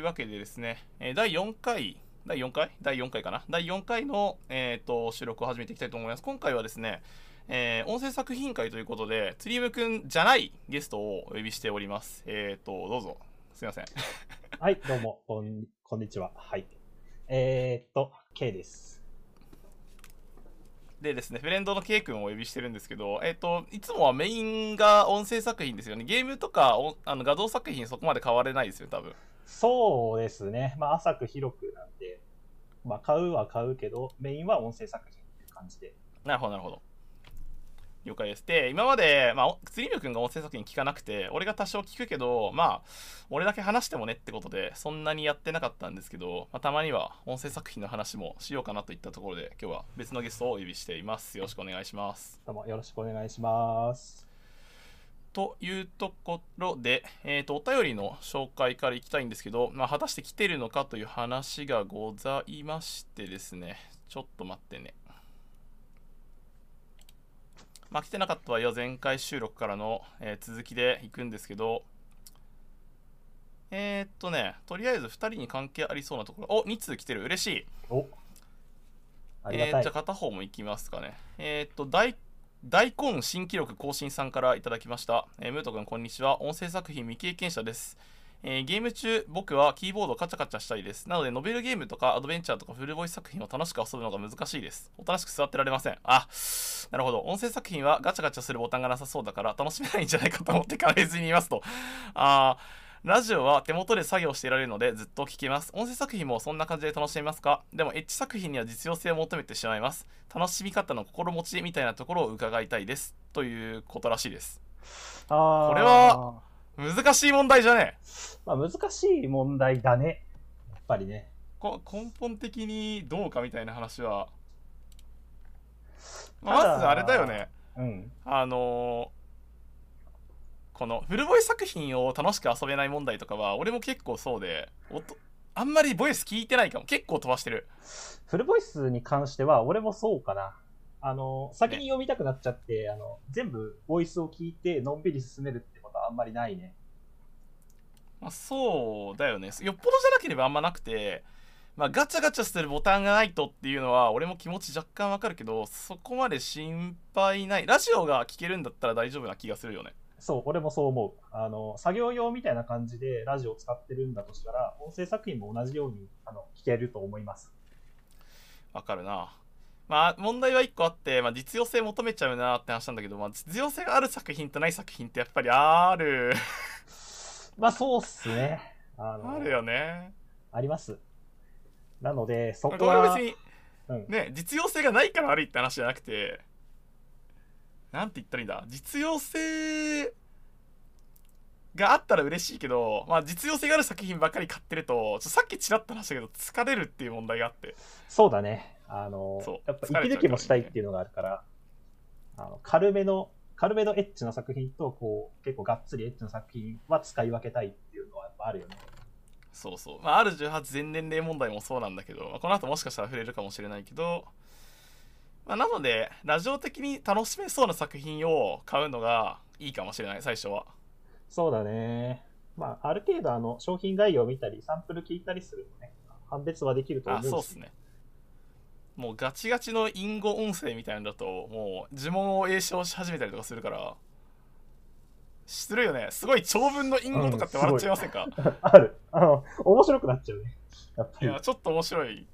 というわけでですね、えー第4回、第4回？第4回かな？第4回の、えー、と収録を始めていきたいと思います。今回はですね、えー音声作品会ということで、釣りムくんじゃないゲストをお呼びしております。えっ、と、どうぞ。すいません。はい、どうも、こんこんにちは。はい。えー、っと、K です。でですね、フレンドの K 君をお呼びしてるんですけど、えっ、と、いつもはメインが音声作品ですよね。ゲームとかおあの画像作品そこまで変われないですよ、多分。そうですね。まあ、浅く広くなんで、まあ、買うは買うけど、メインは音声作品っていう感じで。なるほど、なるほど。了解です。で、今まで、まあ、釣りム君が音声作品聞かなくて、俺が多少聞くけど、まあ、俺だけ話してもねってことで、そんなにやってなかったんですけど、まあ、たまには音声作品の話もしようかなといったところで、今日は別のゲストをお呼びしています。よろしくお願いします。どうもよろしくお願いします。というところで、えー、とお便りの紹介からいきたいんですけど、まあ、果たして来てるのかという話がございましてですね、ちょっと待ってね。まあ、来てなかった場合は前回収録からの、えー続きでいくんですけど、えー、っとね、とりあえず2人に関係ありそうなところ、お2通来てる、嬉しい。おありがたい。えーじゃあ片方もいきますかね。えーっと、大、大根新記録更新さんからいただきました。えームート君、こんにちは。音声作品未経験者です。えーゲーム中、僕はキーボードカチャカチャしたいです。なので、ノベルゲームとかアドベンチャーとかフルボイス作品を楽しく遊ぶのが難しいです。おとなしく座ってられません。あ、なるほど。音声作品はガチャガチャするボタンがなさそうだから楽しめないんじゃないかと思って考えずにいますと。あーラジオは手元で作業していられるのでずっと聞けます。音声作品もそんな感じで楽しめますか？でもエッジ作品には実用性を求めてしまいます。楽しみ方の心持ちみたいなところを伺いたいです。ということらしいです。あーこれは、難しい問題じゃね？まあ、難しい問題だね。やっぱりね。こ根本的にどうかみたいな話は。ままずあれだよね。うん。あのーこのフルボイス作品を楽しく遊べない問題とかは俺も結構そうで音あんまりボイス聞いてないかも。結構飛ばしてる。フルボイスに関しては、俺もそうかな。あの、先に読みたくなっちゃって、あの、全部ボイスを聞いて、のんびり進めるってことはあんまりないね。まあ、そうだよね。よっぽどじゃなければあんまなくて、まあ、ガチャガチャするボタンがないとっていうのは俺も気持ち若干わかるけどそこまで心配ない。ラジオが聞けるんだったら大丈夫な気がするよねそう、俺もそう思う。あの、作業用みたいな感じでラジオを使ってるんだとしたら、音声作品も同じようにあの聞けると思います。わかるなまあ問題は1個あって、まあ、実用性求めちゃうなって話なんだけど、まあ、実用性がある作品とない作品ってやっぱりある まあ、そうっすね。あのあるよねあります。なので、そここは、れは別にうん、ね実用性がないから悪いって話じゃなくてなんて言ったらいいんだ？実用性があったら嬉しいけど、まあ、実用性がある作品ばっかり買ってるとちょさっきちらっと話したけど疲れるっていう問題があって。そうだね。あのやっぱ息抜きもしたいっていうのがあるから、あの軽めの、軽めのエッチな作品と、こう、結構がっつりエッチな作品は使い分けたいっていうのはやっぱあるよね。そうそう、まあ、R18 全年齢問題もそうなんだけど、まあこの後もしかしたら触れるかもしれないけど、まあ、なのでラジオ的に楽しめそうな作品を買うのがいいかもしれない最初はそうだね。まあ、ある程度、あの、商品概要を見たり、サンプル聞いたりするとね、判別はできると思あうし。そうっすねもうガチガチの隠語音声みたいなのだともう呪文を詠唱し始めたりとかするから知るよねすごい長文の隠語とかって笑っちゃいませんか、ある。あの、面白くなっちゃうね。やっぱり。いやちょっと面白い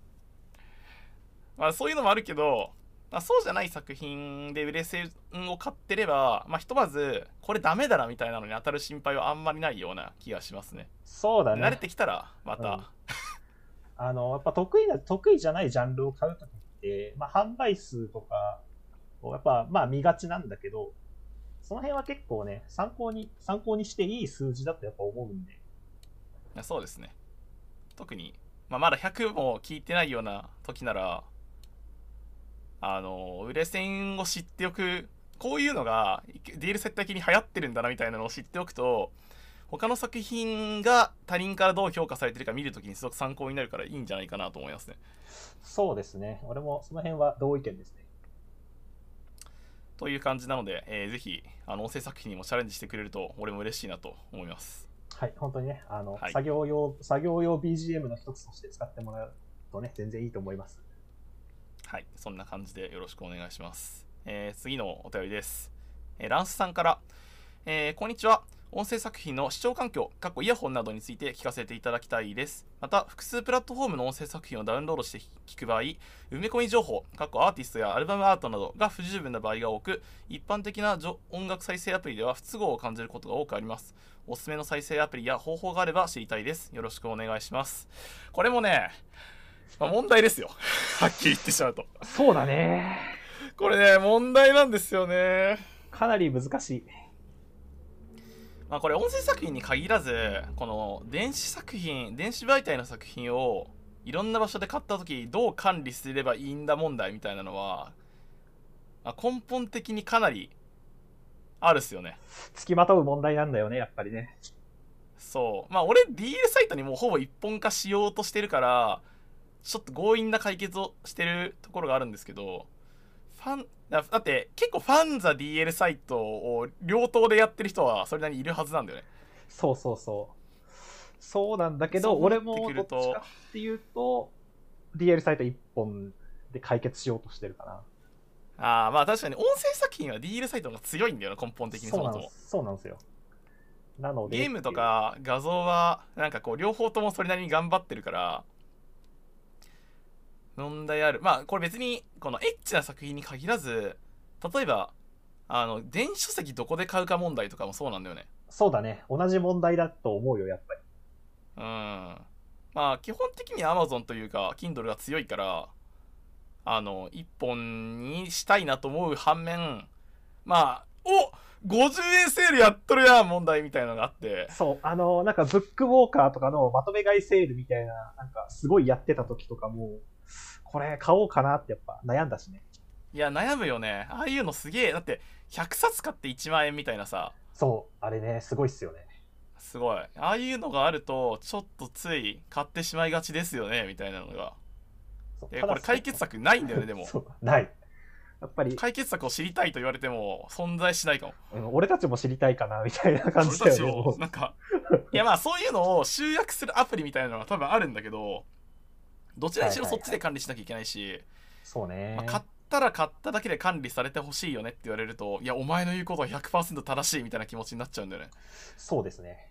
まあそういうのもあるけど、まあ、そうじゃない作品で売れ線を買ってればまあひとまずこれダメだなみたいなのに当たる心配はあんまりないような気がしますねそうだね。慣れてきたらまた、うんあの、やっぱ得意な、得意じゃないジャンルを買うときって、まあ、販売数とかをやっぱ、まあ、見がちなんだけど、その辺は結構ね、参考に、参考にしていい数字だとやっぱ思うんで。いやそうですね特に、まあ、まだ100も聞いてないような時ならあの売れ線を知っておくこういうのがディールセット的に流行ってるんだなみたいなのを知っておくと他の作品が他人からどう評価されてるか見るときにすごく参考になるからいいんじゃないかなと思いますね。そうですね。俺もその辺は同意見ですね。という感じなので、えーぜひあの音声作品にもチャレンジしてくれると俺も嬉しいなと思います。はい、本当にね、あの、はい作業用、作業用 BGM の一つとして使ってもらうとね、全然いいと思います。はい、そんな感じでよろしくお願いします。えー次のお便りです。えーランスさんから、えーこんにちは。音声作品の視聴環境、過去イヤホンなどについて聞かせていただきたいです。また、複数プラットフォームの音声作品をダウンロードして聞く場合、埋め込み情報、過去アーティストやアルバムアートなどが不十分な場合が多く、一般的な音楽再生アプリでは不都合を感じることが多くあります。おすすめの再生アプリや方法があれば知りたいです。よろしくお願いします。これもね、まあ問題ですよ。はっきり言ってしまうと。そうだね。これね、問題なんですよね。かなり難しい。まあこれ音声作品に限らず、この電子作品、電子媒体の作品をいろんな場所で買った時どう管理すればいいんだ問題みたいなのは、まあ、根本的にかなりあるっすよね。付きまとう問題なんだよね、やっぱりね。そう。まあ俺 DL サイトにもうほぼ一本化しようとしてるから、ちょっと強引な解決をしてるところがあるんですけど、ファン、だだって結構ファンザ DL サイトを両党でやってる人はそれなりにいるはずなんだよね。そうそうそう。そうなんだけど、俺もどっちかっていうと、DL サイト一本で解決しようとしてるかな。ああまあ確かに音声作品は DL サイトが強いんだよな根本的にそもそも。そうなんですよ。なので。ゲームとか画像はなんかこう両方ともそれなりに頑張ってるから問題ある。まあこれ別にこのエッチな作品に限らず例えばあの電子書籍どこで買うか問題とかもそうなんだよね。そうだね。同じ問題だと思うよ、やっぱり。うん。まあ基本的には Amazon というか Kindle が強いからあの1本にしたいなと思う反面まあお50円セールやっとるやん問題みたいなのがあって。そう、あの、なんか、ブックウォーカーとかのまとめ買いセールみたいな、なんか、すごいやってた時とかも、これ買おうかなってやっぱ悩んだしね。いや悩むよね。ああいうのすげえ。だって100冊買って1万円みたいなさ。そう、あれね、すごいっすよね。すごい。ああいうのがあるとちょっとつい買ってしまいがちですよねみたいなのが。そうでこれ解決策ないんだよねでも。そう、ない。やっぱり、解決策を知りたいと言われても存在しないかも。うん俺たちも知りたいかな、みたいな感じだよね。俺たちをもうなんかいやまあそういうのを集約するアプリみたいなのが多分あるんだけどどちらにしろそっちで管理しなきゃいけないし、そうね。まあ、。買ったら買っただけで管理されてほしいよねって言われるといやお前の言うことは100%正しいみたいな気持ちになっちゃうんだよね。そうですね。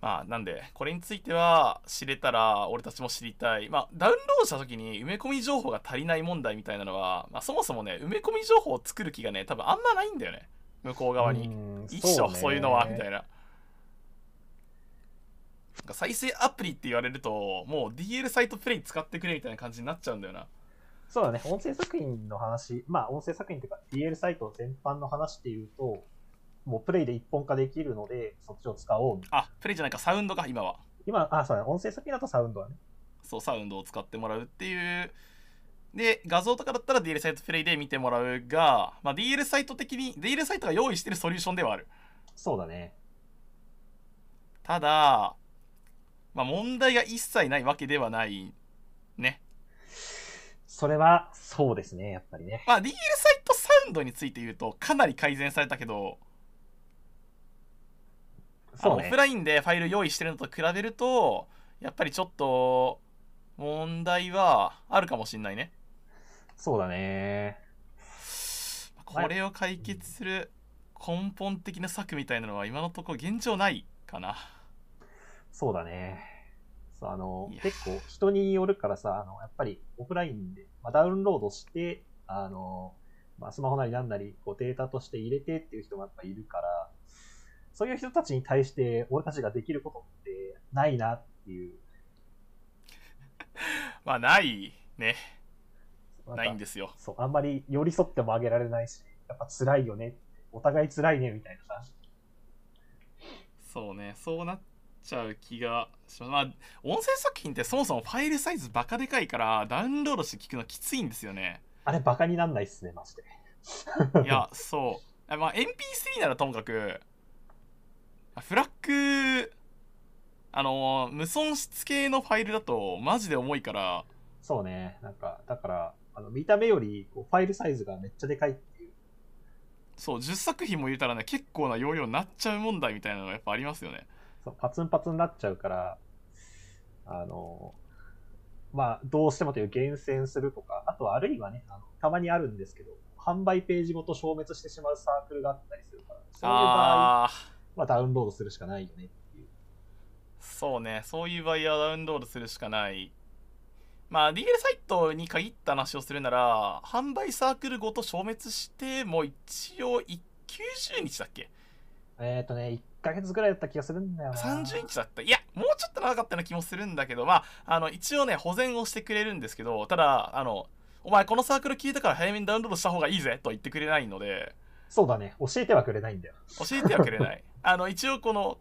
まあなんでこれについては知れたら俺たちも知りたい。まあダウンロードした時に埋め込み情報が足りない問題みたいなのは、まあ、そもそもね埋め込み情報を作る気がね多分あんまないんだよね。向こう側に。うんいいっしょそう,、ね。いうのはみたいな再生アプリって言われるともう DL サイトプレイ使ってくれみたいな感じになっちゃうんだよな。そうだね、音声作品の話、まあ音声作品というか DL サイト全般の話っていうと、もうプレイで一本化できるので、そっちを使おう。あプレイじゃないかサウンドか今は。今、あ、そうだね、音声作品だとサウンドはね。そうサウンドを使ってもらうっていう。で画像とかだったら DL サイトプレイで見てもらうが、まあ、DL サイト的に DL サイトが用意してるソリューションではある。そうだね。ただ、まあ、問題が一切ないわけではないねそれは、そうですね、やっぱりね。まあ DL サイトサウンドについて言うとかなり改善されたけど、あそうねのオフ。ラインでファイル用意してるのと比べるとやっぱりちょっと問題はあるかもしんないねそうだね。これを解決する根本的な策みたいなのは今のところ現状ないかなそうだね。そう、あの結構人によるからさ、あの、やっぱりオフラインで、まあ、ダウンロードして、あの、まあ、スマホなりなんなり、こうデータとして入れてっていう人もやっぱいるから、そういう人たちに対して俺たちができることってないなっていう。まあないねないんですよそう、あんまり寄り添ってもあげられないし、やっぱ辛いよね。お互い辛いね、みたいなさ。そうねそうなっちゃう気がします。まあ音声作品ってそもそもファイルサイズバカでかいからダウンロードして聞くのきついんですよね。あれバカになんないっすね、マジで。いやそう。あまあ MP3 ならともかくフラッグあの無損失系のファイルだとマジで重いから。そうね、なんか、だから、あの見た目よりこうファイルサイズがめっちゃでかいっていう。そう10作品も入れたらね結構な容量になっちゃう問題みたいなのがやっぱありますよねパツンパツンになっちゃうから、あの、まあ、どうしてもという厳選するとか、あとはあるいはね、あのたまにあるんですけど、販売ページごと消滅してしまうサークルがあったりするから、そういう場合、ああまあ、ダウンロードするしかないよねっていう。そうねそういう場合はダウンロードするしかない。まあ DL サイトに限った話をするなら販売サークルごと消滅しても一応い90日だっけ？えっ、とね、1ヶ月ぐらいだった気がするんだよな。30日だった。いやもうちょっと長かったような気もするんだけどまああの一応ね保全をしてくれるんですけどただあのお前このサークル聞いたから早めにダウンロードした方がいいぜとは言ってくれないので。そうだね、教えてはくれないんだよ。教えてはくれない。あの一応この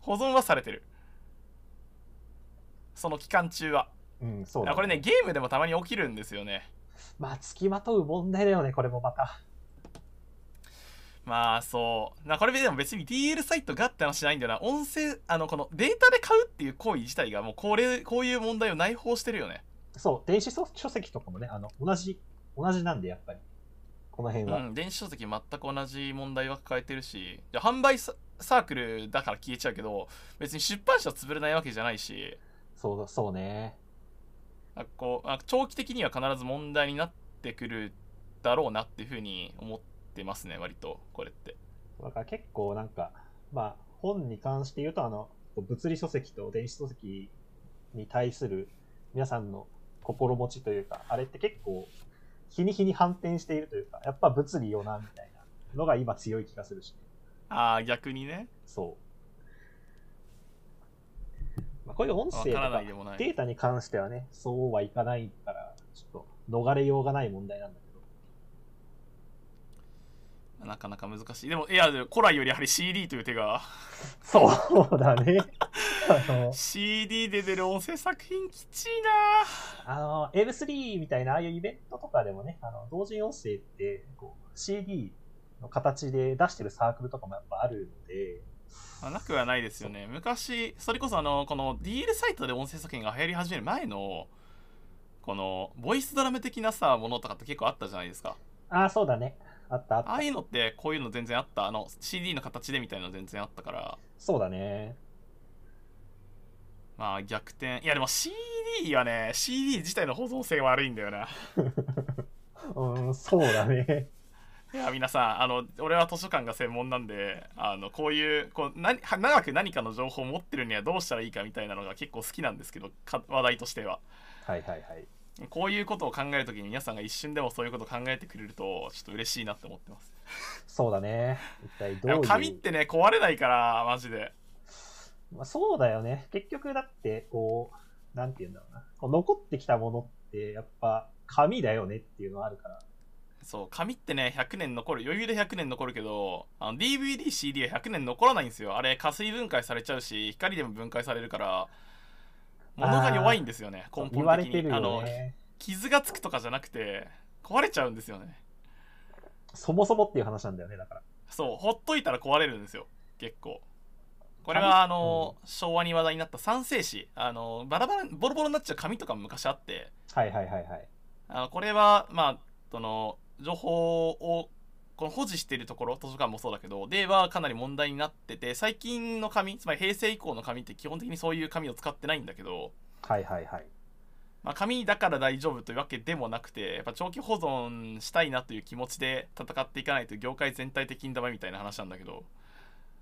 保存はされてる。その期間中は。うん、そうだ、あこれねゲームでもたまに起きるんですよね。まあ、付きまとう問題だよね、これもまた。まあそうなこれでも別に DL サイトがって話じゃないんだよな音声あのこのデータで買うっていう行為自体がもうこれこういう問題を内包してるよねそう、電子書書籍とかもね、あの、同じ、同じなんで、やっぱり。この辺は。うん電子書籍全く同じ問題は抱えてるしで販売ササークルだから消えちゃうけど別に出版社は潰れないわけじゃないしそうだ、そうね。あこうあ長期的には必ず問題になってくるだろうなっていうふうに思ってますね割とこれってだから結構なんか、まあ、本に関して言うと、あの、物理書籍と電子書籍に対する皆さんの心持ちというか、あれって結構、日に日に反転しているというか、やっぱ物理よな、みたいなのが今強い気がするし、ね、ああ逆にねそう。まあ、こういう音声とわかデータに関してはね、そうはいかないから、ちょっと逃れようがない問題なんだけど。なかなか難しい。でもいや古来よりやはり CD という手が。そうだね。あの、CD で出る音声作品きちいな。あの、L3 みたいな、ああいうイベントとかでもね、あの、同人音声って、こう、CD の形で出してるサークルとかもやっぱあるので、まあなくはないですよね。昔それこそあのこの DL サイトで音声作品が流行り始める前のこのボイスドラム的なさものとかって結構あったじゃないですか。ああ、そうだね。あったあった。ああいうのってこういうの全然あった？あの CD の形でみたいなの全然あったからそうだね。まあ逆転いやでも CD はね CD 自体の保存性が悪いんだよな うん、そうだね。いや皆さんあの俺は図書館が専門なんであのこういうこう何は長く何かの情報を持ってるにはどうしたらいいかみたいなのが結構好きなんですけどか話題としてははいはいはい。こういうことを考えるときに皆さんが一瞬でもそういうことを考えてくれるとちょっと嬉しいなって思ってますそうだね。一体どいう？やいう。紙ってね壊れないからマジでまあ、そうだよね。結局だって、こう、なんて言うんだろうな。こう残ってきたものって、やっぱ、紙だよねっていうのはあるから。そう紙ってね100年残る余裕で100年残るけどあの DVDCD は100年残らないんですよあれ加水分解されちゃうし光でも分解されるから物が弱いんですよね根本的に。あのね。傷がつくとかじゃなくて壊れちゃうんですよね。そもそもっていう話なんだよね、だから。そうほっといたら壊れるんですよ結構。これはあの、昭和に話題になった三世紙あのバラバラボロボロになっちゃう紙とかも昔あって。はいはいはいはい。あのこれはまあその情報をこの保持しているところ図書館もそうだけどではかなり問題になってて最近の紙つまり平成以降の紙って基本的にそういう紙を使ってないんだけど、はいはいはい。まあ、紙だから大丈夫というわけでもなくてやっぱ長期保存したいなという気持ちで戦っていかないと業界全体的にダメみたいな話なんだけど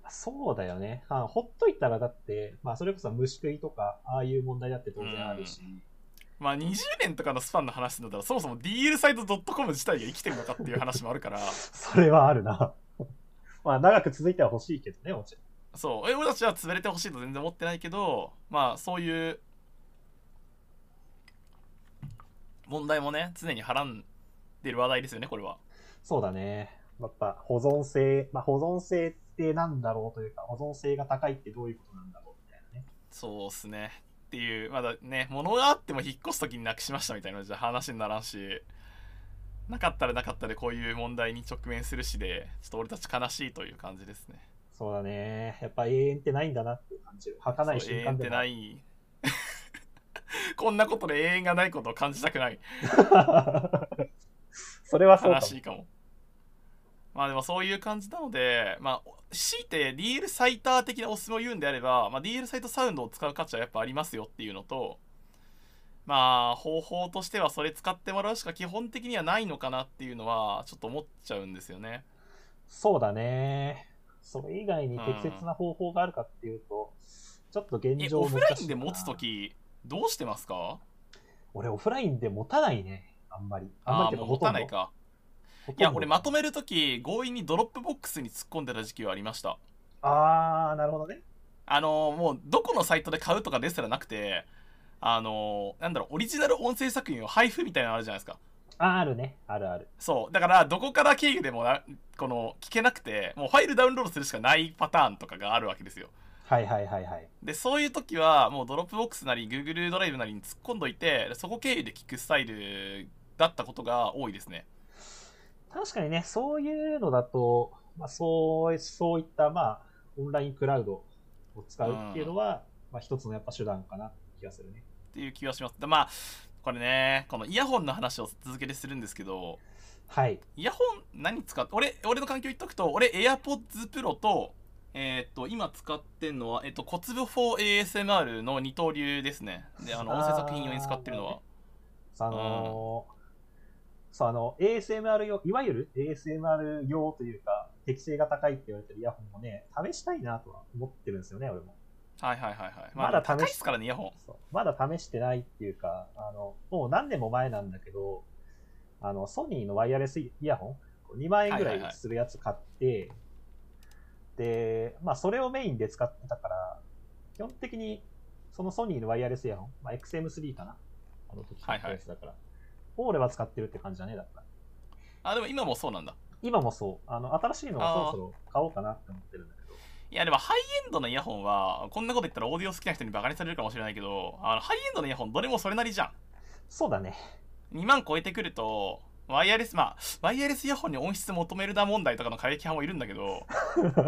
そうだよね。あほっといたらだって、まあそれこそ虫食いとか、ああいう問題だって当然あるし。まあ20年とかのスパンの話するんだったらそもそも DL サイト .com 自体が生きてるのかっていう話もあるから それはあるな。まあ長く続いては欲しいけどね、もちろん。そうえ俺たちは潰れてほしいと全然思ってないけどまあそういう問題もね常にはらんでる話題ですよねこれはそうだね。やっぱ保存性、まあ保存性ってなんだろうというか、保存性が高いってどういうことなんだろうみたいなね。そうっすねっていうまだね物があっても引っ越す時になくしましたみたいなじゃ話にならんしなかったらなかったでこういう問題に直面するしでちょっと俺たち悲しいという感じですねそうだね。やっぱ永遠ってないんだなって感じる。儚いそう永遠って。ない こんなことで永遠がないことを感じたくない それはそうかも悲し。いかもまあでもそういう感じなので、まあ、強いて DL サイター的なおすすめを言うんであれば、まあ、DL サイトサウンドを使う価値はやっぱありますよっていうのと、まあ方法としてはそれ使ってもらうしか基本的にはないのかなっていうのはちょっと思っちゃうんですよね。そうだね。それ以外に適切な方法があるかっていうと、ちょっと現え、状オフラインで持つとき、どうしてますか？俺オフラインで持たないね。あんまり。あんまああ持たないか。いや、俺まとめるとき、強引にドロップボックスに突っ込んでた時期はありました。あー、なるほどね。あのもうどこのサイトで買うとかですらなくてあのなんだろうオリジナル音声作品を配布みたいなのあるじゃないですかあーあるね。あるある。そうだからどこから経由でもなこの聞けなくてもうファイルダウンロードするしかないパターンとかがあるわけですよはいはいはいはい。でそういう時はもうドロップボックスなり Google ドライブなりに突っ込んどいてそこ経由で聞くスタイルだったことが多いですね確かにね、そういうのだと、まあ、そう、そういった、まあ、オンラインクラウドを使うっていうのは、まあ、一つのやっぱ手段かな気がするね。っていう気がします。でまあこれねこのイヤホンの話を続けてするんですけどはい。イヤホン何使って俺俺の環境言っとくと俺 AirPods Pro とえーっと今使ってんのは、えっと、小粒 4ASMR の二刀流ですね。であの音声作品用に使ってるのは。あのーそう、あの、ASMR 用、いわゆる ASMR 用というか、適性が高いって言われてるイヤホンもね、試したいなとは思ってるんですよね、俺も。はいはいはいはい。まだ試すからねイヤホン。まだ試してないっていうか、あの、もう何年も前なんだけど、あの、ソニーのワイヤレスイヤホン、2万円ぐらはいはいはいいするやつ買って、で、まあ、それをメインで使ってたから、基本的に、そのソニーのワイヤレスイヤホン、まあ、XM3 かな。あの時買ったやつだから。を俺は使ってるって感じだね、だから。あでも今もそうなんだ今もそう。あの、新しいのはそろそろ買おうかなって思ってるんだけど。いやでもハイエンドのイヤホンはこんなこと言ったらオーディオ好きな人にバカにされるかもしれないけどあのハイエンドのイヤホンどれもそれなりじゃんそうだね。2万超えてくるとワイヤレスまあワイヤレスイヤホンに音質求めるな問題とかの過激派もいるんだけど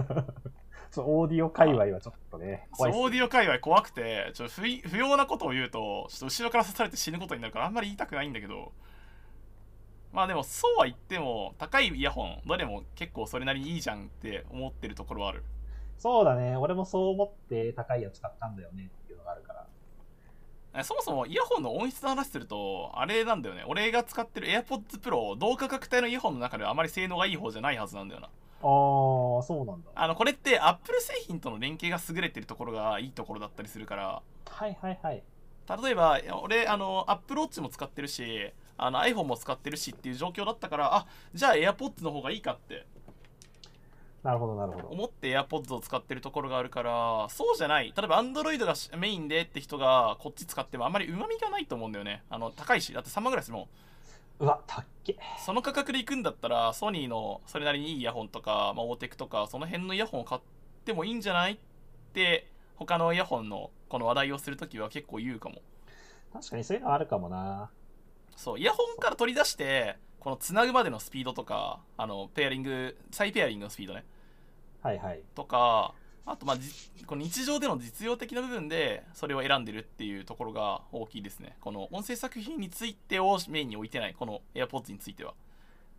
そう、オーディオ界隈はちょっとね、怖いっすオーディオ界隈怖くてちょっと不意不要なことを言うとちょっと後ろから刺されて死ぬことになるからあんまり言いたくないんだけど。まあでもそうは言っても高いイヤホンどれも結構それなりにいいじゃんって思ってるところはある。そうだね。俺もそう思って高いやつ買ったんだよね。っていうのがあるから。えそもそもイヤホンの音質の話するとあれなんだよね。俺が使ってる AirPods Pro 同価格帯のイヤホンの中ではあまり性能がいい方じゃないはずなんだよなあー、そうなんだ。あのこれって Apple 製品との連携が優れてるところがいいところだったりするからはいはいはい。例えば俺あの Apple Watch も使ってるしあの iPhone も使ってるしっていう状況だったからあじゃあ AirPods の方がいいかってなるほどなるほど。思って AirPods を使ってるところがあるからそうじゃない例えば Android がメインでって人がこっち使ってもあんまりうまみがないと思うんだよねあの高いしだって3万ぐらいするもんうわ、たっけ。その価格で行くんだったらソニーのそれなりにいいイヤホンとか、まあ、オーテクとかその辺のイヤホンを買ってもいいんじゃないって他のイヤホンのこの話題をするときは結構言うかも確かにそういうのあるかもな。そうイヤホンから取り出してこのつなぐまでのスピードとかあのペアリング再ペアリングのスピードねはいはい。とかあとまあじこの日常での実用的な部分でそれを選んでるっていうところが大きいですね。この音声作品についてをメインに置いてないこの AirPods については。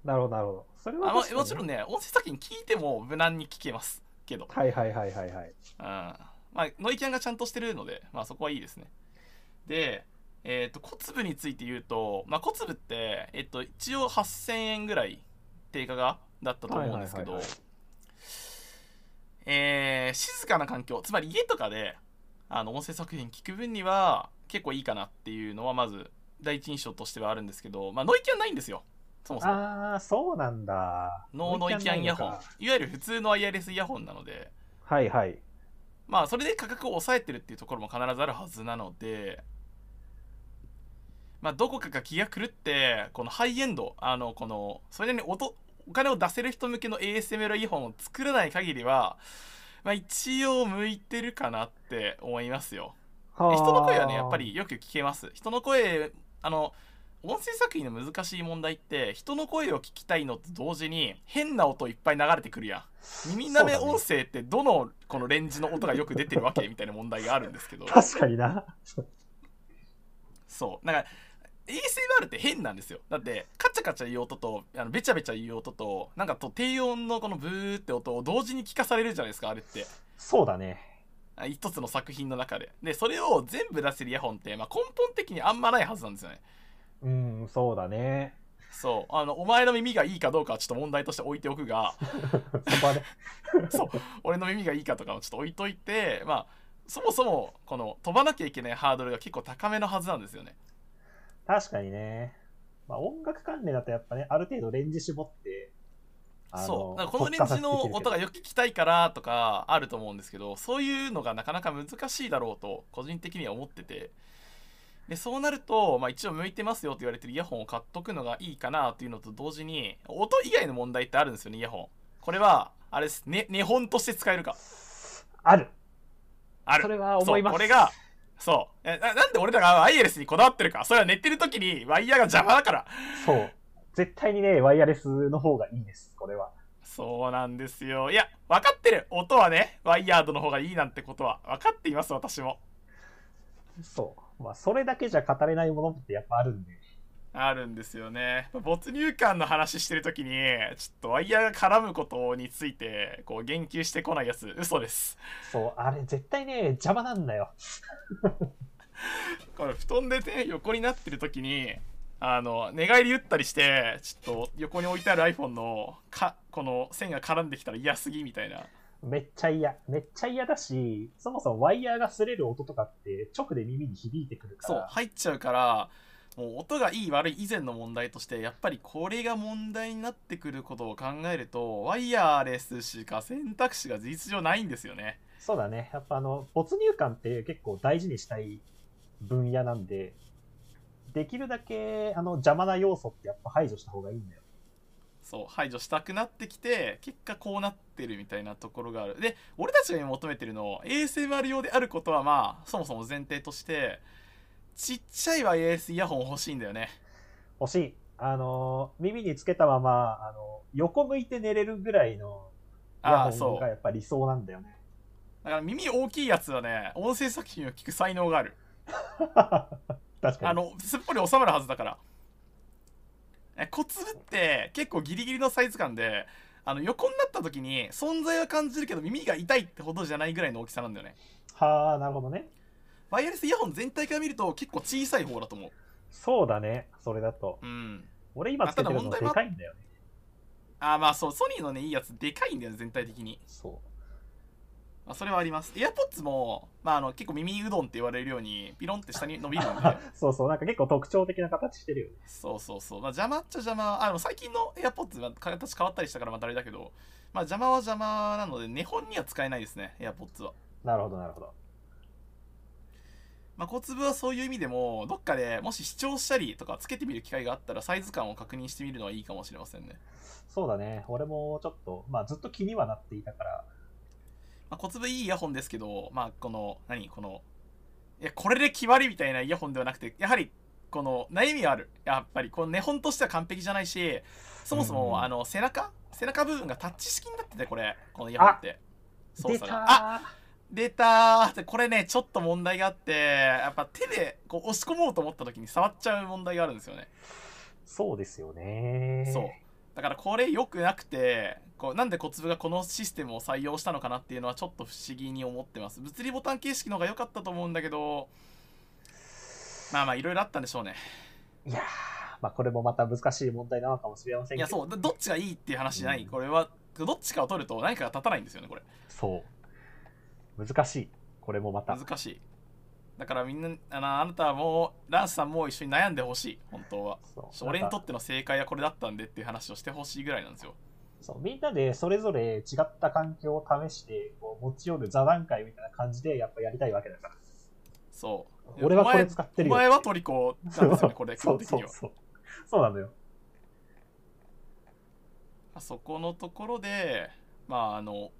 なるほどなるほど。それはあもちろんね音声作品聞いても無難に聞けますけど、はいはいはいはいはい。うん。まあ、ノイキャンがちゃんとしてるので、まあ、そこはいいですね。でえっ、と小粒について言うと、まあ、小粒って、えっと、一応8000円ぐらい定価がだったと思うんですけど、はいはいはいはいえー静かな環境つまり家とかであの音声作品聞く分には結構いいかなっていうのはまず第一印象としてはあるんですけど、まあ、ノイキャンないんですよ。そもそも。あー、そうなんだ。ノーノイキャンイヤホン。いわゆる普通のワイヤレスイヤホンなので。はいはい。まあそれで価格を抑えてるっていうところも必ずあるはずなので。まあどこかが気が狂ってこのハイエンドあのこのそれなりに音お金を出せる人向けの ASMR イヤホンを作らない限りはまあ一応向いてるかなって思いますよ。人の声はねやっぱ。りよく聞けます。人の声あの音声作品の難しい問題って人の声を聞きたいのと同時に変な音いっぱい流れてくるやん。耳なめ音声ってどのこのレンジの音がよく出てるわけみたいな問題があるんですけど。確かにな。そう。なんか ASMR って変なんですよ。だってカチャカチャ言う音とあのベチャベチャ言う音となんかと低音のこのブーって音を同時に聞かされるじゃないですかあれって。そうだね。あ一つの作品の中で。でそれを全部出せるイヤホンって、まあ、根本的にあんまないはずなんですよね。うん、そうだね。そう。あのお前の耳がいいかどうかはちょっと問題として置いておくが。そう。俺の耳がいいかとかもちょっと置いといてまあそもそもこの飛ばなきゃいけないハードルが結構高めのはずなんですよね確かにね。まあ、音楽関連だとやっぱね、ある程度レンジ絞って、そうこのレンジの音がよく聞きたいからとかあると思うんですけどそういうのがなかなか難しいだろうと個人的には思っててでそうなると、まあ、一応向いてますよと言われてるイヤホンを買っとくのがいいかなっていうのと同時に音以外の問題ってあるんですよねイヤホンこれはあれですね寝本として使えるかある。あるそれは思います。これがそうえななんで俺らがワイヤレスにこだわってるかそれは寝てる時にワイヤーが邪魔だからそう。絶対にね、ワイヤレスの方がいいです、これは。そうなんですよいや分かってる音はねワイヤードの方がいいなんてことは分かっています私もそう。まあ、それだけじゃ語れないものってやっぱあるんで。あるんですよね没入感の話してる時にちょっとワイヤーが絡むことについてこう言及してこないやつ嘘ですそう、あれ絶対ね、邪魔なんだよ。これ布団でね横になってる時にあの寝返り打ったりしてちょっと横に置いてある iPhone のかこの線が絡んできたら嫌すぎみたいなめっちゃ嫌。めっちゃ嫌だし、そもそもワイヤーが擦れる音とかって直で耳に響いてくるから。そう入っちゃうからもう音がいい悪い以前の問題としてやっぱりこれが問題になってくることを考えるとワイヤーレスしか選択肢が事実上ないんですよねそうだね。やっぱあの、没入感って結構大事にしたい分野なんで、できるだけあの邪魔な要素ってやっぱ排除した方がいいんだよ。そう排除したくなってきて結果こうなってるみたいなところがあるで俺たちが今求めてるの ASMR 用であることはまあそもそも前提としてちっちゃいワイヤレスイヤホン欲しいんだよね欲しい。あの、耳につけたまま、あの、横向いて寝れるぐらいのイヤホンああそうがやっぱ理想なんだよね。だから耳大きいやつはね音声作品を聞く才能がある 確かに。あのすっぽり収まるはずだからえ小粒って結構ギリギリのサイズ感であの横になった時に存在は感じるけど耳が痛いってほどじゃないぐらいの大きさなんだよねはあ、なるほどね。ワイヤレスイヤホン全体から見ると結構小さい方だと思うそうだね。それだと。うん俺今つけてるのでかいんだよね。あーまあそうソニーのねいいやつでかいんだよね全体的に、そまあ、それはあります AirPods も、まあ、あの結構耳うどんって言われるようにピロンって下に伸びるんでう。そうそう。なんか結構特徴的な形してるよね。そうそうそう、まあ、邪魔っちゃ邪魔あの最近の AirPods は形変わったりしたからまたあれだけど、まあ、邪魔は邪魔なので、根本には使えないですね、AirPods は。なるほど、なるほど。まあ、小粒はそういう意味でも、どっかでもし視聴したりとかつけてみる機会があったら、サイズ感を確認してみるのはいいかもしれませんね。そうだね。俺もちょっと、まあずっと気にはなっていたから、まあ、小粒いいイヤホンですけど、まあ、この、何、この、いや、これで決まりみたいなイヤホンではなくて、やはり、この悩みがある。やっぱり、この根本としては完璧じゃないし、そもそも、うんあの、背中？背中部分がタッチ式になってて、これ、このイヤホンって。操作があ出たーこれねちょっと問題があってやっぱ手でこう押し込もうと思った時に触っちゃう問題があるんですよね。そうですよね。そう。だからこれ良くなくてこうなんで小粒がこのシステムを採用したのかなっていうのはちょっと不思議に思ってます。物理ボタン形式の方が良かったと思うんだけどまあまあいろいろあったんでしょうね。いやー、まあこれもまた難しい問題なのかもしれませんけど。いやそう。どどっちがいいっていう話じゃない、うんこれはどっちかを取ると何かが立たないんですよねこれ。そう。難しい。これもまた。難しいだからみんなあのあなたはもうランスさんも一緒に悩んでほしい本当は俺にとっての正解はこれだったんでっていう話をしてほしいぐらいなんですよそうみんなでそれぞれ違った環境を試してこう持ち寄る座談会みたいな感じでやっぱやりたいわけだから。そう俺はこれ使ってるよ。お前はトリコなんですよねこれ基そう本的にはそうそう。そうなのよ。そこのところでまああの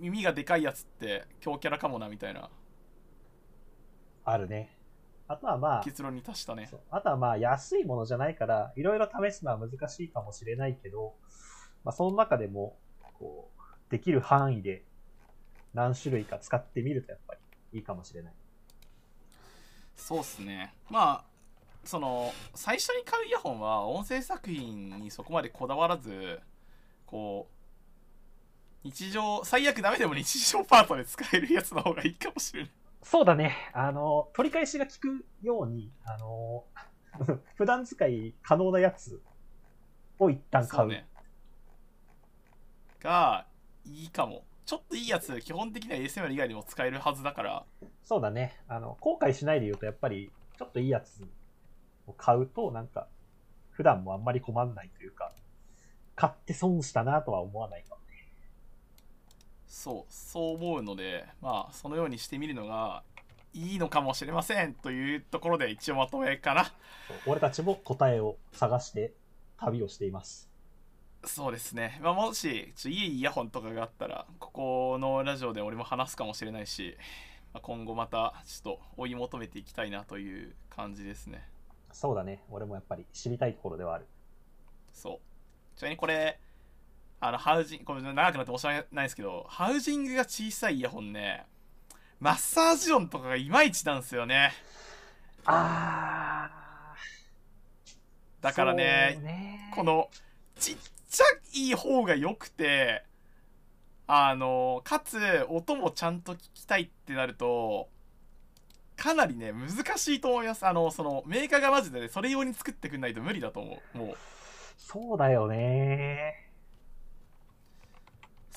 耳がでかいやつって強キャラかもなみたいなあるね。あとはまあ、結論に達したねあとはまあ安いものじゃないから、いろいろ試すのは難しいかもしれないけど、まあその中でも、こう、できる範囲で何種類か使ってみるとやっぱりいいかもしれない。そうっすねまあその最初に買うイヤホンは音声作品にそこまでこだわらずこう日常最悪ダメでも日常パートで使えるやつの方がいいかもしれないそうだね。あの、取り返しが効くように、あの、普段使い可能なやつを一旦買う。ねがいいかもちょっといいやつ基本的には ASMR 以外にも使えるはずだからそうだね。あの、後悔しないで言うと、やっぱり、ちょっといいやつを買うと、なんか、普段もあんまり困んないというか、買って損したなとは思わないか。そうそう思うのでまあそのようにしてみるのがいいのかもしれませんというところで一応まとめかな俺たちも答えを探して旅をしています。そうですね、まあ、もしちょいいイヤホンとかがあったらここのラジオで俺も話すかもしれないし、まあ、今後またちょっと追い求めていきたいなという感じですねそうだね。俺もやっぱり知りたいところではある。そうちなみにこれあのハウジングこれ長くなって申し訳ないですけどハウジングが小さいイヤホンねマッサージ音とかがいまいちなんですよね。あー。だからねね。このちっちゃい方が良くてあのかつ音もちゃんと聞きたいってなるとかなりね難しいと思います。あのそのメーカーがマジで、ね、それ用に作ってくんないと無理だと思う。もう。そうだよね。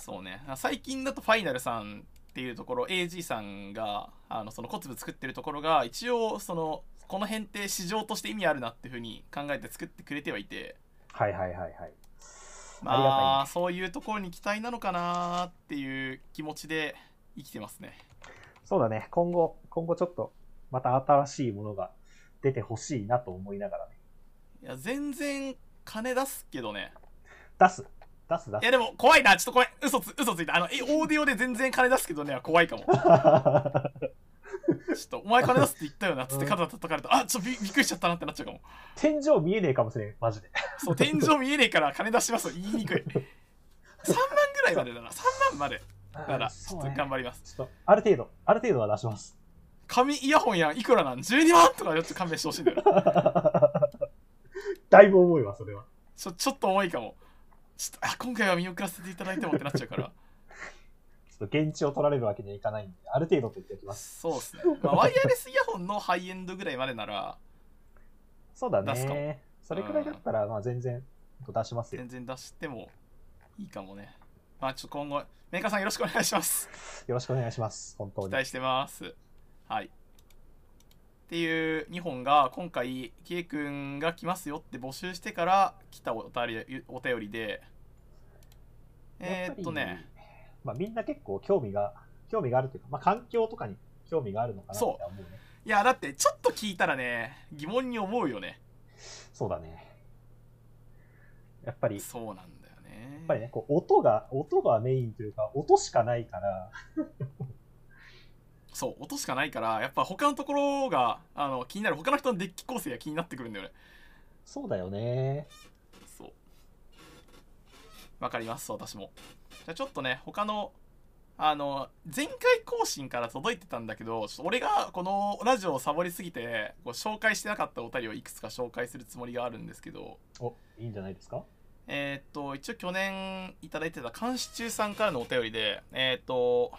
そうね最近だとファイナルさんっていうところ AG さんがあのその小粒作ってるところが一応そのこの辺って市場として意味あるなっていうふうに考えて作ってくれてはいてはいはいはいはい。まあそういうところに期待なのかなっていう気持ちで生きてますねそうだね。今後、今後ちょっと、また新しいものが出てほしいなと思いながらね。いや全然金出すけどね出す。出す出す。いやでも怖いな。ちょっと怖い嘘つ嘘ついた。あのえオーディオで全然金出すけどねは怖いかも。ちょっとお前金出すって言ったよなっつって肩叩かれた。あちょっとびびっくりしちゃったなってなっちゃうかも。天井見えねえかもしれん、マジで。そう天井見えねえから金出します。と言いにくい。3万ぐらいまでだな。3万まで。だからちょっと頑張ります。ちょっと、ある程度、ある程度は出します。紙イヤホンやんいくらなん？12万とかちょっと勘弁してほしいんだよな。だいぶ重いわ、それは。ちょちょっと重いかもちょっとあ今回は見送らせていただいてもってなっちゃうからちょっと現地を取られるわけにはいかないんで、ある程度と言っておきます。そうですね、まあ、ワイヤレスイヤホンのハイエンドぐらいまでならそうだ出すかね。それくらいだったら、まあ全然出しますよ。全然出してもいいかもねまあちょっと今後メーカーさんよろしくお願いしますよろしくお願いします。本当に。期待してますはいっていう2本が今回 K 君が来ますよって募集してから来たお便りお便りでえー、っとね。まあみんな結構興味が、興味があるというか、まあ環境とかに興味があるのかなって思うね。いやだってちょっと聞いたらね疑問に思うよねそうだね。やっぱり、やそうなんだよねっぱりね、こう音が、音がメインというか、音しかないから、そう音しかないからやっぱ他のところがあの気になる他の人のデッキ構成が気になってくるんだよねそうだよね。わかります私も。じゃあちょっとね他のあの前回更新から届いてたんだけどちょっと俺がこのラジオをサボりすぎてこう紹介してなかったお便りをいくつか紹介するつもりがあるんですけど。お、いいんじゃないですか？えーっと一応去年いただいてた監視中さんからのお便りでえーっと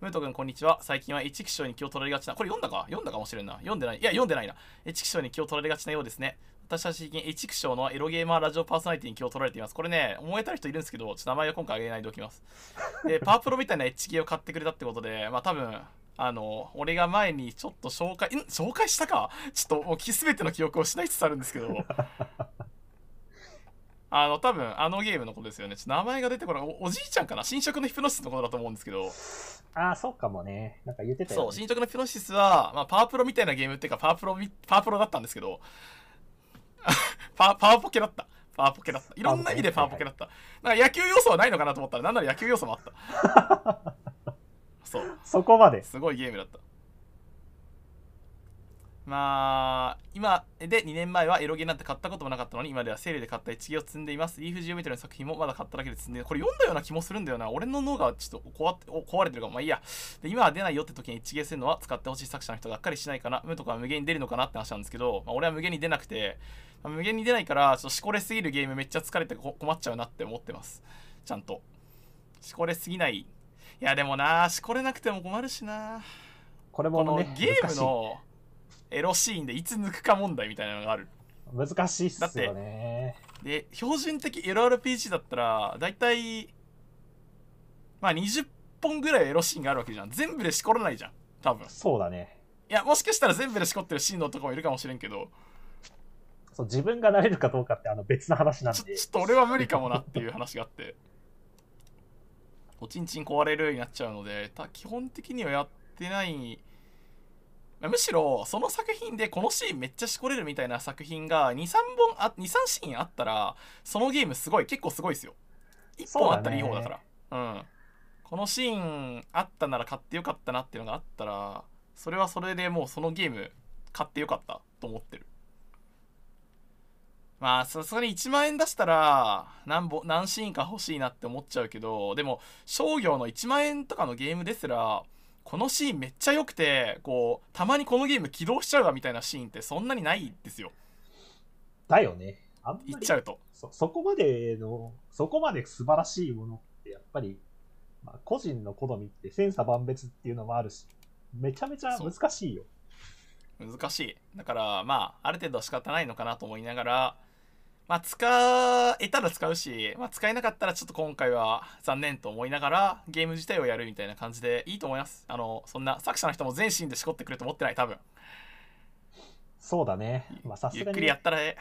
ムート君こんにちは。最近は一気象に気を取られがちなこれ読んだか？読んだかもしれんな。読んでない。いや読んでないな。一気象に気を取られがちなようですね私は最近エチクショーのエロゲーマーラジオパーソナリティに気を取られています。これね、思えたる人いるんですけど、ちょっと名前は今回挙げないでおきます。で、パワープロみたいなエッチゲーを買ってくれたってことで、まあ多分、あの、俺が前にちょっと紹介、ん？紹介したか？ちょっともう全ての記憶を失いつつあるんですけど、あの、多分あのゲームのことですよね。ちょっと名前が出てこない。おおじいちゃんかな？新色のヒプノシスのことだと思うんですけど、ああ、そうかもね。なんか言ってたよ、ね。そう、新色のヒプノシスは、まあ、パワープロみたいなゲームっていうか、パワープロみ、パワープロだったんですけど、パパワーポケだった。パワーポケだった。いろんな意味でパワーポケだった。なんか野球要素はないのかなと思ったら、なんなら野球要素もあった。そう、そこまで。すごいゲームだった。まあ、今で2年前はエロゲなんて買ったこともなかったのに、今ではセールで買った一芸を積んでいます。リーフジオメトリの作品もまだ買っただけで積んで、これ読んだような気もするんだよな。俺の脳がちょっと壊ってお壊れてるかも。まあいいや。で、今は出ないよって時に一芸するのは使ってほしい作者の人がっかりしないかな。無とか無限に出るのかなって話なんですけど、まあ、俺は無限に出なくて、まあ無限に出ないから、ちょっとしこれすぎるゲームめっちゃ疲れてこ困っちゃうなって思ってます。ちゃんと。しこれすぎない。いや、でもな、しこれなくても困るしな。これこのもね、ゲームのエロシーンでいつ抜くか問題みたいなのがある。難しいっすよね。で、標準的エロ RPG だったら、だいたい、まあ20本ぐらいエロシーンがあるわけじゃん。全部でしこらないじゃん。多分。いそうだね。や、もしかしたら全部でしこってるシーンのとかもいるかもしれんけど、そう自分がなれるかどうかってあの別の話なんで。ちょちょっと俺は無理かもなっていう話があって、おちんちん壊れるようになっちゃうので、た基本的にはやってない、まあむしろその作品でこのシーンめっちゃしこれるみたいな作品が23本あ23シーンあったらそのゲームすごい結構すごいですよ。1本あったらいい方だから。うん。このシーンあったなら買ってよかったなっていうのがあったらそれはそれでもうそのゲーム買ってよかったと思ってるまあさすがに1万円出したら何本何シーンか欲しいなって思っちゃうけどでも商業の1万円とかのゲームですらこのシーンめっちゃ良くてこうたまにこのゲーム起動しちゃうわみたいなシーンってそんなにないですよだよね。あんまり言っちゃうとそそこまでの、そこまで素晴らしいものってやっぱり、まあ、個人の好みって千差万別っていうのもあるし、めちゃめちゃ難しいよ。難しいだからまあある程度は仕方ないのかなと思いながらまあ使えたら使うし、まあ、使えなかったらちょっと今回は残念と思いながらゲーム自体をやるみたいな感じでいいと思います。あのそんな作者の人も全身でしこってくれと思ってない多分。そうだね。まあさすがに。ゆっくりやったらええ。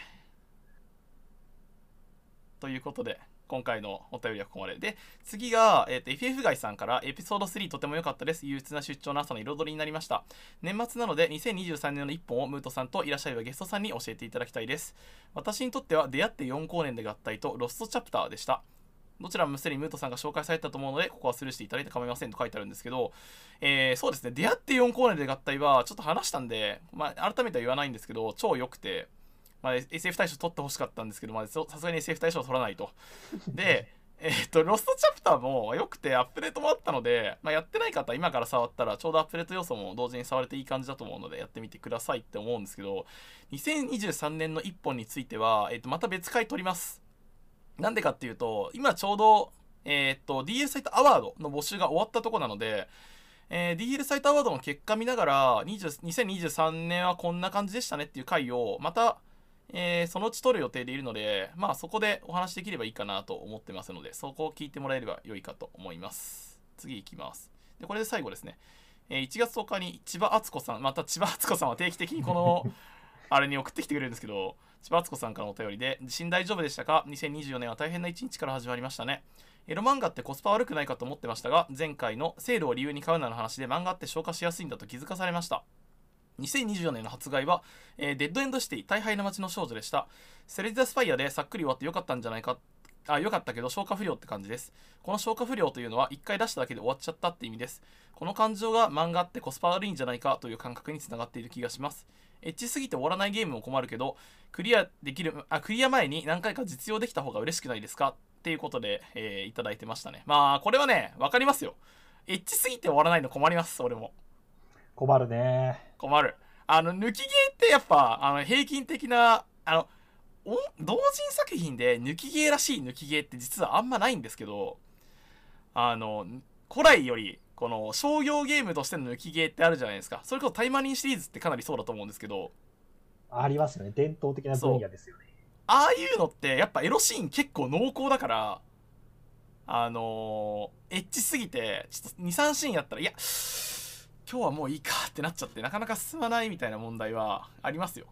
ということで今回のお便りはここまで。で次が、えー、と FF ガイさんからエピソード3とても良かったです。憂鬱な出張の朝の彩りになりました。年末なので2023年の1本をムートさんといらっしゃればゲストさんに教えていただきたいです。私にとっては出会って4光年で合体とロストチャプターでした。どちらもすでにムートさんが紹介されたと思うのでここはスルーしていただいて構いませんと書いてあるんですけど、えーそうですね。出会って4光年で合体はちょっと話したんで、まあ、改めては言わないんですけど超良くて。まあ、SF 大賞取ってほしかったんですけど、まあ、そさすがに SF 大賞は取らないと。で、えーっと、ロストチャプターも良くてアップデートもあったので、まあ、やってない方は今から触ったらちょうどアップデート要素も同時に触れていい感じだと思うのでやってみてくださいって思うんですけど、2023年の1本については、えーっと、また別回取ります。なんでかっていうと、今ちょうど、えーっと、DL サイトアワードの募集が終わったとこなので、えー DL サイトアワードの結果見ながら20 2023年はこんな感じでしたねっていう回をまた、えーそのうち撮る予定でいるのでまあそこでお話できればいいかなと思ってますのでそこを聞いてもらえれば良いかと思います。次いきます。でこれで最後ですね、えー1月10日に千葉敦子さんまた千葉敦子さんは定期的にこの あれに送ってきてくれるんですけど千葉敦子さんからのお便りで地震大丈夫でしたか？2024年は大変な一日から始まりましたね。エロ漫画ってコスパ悪くないかと思ってましたが前回のセールを理由に買うなの話で漫画って消化しやすいんだと気づかされました2024年の発売は、えーデッドエンドシティ退廃の街の少女でした。セレディアスファイヤーでさっくり終わってよかったんじゃないかあ良かったけど消化不良って感じです。この消化不良というのは1回出しただけで終わっちゃったって意味です。この感情が漫画ってコスパ悪いんじゃないかという感覚につながっている気がします。エッチすぎて終わらないゲームも困るけどクリアできるあクリア前に何回か実用できた方が嬉しくないですか？っていうことで、えーいただいてましたね。まあこれはね分かりますよ。エッチすぎて終わらないの困ります俺も。困るね。困るあの抜きゲーってやっぱあの平均的なあのお同人作品で抜きゲーらしい抜きゲーって実はあんまないんですけどあの古来よりこの商業ゲームとしての抜きゲーってあるじゃないですかそれこそタイマニンシリーズってかなりそうだと思うんですけどありますよね。伝統的な分野ですよね。ああいうのってやっぱエロシーン結構濃厚だからあのーエッチすぎてちょっと23シーンやったらいや今日はもういいかってなっちゃってなかなか進まないみたいな問題はありますよ。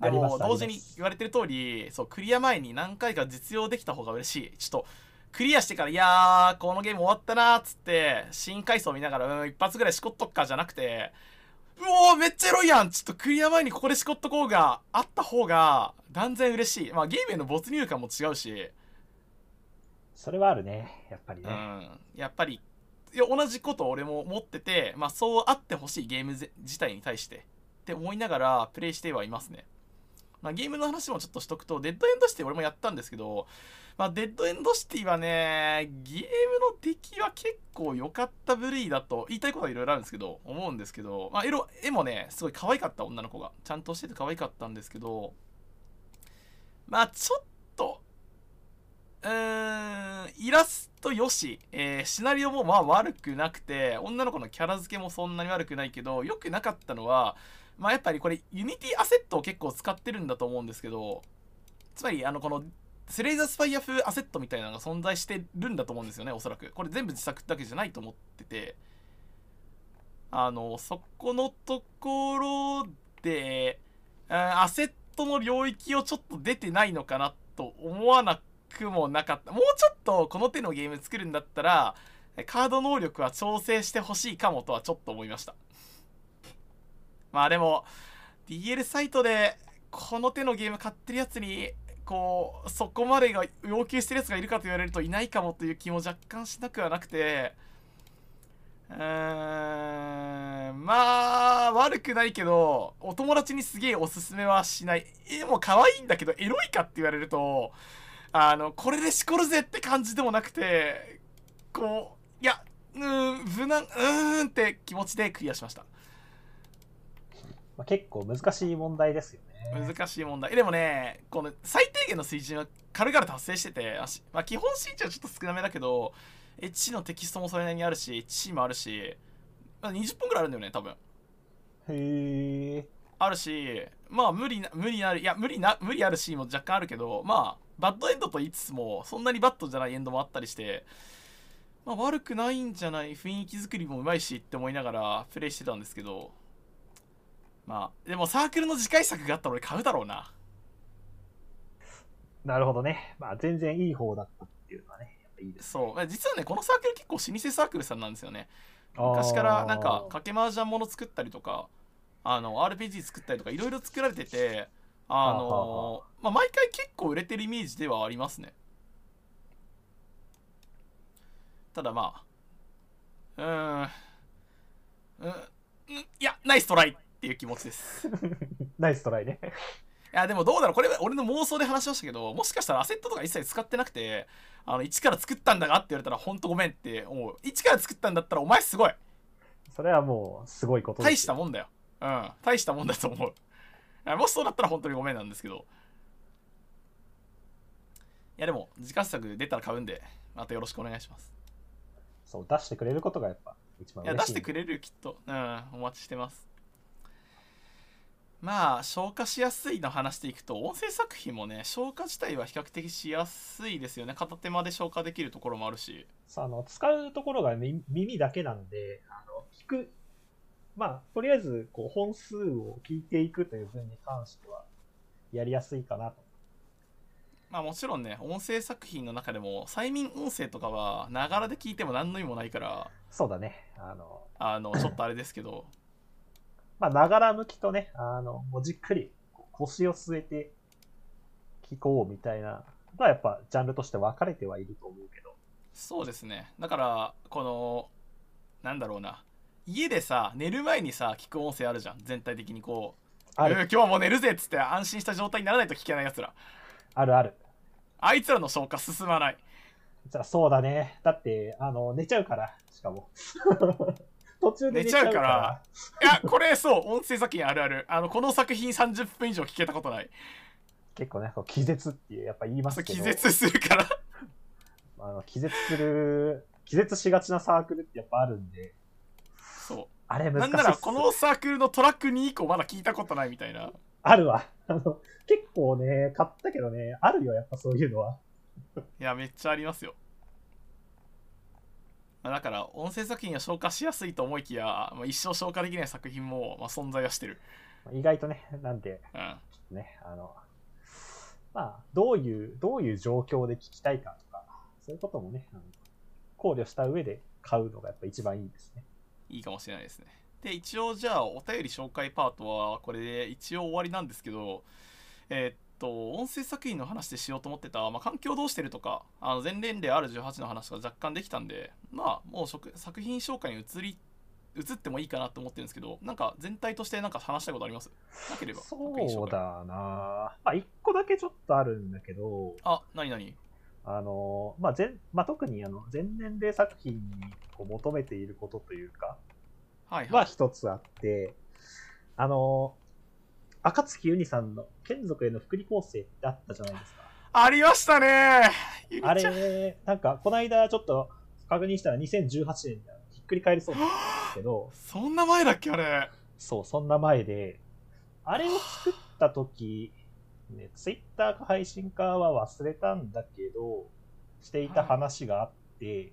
でも同時に言われてる通りそうクリア前に何回か実用できた方が嬉しい。ちょっとクリアしてからいやーこのゲーム終わったなーっつって新回想見ながらうん一発ぐらいしこっとくかじゃなくてうおーめっちゃエロいやん。ちょっとクリア前にここでしこっとこうがあった方が断然嬉しい。まあゲームへの没入感も違うし。それはあるね。やっぱりね。うん。やっぱりいや同じことを俺も思っててまあそうあってほしいゲーム自体に対してって思いながらプレイしてはいますね。まあ、ゲームの話もちょっとしとくと、デッドエンドシティ俺もやったんですけど、まあ、デッドエンドシティはね、ゲームの出来は結構良かった部類だと、言いたいことはいろいろあるんですけど、思うんですけど、まあ、絵もね、すごい可愛かった女の子が。ちゃんとしてて可愛かったんですけど、まあ、ちょっと、うーん、イラストよし、えーシナリオもまあ悪くなくて、女の子のキャラ付けもそんなに悪くないけど、良くなかったのは、まあやっぱりこれ、ユニティアセットを結構使ってるんだと思うんですけど、つまり、あの、この、スレイザースパイア風アセットみたいなのが存在してるんだと思うんですよね、おそらく。これ全部自作だけじゃないと思ってて、あの、そこのところで、アセットの領域をちょっと出てないのかなと思わなくもなかった。もうちょっとこの手のゲーム作るんだったら、カード能力は調整してほしいかもとはちょっと思いました。まあでも、DL サイトでこの手のゲーム買ってるやつに、こう、そこまでが要求してるやつがいるかと言われるといないかもという気も若干しなくはなくて、うーん、まあ、悪くないけど、お友達にすげえおすすめはしない。絵もう可愛いんだけど、エロいかって言われると、あの、これでしこるぜって感じでもなくて、こう、いや、うーん、無難、うーんって気持ちでクリアしました。まあ、結構難しい問題ですよね。難しい問題。でもね、この最低限の水準は軽々達成してて、まあ、基本身長はちょっと少なめだけど、H のテキストもそれなりにあるし、H もあるし、まあ、20分くらいあるんだよね、多分。へえ。あるし、まあ無理な、無理なる、いや、無理な、無理あるシーンも若干あるけど、まあ、バッドエンドと言いつつも、そんなにバッドじゃないエンドもあったりして、まあ悪くないんじゃない雰囲気作りもうまいしって思いながらプレイしてたんですけど、まあ、でもサークルの次回作があったら俺買うだろうな。なるほどね。まあ全然いい方だったっていうのはね、やっぱいいです。そう。実はね、このサークル結構老舗サークルさんなんですよね。昔からなんかあー賭け麻雀もの作ったりとかあの RPG 作ったりとかいろいろ作られててあのまあ、毎回結構売れてるイメージではありますねただまあうーんうんうんいやナイストライっていう気持ちですい ナイストライね。やでもどうだろうこれは俺の妄想で話しましたけどもしかしたらアセットとか一切使ってなくてあの一から作ったんだがって言われたらほんとごめんって思う一から作ったんだったらお前すごいそれはもうすごいことですよ大したもんだよ。うん。大したもんだと思う。あもしそうだったら本当にごめんなんですけど。いやでも、自家作出たら買うんで、またよろしくお願いします。そう、出してくれることがやっぱ一番いや、嬉しい。出してくれるよきっと。うん、お待ちしてます。まあ、消化しやすいの話でいくと、音声作品もね、消化自体は比較的しやすいですよね。片手間で消化できるところもあるし。そうあの使うところがみ耳だけなんで、あの聞く、まあ、とりあえずこう本数を聞いていくという分に関しては、やりやすいかなと。まあもちろんね、音声作品の中でも、催眠音声とかは、ながらで聞いても何の意味もないから、そうだね。あの、あの、ちょっとあれですけど、まあ、ながら向きとね、あの、もうじっくり腰を据えて聞こうみたいなのはやっぱジャンルとして分かれてはいると思うけど。そうですね。だから、この、なんだろうな。家でさ、寝る前にさ、聞く音声あるじゃん。全体的にこう、あ今日はもう寝るぜっつって安心した状態にならないと聞けない奴ら。あるある。あいつらの消化進まない。じゃあそうだね。だって、あの、寝ちゃうから、しかも。途中で寝ちゃうから。いや、これそう、音声作品あるある。あの、この作品30分以上聞けたことない。結構ね、こう気絶っていう、やっぱ言いますけど。気絶するから。あの気絶する、気絶しがちなサークルってやっぱあるんで、そあれう。難しいなんなら、このサークルのトラック2以降まだ聞いたことないみたいな。あるわ。あの、結構ね、買ったけどね、あるよ、やっぱそういうのは。いや、めっちゃありますよ。まあだから、音声作品は消化しやすいと思いきや、まあ、一生消化できない作品も、まあ、存在はしてる。意外とね、なんで、うん。ね、あの、まあ、どういう、どういう状況で聞きたいかとか、そういうこともね、考慮した上で買うのがやっぱ一番いいですね。いいかもしれないですね。で、一応じゃあ、お便り紹介パートは、これで一応終わりなんですけど、えーっと、音声作品の話でしようと思ってた、まあ、環境どうしてるとか、あの全年齢 R18 の話が若干できたんで、まあ、もう食作品紹介に移り、移ってもいいかなと思ってるんですけどなんか全体としてなんか話したいことあります？なければそうだな。まあ一個だけちょっとあるんだけど。あ何何？あのまあ前まあ、特にあの全年齢作品にこう求めていることというかはいははい一つあって、あの赤月ゆにさんの眷属への福利厚生ってあったじゃないですか。ありましたね。あれ、なんか、この間ちょっと確認したら2018年にひっくり返りそうなんですけど、そんな前だっけあれ。そう、そんな前で、あれを作った時、ね、ツイッターか配信かは忘れたんだけど、していた話があって、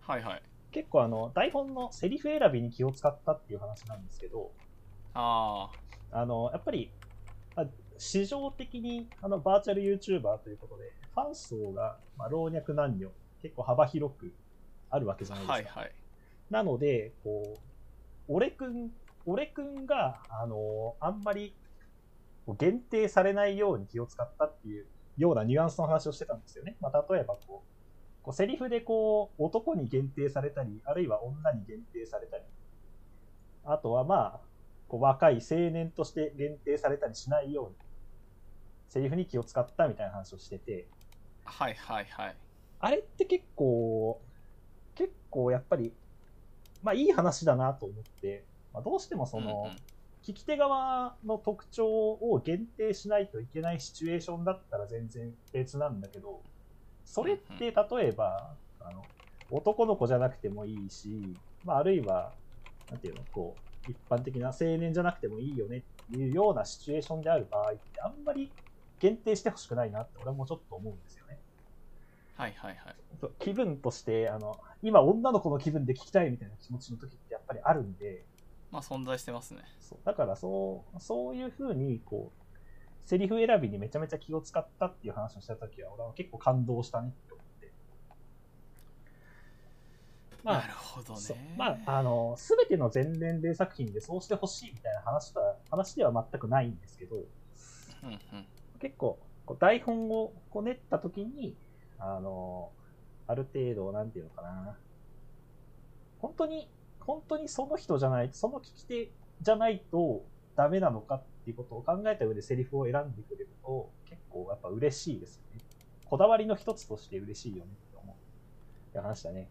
はいはい。結構あの、台本のセリフ選びに気を使ったっていう話なんですけど、ああの、やっぱり、まあ市場的にあのバーチャル YouTuber ということで、ファン層が、まあ、老若男女、結構幅広くあるわけじゃあないですか。はいはい。なので、こう、俺くん、俺くんが、あの、あんまりこう限定されないように気を使ったっていうようなニュアンスの話をしてたんですよね。まあ、例えばこう、こうセリフでこう、男に限定されたり、あるいは女に限定されたり、あとはまあ、こう若い青年として限定されたりしないように、セリフに気を使ったみたいな話をしてて、はいはいはい。あれって結構、結構やっぱり、まあいい話だなと思って、まあ、どうしてもその、うんうん聞き手側の特徴を限定しないといけないシチュエーションだったら全然別なんだけど、それって例えば、あの男の子じゃなくてもいいし、まあ、あるいは、なんていうの、こう、一般的な青年じゃなくてもいいよねっていうようなシチュエーションである場合って、あんまり限定してほしくないなって俺もちょっと思うんですよね。はいはいはいそう気分としてあの今女の子の気分で聞きたいみたいな気持ちの時ってやっぱりあるんでまあ存在してますね。そう。だからそうそういうふうにこうセリフ選びにめちゃめちゃ気を使ったっていう話をした時は俺は結構感動したねって思って。まなあるほどね。まああの全ての全年齢作品でそうしてほしいみたいな話とは話では全くないんですけどうんうん。結構台本をこう練った時にあのある程度なんていうのかな。本当に本当にその人じゃないその聞き手じゃないとダメなのかっていうことを考えた上でセリフを選んでくれると結構やっぱ嬉しいですよね。こだわりの一つとして嬉しいよねって思う。って話だね。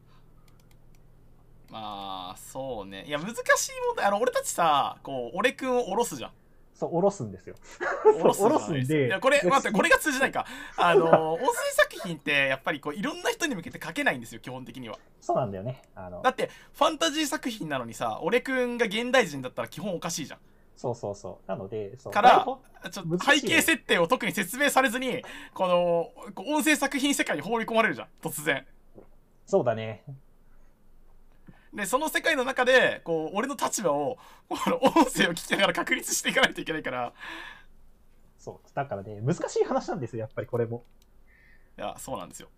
まあそうね。いや難しい問題。あの俺たちさこう俺くんを下ろすじゃん。そう下ろすんですよ。下ろすんでいやこれ待ってこれが通じないか。あの音声作品ってやっぱりこういろんな人に向けて書けないんですよ基本的には。そうなんだよね。あのだってファンタジー作品なのにさ俺くんが現代人だったら基本おかしいじゃん。そうそうそう。なのでからちょっと背景設定を特に説明されずにこの音声作品世界に放り込まれるじゃん突然。そうだねでその世界の中でこう俺の立場をこの音声を聞きながら確立していかないといけないから。そう。だからね難しい話なんですよやっぱりこれも。いやそうなんですよ。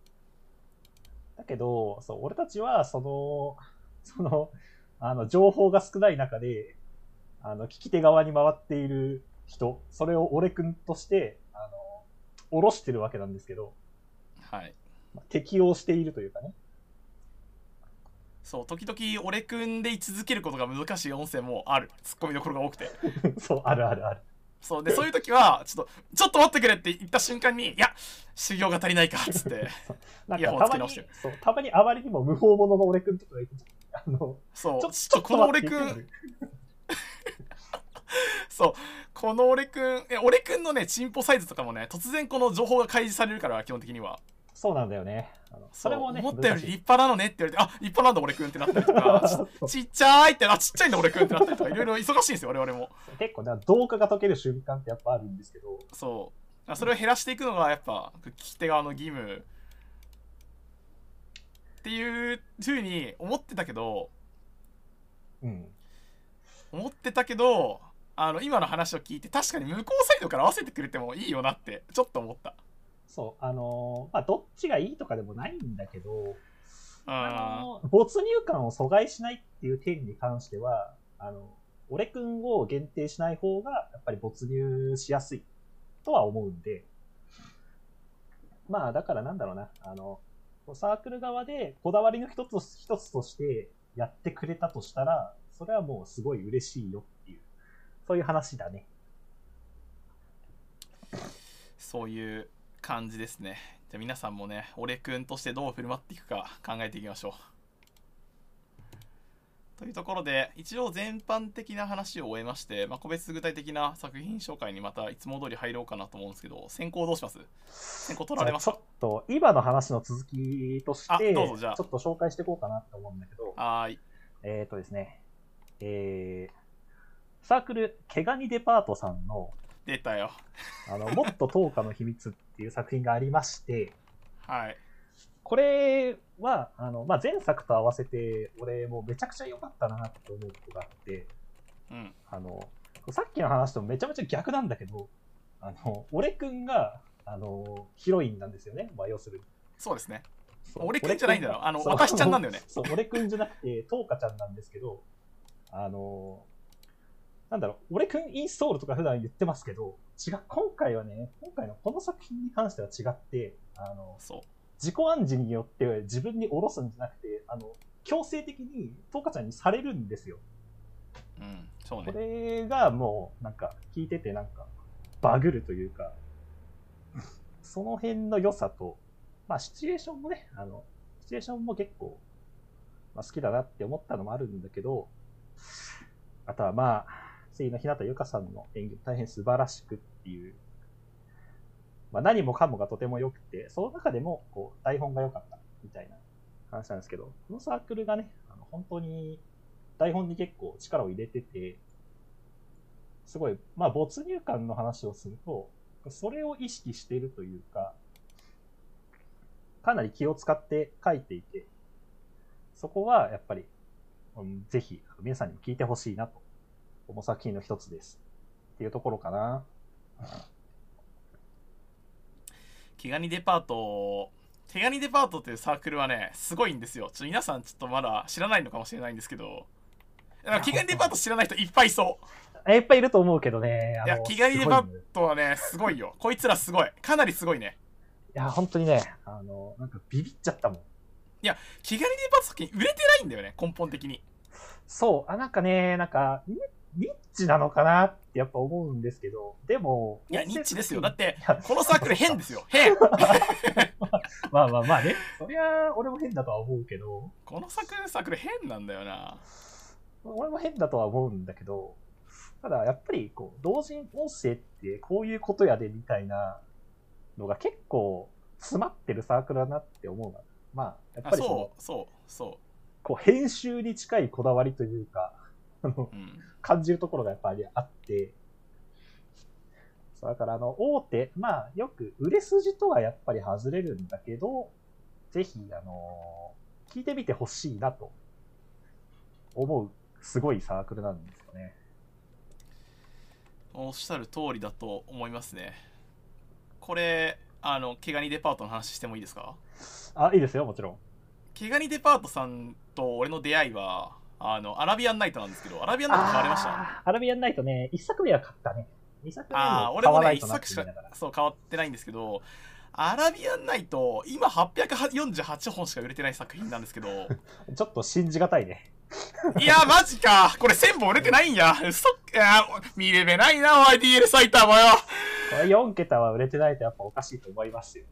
だけど、そう、俺たちは、その、その、あの、情報が少ない中で、あの、聞き手側に回っている人、それを俺くんとして、あの、下ろしてるわけなんですけど、はい。まあ適応しているというかね。そう時々俺くんで居続けることが難しい音声もある。ツッコミどころが多くて。そう、あるあるある。そうでそういう時はちょっとちょっと待ってくれって言った瞬間にいや修行が足りないかっつって。イヤかたまにホンつけ直して。る、そう、たまにあまりにも無法者の俺くんとかがいて、あの、そう。ちょっとこの俺くん そう。この俺くんえ俺くんのねチンポサイズとかもね突然この情報が開示されるから基本的にはそうなんだよね。それもね、思ったより立派なのねって言われてあ立派なんだ俺くんってなったりとか ちっちゃいってあちっちゃいんだ俺くんってなったりとかいろいろ忙しいんですよ我々も。結構、ね、同化が解ける瞬間ってやっぱあるんですけど、そう。それを減らしていくのがやっぱ聞き手側の義務。っていうふうに思ってたけどうん。思ってたけどあの今の話を聞いて確かに向こうサイドから合わせてくれてもいいよなってちょっと思ったそう、あのーまあ、どっちがいいとかでもないんだけど、ああのー没入感を阻害しないっていう点に関しては、あの、俺くんを限定しない方が、やっぱり没入しやすいとは思うんで、まあ、だからなんだろうな、あの、サークル側でこだわりの一つ一つとしてやってくれたとしたら、それはもうすごい嬉しいよっていう、そういう話だね。そういう感じですね。じゃあ皆さんもね俺くんとしてどう振る舞っていくか考えていきましょう。というところで一応全般的な話を終えまして、まあ、個別具体的な作品紹介にまたいつも通り入ろうかなと思うんですけど先行どうします？先行取られます？ちょっと、今の話の続きとして、あどうぞじゃあ。ちょっと紹介していこうかなと思うんだけど、はーい。えっ、ー、とですね、えー、サークル、毛ガニデパートさんの、出たよ。あの、もっと 10日の秘密っていう作品がありまして、はい。これは、あの、まあ、前作と合わせて、俺もうめちゃくちゃ良かったなって思うことがあって、うん。あの、さっきの話とめちゃめちゃ逆なんだけど、あの、俺くんが、あの、ヒロインなんですよね、まあ、要するに。そうですね。俺くんじゃないんだよあの私ちゃんなんだよね。そう、俺くんじゃなくて、トウカちゃんなんですけど、あの、なんだろう、俺くんインストールとか普段言ってますけど、違う、今回はね、今回のこの作品に関しては違って、あの、そう自己暗示によって自分に下ろすんじゃなくて、あの、強制的にトウカちゃんにされるんですよ。うんそうこねれがもう、なんか、聞いててなんか、バグるというか、その辺の良さと、まあ、シチュエーションもね、あの、シチュエーションも結構、まあ、好きだなって思ったのもあるんだけど、あとはまあ、声優の日向由香さんの演技も大変素晴らしくっていう、まあ、何もかもがとても良くて、その中でも、こう、台本が良かったみたいな話なんですけど、このサークルがね、あの本当に台本に結構力を入れてて、すごい、まあ、没入感の話をすると、それを意識しているというか、かなり気を使って書いていて、そこはやっぱり、うんぜひ皆さんにも聞いてほしいなと思う作品の一つです。っていうところかな。毛ガニデパート毛ガニデパートっていうサークルはねすごいんですよちょっと皆さんちょっとまだ知らないのかもしれないんですけど毛ガニデパート知らない人いっぱいいそうえいっぱいいると思うけどね。いや、気ガニデパートはね、すごいよ。こいつらすごい。かなりすごいね。いや、本当にね、あの、なんかビビっちゃったもん。気ガニデパート作品売れてないんだよね、根本的に。そう、あ、なんかね、なんか、ニニッチなのかなってやっぱ思うんですけど、でも、いや、ニッチですよ。だってこのサークル変ですよ。変 まあまあまあね、そりゃ、俺も変だとは思うけど、このサークル、サークル変なんだよな。俺も変だとは思うんだけど、ただやっぱり、こう、同人音声ってこういうことやでみたいなのが結構詰まってるサークルだなって思うな。まあ、やっあぱりそのそう、そう、そこう、編集に近いこだわりというか、あの、う。うん。感じるところがやっぱりあって、だからあの、大手、まあ、よく売れ筋とはやっぱり外れるんだけど、ぜひ、あの聞いてみてほしいなと思う、すごいサークルなんですよね。おっしゃる通りだと思いますね。これ、あの、毛ガニデパートの話してもいいですか？あ、いいですよ、もちろん。毛ガニデパートさんと俺の出会いは、あの、アラビアンナイトなんですけど、アラビアンナイト変わりました？アラビアンナイトね、一作目は買ったね。二作目ああ、も俺もね、一買わないとなっ作しかて言いながら。そう変わってないんですけど、アラビアンナイト、今848本しか売れてない作品なんですけど、ちょっと信じがたいね。いや、マジか、これ1000本売れてないんや、嘘いや、見れべないな、おい、DL サイターもよ。これ4桁は売れてないとやっぱおかしいと思いますよ。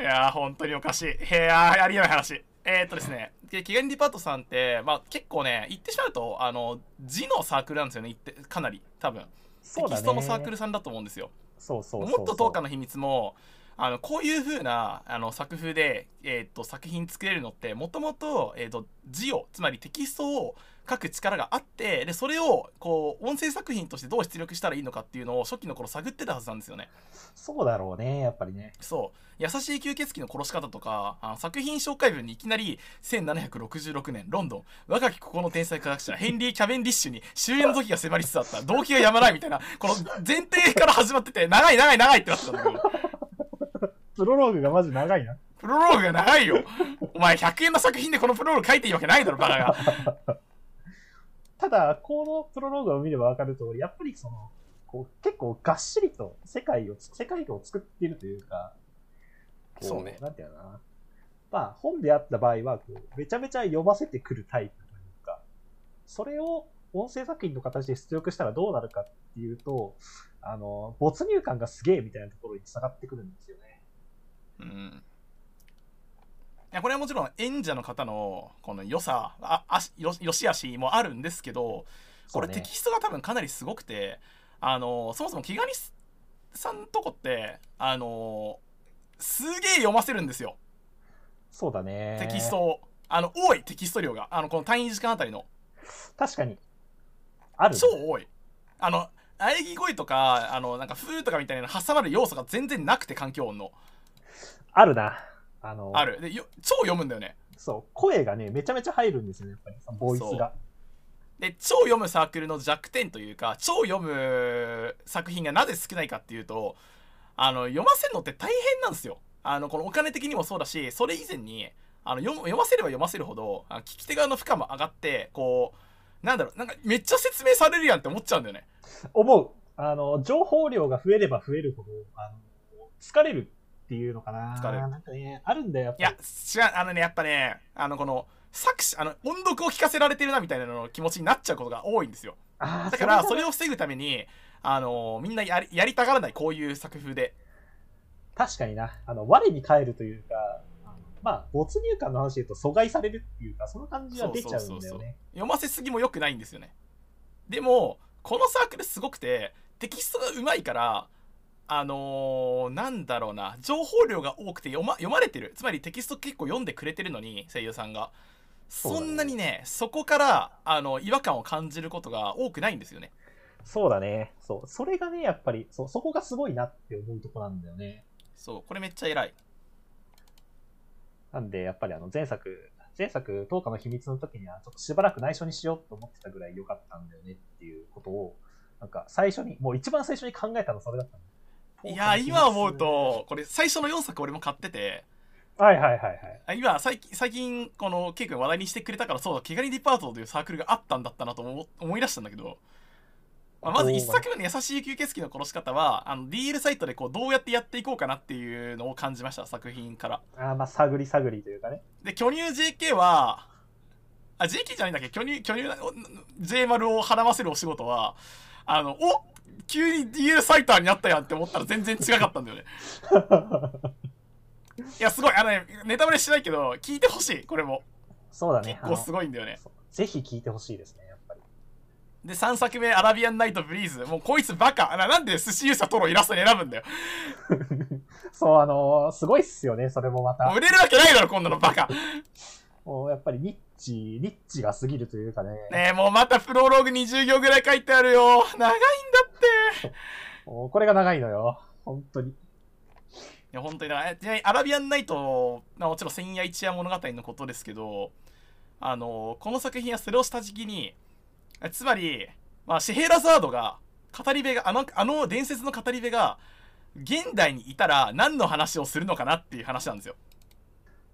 いやー、本当におかしい。へやありえない話。えー、っとですね、でキデパートさんって、まあ、結構ね、言ってしまうと、あの、字のサークルなんですよね、言ってかなり、多分。テキストのサークルさんだと思うんですよ。そうそう。もっと10日の秘密もあのこういう風なあの作風で、えー、と作品作れるのってもともとえーと字をつまりテキストを書く力があってでそれをこう音声作品としてどう出力したらいいのかっていうのを初期の頃探ってたはずなんですよね。そうだろうね、やっぱりね。そう優しい吸血鬼の殺し方とかあの作品紹介文にいきなり1766年ロンドン若きここの天才科学者ヘンリー・キャベンディッシュに終焉の時が迫りつつあった動機がやまないみたいなこの前提から始まってて長い長い長いってなってたんだけどプロローグがマジ長いな。プロローグが長いよお前100円の作品でこのプロローグ書いていいわけないだろバカがただ、このプロローグを見ればわかる通り、やっぱりその、こう結構がっしりと世界をつ、世界観を作っているというか、こそうねなんていうな。まあ、本であった場合はこう、めちゃめちゃ読ませてくるタイプというか、それを音声作品の形で出力したらどうなるかっていうと、あの、没入感がすげえみたいなところに下がってくるんですよね。うんいやこれはもちろん演者の方のこの良さああしよよしあしもあるんですけどこれテキストが多分かなりすごくてあのそもそも気ガニさんとこってあのすげえ読ませるんですよそうだね。テキストをあの多いテキスト量があのこの単位時間あたりの確かに。ある、ね。超多いあの喘ぎ声とかあのなんかフーとかみたいな挟まる要素が全然なくて環境音のあるな。あの、ある。でよ超読むんだよね。そう、声がね、めちゃめちゃ入るんですよね、やっぱり、ボイスが。で超読むサークルの弱点というか超読む作品がなぜ少ないかっていうとあの読ませるのって大変なんですよ。あのこのお金的にもそうだしそれ以前にあの読読ませれば読ませるほど聞き手側の負荷も上がってこうなんだろうなんかめっちゃ説明されるやんって思っちゃうんだよね。思う。あの、情報量が増えれば増えるほど、あの、疲れるっていうのかな。疲れる。なんかね、あるんだよ、やっいや。違うあのねやっぱねあのこの作詞あの音読を聞かせられてるなみたいなの気持ちになっちゃうことが多いんですよ。だからそれれを防ぐためにあのみんなやりやりたがらないこういう作風で。確かにな、あの、我に返るというか、まあ、没入感の話で言うと阻害されるっていうか、その感じは出ちゃうんだよね。読ませすぎも良くないんですよね。でもこのサークルすごくてテキストがうまいからあのーなんだろうな情報量が多くて読ま読まれてるつまりテキスト結構読んでくれてるのに声優さんがそんなにねそこからあの違和感を感じることが多くないんですよねそうだね。そう。それがね、やっぱり、そうそこがすごいなって思うとこなんだよね。そうこれめっちゃ偉いなんで、やっぱりあの、前作、前作、10日の秘密の時には、ちょっとしばらく内緒にしようと思ってたぐらい良かったんだよねっていうことを、なんか最初に、もう一番最初に考えたのそれだったの。いや今思うとこれ最初の4作俺も買ってて。はいはいはいはい。あ今最近最近この K 君話題にしてくれたからそうだ毛ガニデパートというサークルがあったんだったなと思思い出したんだけど、まあまず1作目の「優しい吸血鬼の殺し方は」あの DL サイトでこうどうやってやっていこうかなっていうのを感じました作品から。あーまあ、探り探りというかね。で巨乳 JK はあ JK じゃないんだっけ？巨乳巨乳お J 丸を孕ませるお仕事はあのお急に DL サイターになったやんって思ったら全然違かったんだよね。いやすごい。あのねネタバレしないけど聞いてほしいこれも。そうだね。結。構すごいんだよね。ぜひ聞いてほしいですね、やっぱり。で3作目「アラビアンナイト・ブリーズ」もうこいつバカ。ななんで寿司ユーサトロイラストに選ぶんだよ。そう、あのーすごいっすよね、それもまた。売れるわけないだろこんなのバカもうやっぱりニッチ、ニッチが過ぎるというかね。ねえもうまたプロローグ20行ぐらい書いてあるよ長いんだって もうこれが長いのよ。本当に。いや本当になちなみにアラビアンナイトまあもちろん千夜一夜物語のことですけどあのこの作品はそれをした時期にえつまり、まあ、シェヘラザードが語り部があのあの伝説の語り部が現代にいたら何の話をするのかなっていう話なんですよ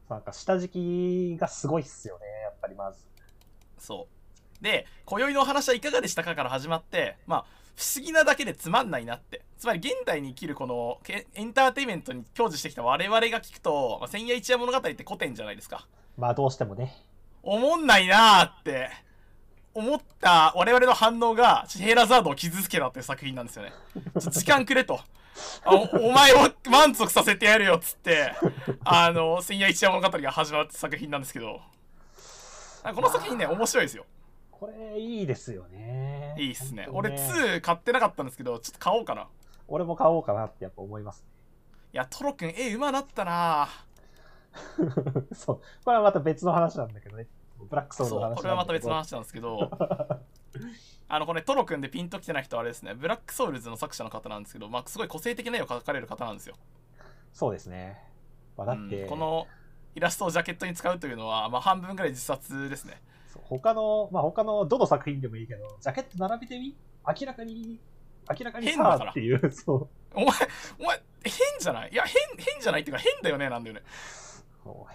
なんか下敷きがすごいっすよね、やっぱりまず。そう。で今宵のお話はいかがでしたかから始まってまあ不思議なだけでつまんないなって。つまり現代に生きるこのけエンターテインメントに享受してきた我々が聞くと「まあ、千夜一夜物語」って古典じゃないですか。まあどうしてもね。思んないなーって思った我々の反応がシヘラザードを傷つけたっていう作品なんですよね。時間くれと。あおお前を満足させてやるよっつってあの千夜一夜物語が始まった作品なんですけどこの作品ね面白いですよこれいいですよね。いいっすね。本当俺2買ってなかったんですけど、ちょっと買おうかな。い俺も買おうかなってやっぱ思いますや、トロくん、絵うまなったなね。そう。これはまた別の話なんだけどね。ブラックソウルのそう、話これはまた別の話。話なんですけど、あの、これ、トロくんでピンときてない人はあれですね、ブラックソウルズの作者の方なんですけど、まあ、すごい個性的な絵を描かれる方なんですよ。そうですね。まあ、だって、うんこのイラストをジャケットに使うというのは、まあ、半分ぐらい自殺ですね。他の、まあ他のどの作品でもいいけど、ジャケット並べてみ？明らかに、明らかに変だからさっていう、そう。お前、お前、変じゃない？いや、変、変じゃないっていうか、変だよね、なんだよね。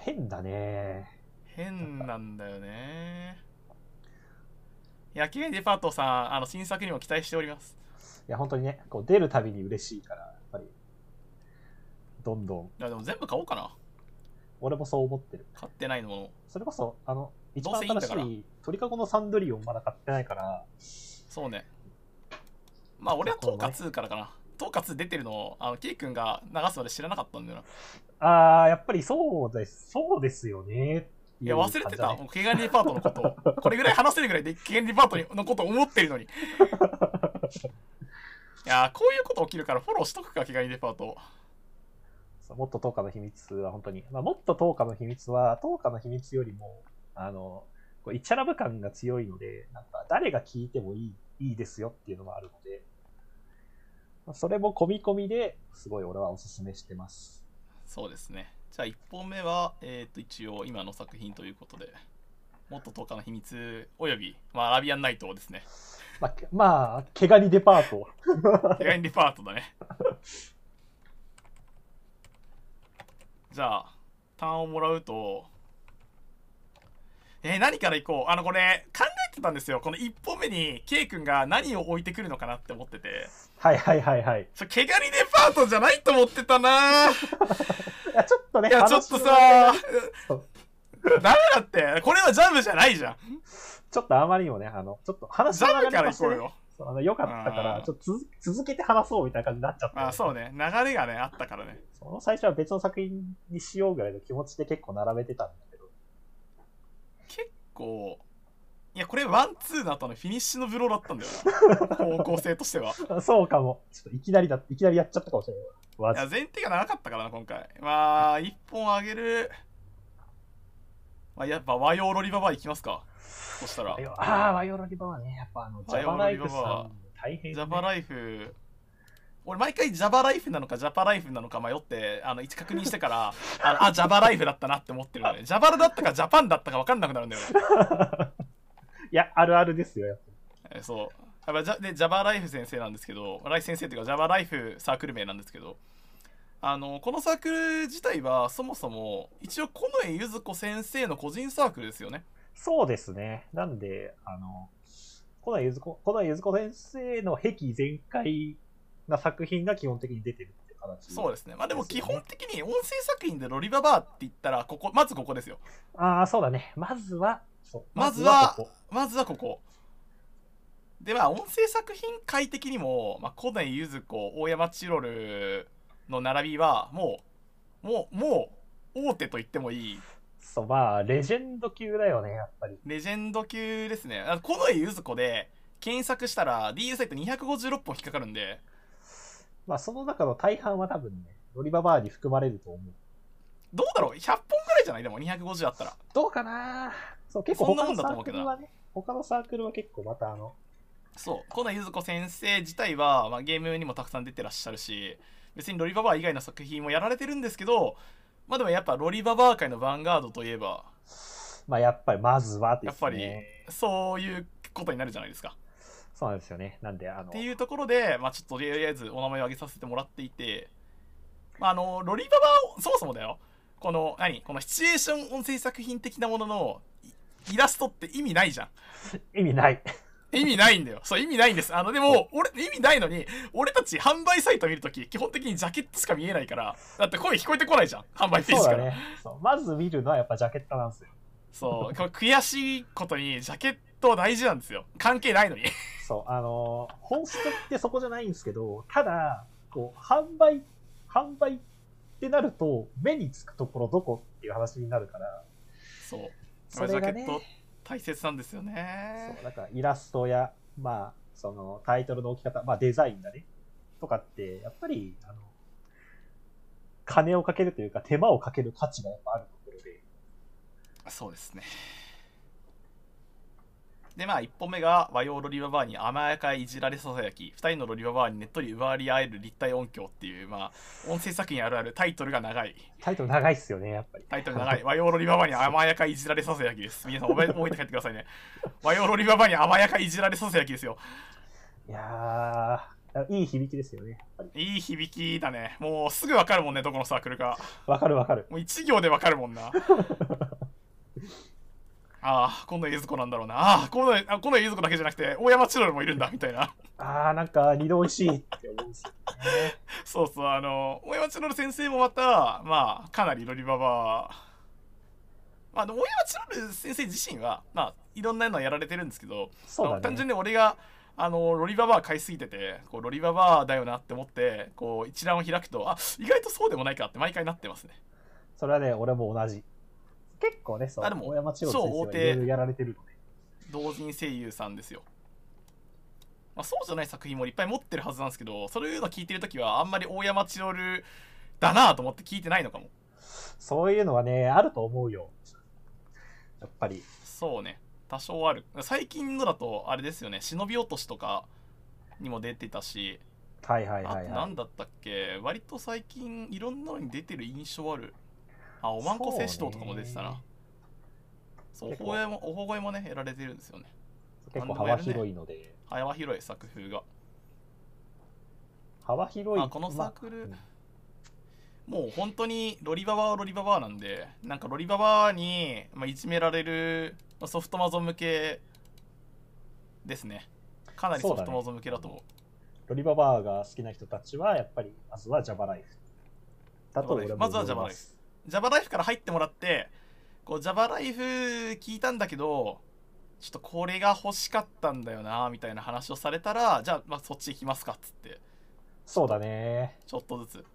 変だね。変なんだよね。野球デパートさん、あの、新作にも期待しております。いや、本当にね、こう出るたびに嬉しいから、やっぱり、どんどん。いや、でも全部買おうかな。俺もそう思ってる。買ってないもの。それこそ、あの、一番新しい鳥かごのサンドリオンまだ買ってないから、そうね。まあ、俺はトーカ2からかな。トーカ2出てるのを、あの、ケイ君が流すまで知らなかったんだよな。あー、やっぱりそうです、そうですよね。いや、忘れてた。ねもう、毛ガニデパートのことを。これぐらい話せるぐらいで、毛ガニデパートのことを思ってるのに。いやー、こういうこと起きるからフォローしとくか、毛ガニデパート。もっと10日の秘密は本当に、まあ、もっと10日の秘密は、10日の秘密よりも、あの、こうイチャラブ感が強いので、なんか誰が聞いてもいい、いいですよっていうのもあるので、まあそれも込み込みですごい俺はおすすめしてます。そうですね。じゃあ1本目は、えっ、と、一応今の作品ということで、もっと10日の秘密および、まあ、アラビアンナイトをですね、まあ、けまあ、毛ガニデパート。毛ガニデパートだね。じゃあ、ターンをもらうと、えー何からいこう？あの、これ、考えてたんですよ。この1本目に、ケイ君が何を置いてくるのかなって思ってて、はいはいはいはい。それ毛ガニデパートじゃないと思ってたなー いや、ちょっとね、いや、ちょっとさダメだって。これはジャムじゃないじゃん。ちょっとあまりにもね、あの、ちょっと話ジャム流れとしてねからいこうよ。あの、良かったからちょっと続続けて話そうみたいな感じになっちゃった。あ、そうね。流れがね、あったからね。その最初は別の作品にしようぐらいの気持ちで結構並べてたんだけど。結構、いや、これワン、ツーの後のフィニッシュのブローだったんだよな。方向性としては。あそうかも。ちょっといきなりだ、いきなりやっちゃったかもしれないわ。いや、前提が長かったからな、今回。まあ、一本あげる。まあ、やっぱ和洋ロリババアいきますか。そしたら。ジああ、ワイオロリバはね、やっぱあの、ジャパライフさん、大変、ね。ャパライフ。俺毎回ジャバライフなのかジャパライフなのか迷ってあの一確認してからあのあジャバライフだったなって思ってるのでジャバラだったかジャパンだったか分かんなくなるんだよね いや、あるあるですよ、えーそうやっぱジャでジャバライフ先生なんですけどライフ先生っていうかジャバライフサークル名なんですけどあのこのサークル自体はそもそも一応近衛ゆず子先生の個人サークルですよねそうですね。なんで、あの、古代ゆずこ、古代ゆずこ先生の壁全開な作品が基本的に出てるって形。そうですねまあでも基本的に音声作品でロリババアって言ったらここまずここですよああ、そうだね。まずは、まずはまずはここ。でまあ音声作品界的にも、まあ、古代ゆず子大山チロルの並びはもうもうもう大手と言ってもいい。そう、まあ、レジェンド級だよね、やっぱり。レジェンド級ですね。あ古代ゆず子で検索したら DU サイト256本引っかかるんで。まあ、その中の大半は多分ね、ロリババアに含まれると思う。どうだろう？100本ぐらいじゃない？でも250あったら。どうかなそう、結構他のサークルはね、他のサークルは結構またあの、そう。古代ゆず子先生自体は、まあ、ゲームにもたくさん出てらっしゃるし別にロリババア以外の作品もやられてるんですけどまあでもやっぱロリババア界のヴァンガードといえば。まあ、やっぱりまずはですね。やっぱりそういうことになるじゃないですか。そうなんですよね。なんで、あの、っていうところで、まあ、ちょっととりあえずお名前を挙げさせてもらっていて、まあ、あのロリババをそもそもだよ。この何？このシチュエーション音声作品的なもののイイラストって意味ないじゃん。意味ない。意味ないんだよ。そう意味ないんです。あのでも俺意味ないのに俺たち販売サイト見るとき基本的にジャケットしか見えないからだって声聞こえてこないじゃん。販売ページから。そうだね。まず見るのはやっぱジャケットなんですよ。そう悔しいことにジャケット大事なんですよ。関係ないのに。そう、あのー本質ってそこじゃないんですけど、ただ、こう、販売、販売ってなると、目につくところどこっていう話になるから、そうそれがね。ジャケット大切なんですよね。そう、だからイラストや、まあ、そのタイトルの置き方、まあデザインだね、とかって、やっぱり、あの、金をかけるというか、手間をかける価値がやっぱあるところで、そうですね。で、まあ、1本目が和洋ロリババアに甘やかいいじられささやき、2人のロリババアにねっとり奪わり合える立体音響っていう、まあ、音声作品あるあるタイトルが長い。タイトル長いっすよね、やっぱり。タイトル長い。和洋ロリババアに甘やかいいじられささやきです。皆さん覚えて帰ってくださいね。和洋ロリババアに甘やかいいじられささやきですよ。いやー、いい響きですよね。いい響きだね。もうすぐわかるもんね、どこのサークルか。わかるわかる。もう1行でわかるもんな。ああ、今度はゆず子なんだろうな。ああ、今度はあ今度はゆず子だけじゃなくて、大山千鳥もいるんだ、みたいな。あー、なんか二度美味しいって思うんですよね。そうそう、あの、大山千鳥先生もまた、まあ、かなりロリババまあ、大山千春先生自身は、まあ、いろんなのやられてるんですけど、そうだね。単純に俺があのロリババア買いすぎててこうロリババアだよなって思ってこう一覧を開くとあ意外とそうでもないかって毎回なってますねそれはね、俺も同じ。結構ね、そう、あでも大山千代先生はやられてるので。同人声優さんですよ、まあ、そうじゃない作品もいっぱい持ってるはずなんですけどそういうの聞いてる時はあんまり大山千春だなと思って聞いてないのかもそういうのはね、あると思うよ。やっぱり。そうね多少ある最近のだとあれですよね忍び落としとかにも出てたしはいはいあとはいはい。何だったっけ割と最近いろんなのに出てる印象あるあおまんこ聖子堂とかも出てたな。そう結構。お声もおほ声もねやられてるんですよね。結構幅広いので。幅広い作風が。幅広い。あこのサークルまあもう本当にロリババはロリババなんでなんかロリババに、まあ、いじめられるまあソフトマゾ向けですね。かなりソフトマゾ向けだと思う。ロリババーが好きな人たちは、やっぱり、まずは Java ライフ。だと俺もまずは思い Java ライフ。Java ライフから入ってもらってこう Java ライフ聞いたんだけどちょっとこれが欲しかったんだよなみたいな話をされたらじゃあ,、まあそっち行きますかっつってそうだね。ちょっとずつ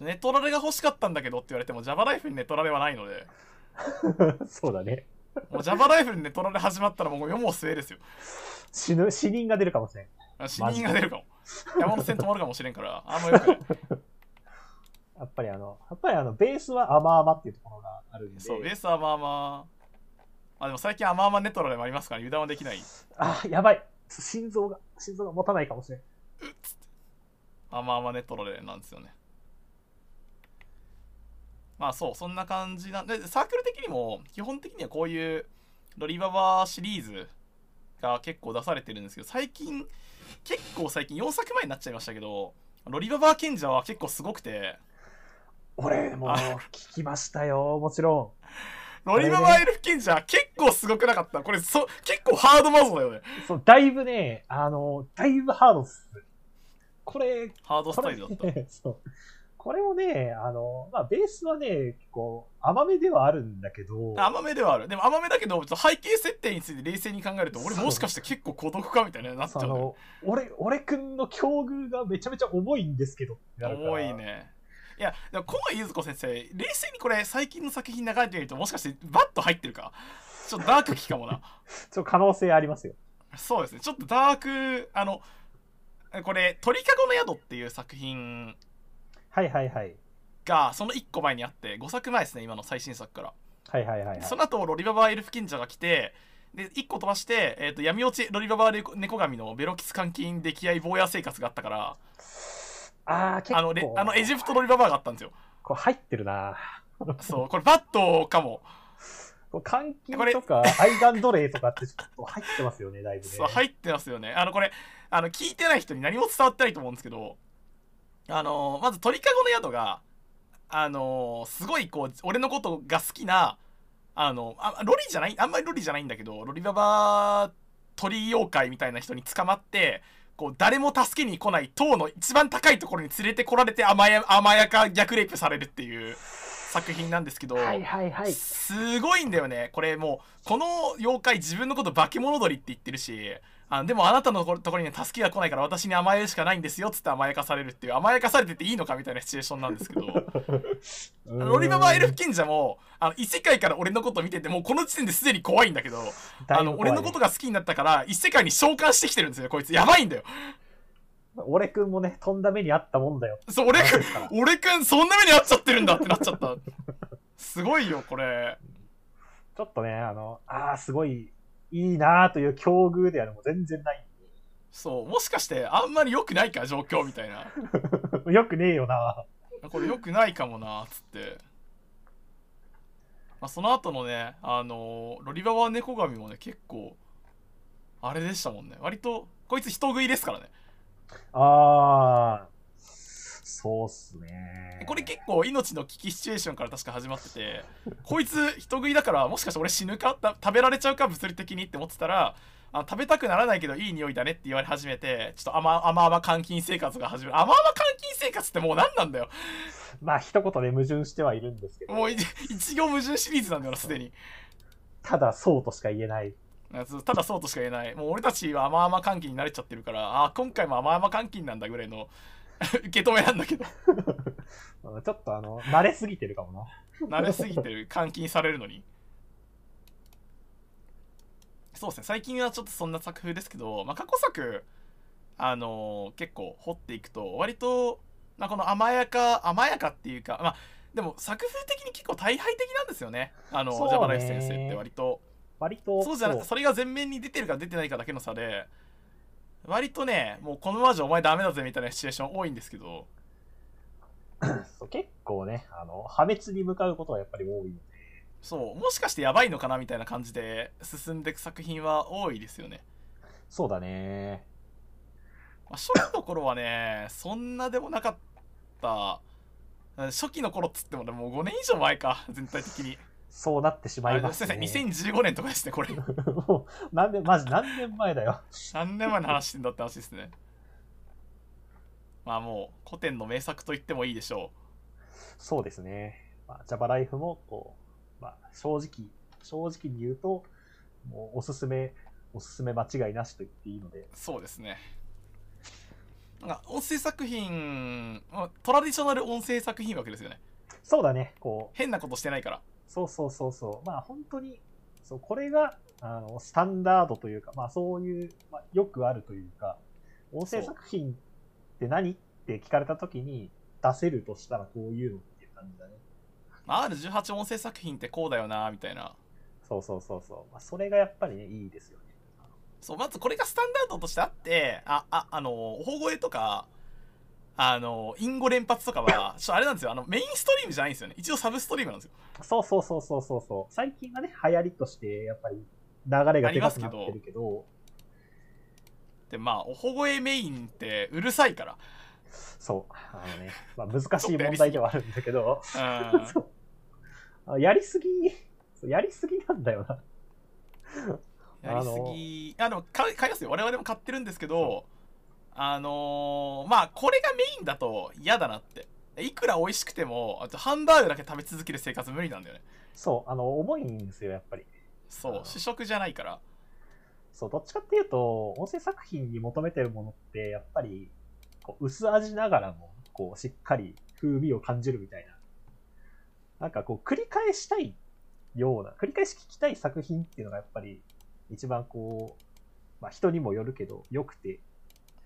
ネトラレが欲しかったんだけどって言われても Java ライフにネトラレはないので そうだね。もう Java ライフにネトラレ始まったらもう世も末ですよ死ぬ、死人が出るかもしれん。死人が出るかも山手線止まるかもしれんからあんまよくないやっぱりあの、やっぱりあの、ベースは甘々っていうところがあるんで。そうベースはまあまああでも最近あまあまネトラレもありますから油断はできないあ、やばい。心臓が、心臓が持たないかもしれん。あまあまネトラレなんですよねまあそうそんな感じなんでサークル的にも基本的にはこういうロリババシリーズが結構出されてるんですけど最近結構最近4作前になっちゃいましたけどロリババ賢者は結構すごくて俺もあ聞きましたよ、もちろロリババエルフ賢者結構すごくなかったこれそ結構ハードマゾだよねん。そう、だいぶね、あの、だいぶハードっす。これ、ハードスタイルだったね、そう。これもね、あの、まあ、ベースはね、結構甘めではあるんだけど、甘めではあるでも甘めだけど背景設定について冷静に考えると俺もしかして結構孤独かみたいななっちゃうのの、俺、俺くんの境遇がめちゃめちゃ重いんですけど重い。ねいやでも小井ゆず子先生冷静にこれ最近の作品流れてみるともしかしてバッと入ってるかちょっとダーク期かもな ちょっと可能性ありますよ。そうですねちょっとダークあのこれ「鳥かごの宿」っていう作品はいはいはい。がその1個前にあって5作前ですね今の最新作からはいはいはい、はい。その後ロリババエルフ賢者が来てで1個飛ばして、えー、と闇落ちロリババ猫猫神のベロキス監禁溺愛坊や生活があったからあー、結構。あのレあのエジプトロリババアがあったんですよ。これ入ってるな。そうこれバットかも。これ監禁これ。とか、愛玩奴隷とかってちょっと入ってますよね、だいぶね。そう入ってますよね。あのこれあの聞いてない人に何も伝わってないと思うんですけどあのまず鳥かごの宿があのすごいこう俺のことが好きなあのあロリじゃないあんまりロリじゃないんだけどロリババ鳥妖怪みたいな人に捕まってこう誰も助けに来ない塔の一番高いところに連れてこられて甘や甘やか逆レイプされるっていう作品なんですけど、はいはいはい。すごいんだよねこれもうこの妖怪自分のこと化け物鳥って言ってるしあでもあなたのところには助けが来ないから私に甘えるしかないんですよっつって甘やかされるっていう甘やかされてていいのかみたいなシチュエーションなんですけど。ロリババエルフ賢者もあの異世界から俺のこと見ててもうこの時点ですでに怖いんだけどあの俺のことが。が好きになったから異世界に召喚してきてるんですよこいつやばいんだよ。俺くんもね、とんだ目にあったもんだよ。そう俺くん俺くんそんな目に遭っちゃってるんだってなっちゃった。すごいよこれ。ちょっとね、あの、ああ、すごいいいなーという境遇ではもう全然ない。そう。もしかしてあんまり良くないか状況みたいな。よくねえよな。これ良くないかもなっつって、まあ、その後のねあのーロリババ猫神もね結構あれでしたもんね。割とこいつ人食いですからね。ああ、そうっすね。これ結構命の危機シチュエーションから確か始まっててこいつ人食いだからもしかして俺死ぬか？た食べられちゃうか物理的にって思ってたらあ食べたくならないけどいい匂いだねって言われ始めてちょっと甘甘々監禁生活が始める甘々監禁生活ってもう何なんだよ？まあ一言で矛盾してはいるんですけど、もうい一行矛盾シリーズなんだよな、すでに。ただそうとしか言えない。ただそうとしか言えない。もう俺たちは甘々歓喜に慣れちゃってるから、ああ、今回も甘々歓喜なんだぐらいの 受け止めなんだけど、う んちょっとあの、慣れすぎてるかもな。慣れすぎてる、監禁されるのに。そうですね、最近はちょっとそんな作風ですけど、まあ、過去作、あのー結構掘っていくと、割と、まあ、この甘やか、甘やかっていうか、まあ、でも作風的に結構大敗的なんですよね、あの、ジャパナイス先生って割と。割と、そうじゃなくて、それが前面に出てるか出てないかだけの差で、割とね、もうこのままじゃお前ダメだぜみたいなシチュエーション多いんですけど、そう結構ね、あの、破滅に向かうことはやっぱり多いので、そう、もしかしてやばいのかなみたいな感じで進んでいく作品は多いですよね。そうだね。まあ、初期の頃はね、そんなでもなかった。初期の頃っつってもね、もう5年以上前か、全体的に。そうなってしまいますすいません、ね。2015年とかですね、これ。もう何年、マジ何年前だよ。何年前の話してんだって話ですね。まあもう、古典の名作と言ってもいいでしょそうですね。まあ、ジャパライフも、こう、まあ、正直、正直に言うと、もうおすすめ、おすすめ間違いなしと言っていいので、う。そうですね。なんか、音声作品、まあトラディショナル音声作品わけですよね。そうだね、こう、変なことしてないから。そうそうそうそう、まあ本当に、そう、これが、あの、スタンダードというか、まあそういう、まあ、よくあるというか、音声作品って何って聞かれたときに出せるとしたらこういうのっていう感じだね。まあ、R18 音声作品ってこうだよな、みたいな。そうそうそうそう。まあ、それがやっぱりね、いいですよね。そう、まずこれがスタンダードとしてあって、あ、あ、あの、おほ声とか、あの、隠語連発とかは、ちょっとあれなんですよ、あの、メインストリームじゃないんですよね。一応サブストリームなんですよ。そうそうそうそうそうそう。最近はね、流行りとして、やっぱり流れがでかくなってるけど、で、まあ、おほ声メインってうるさいから。そう。あのね、まあ難しい問題ではあるんだけど、うん。やりすぎ、やりすぎなんだよな。やりすぎ。あ、でも買い、買いますよ。我々も買ってるんですけど、あのーまあ、これがメインだと嫌だなって。いくら美味しくても、あとハンバーグだけ食べ続ける生活無理なんだよね。そう、あの、重いんですよ、やっぱり。そう、主食じゃないから。そう、どっちかっていうと、音声作品に求めてるものって、やっぱり、こう薄味ながらも、こう、しっかり風味を感じるみたいな。なんかこう、繰り返したいような、繰り返し聞きたい作品っていうのがやっぱり、一番こう、まあ人にもよるけど、良くて、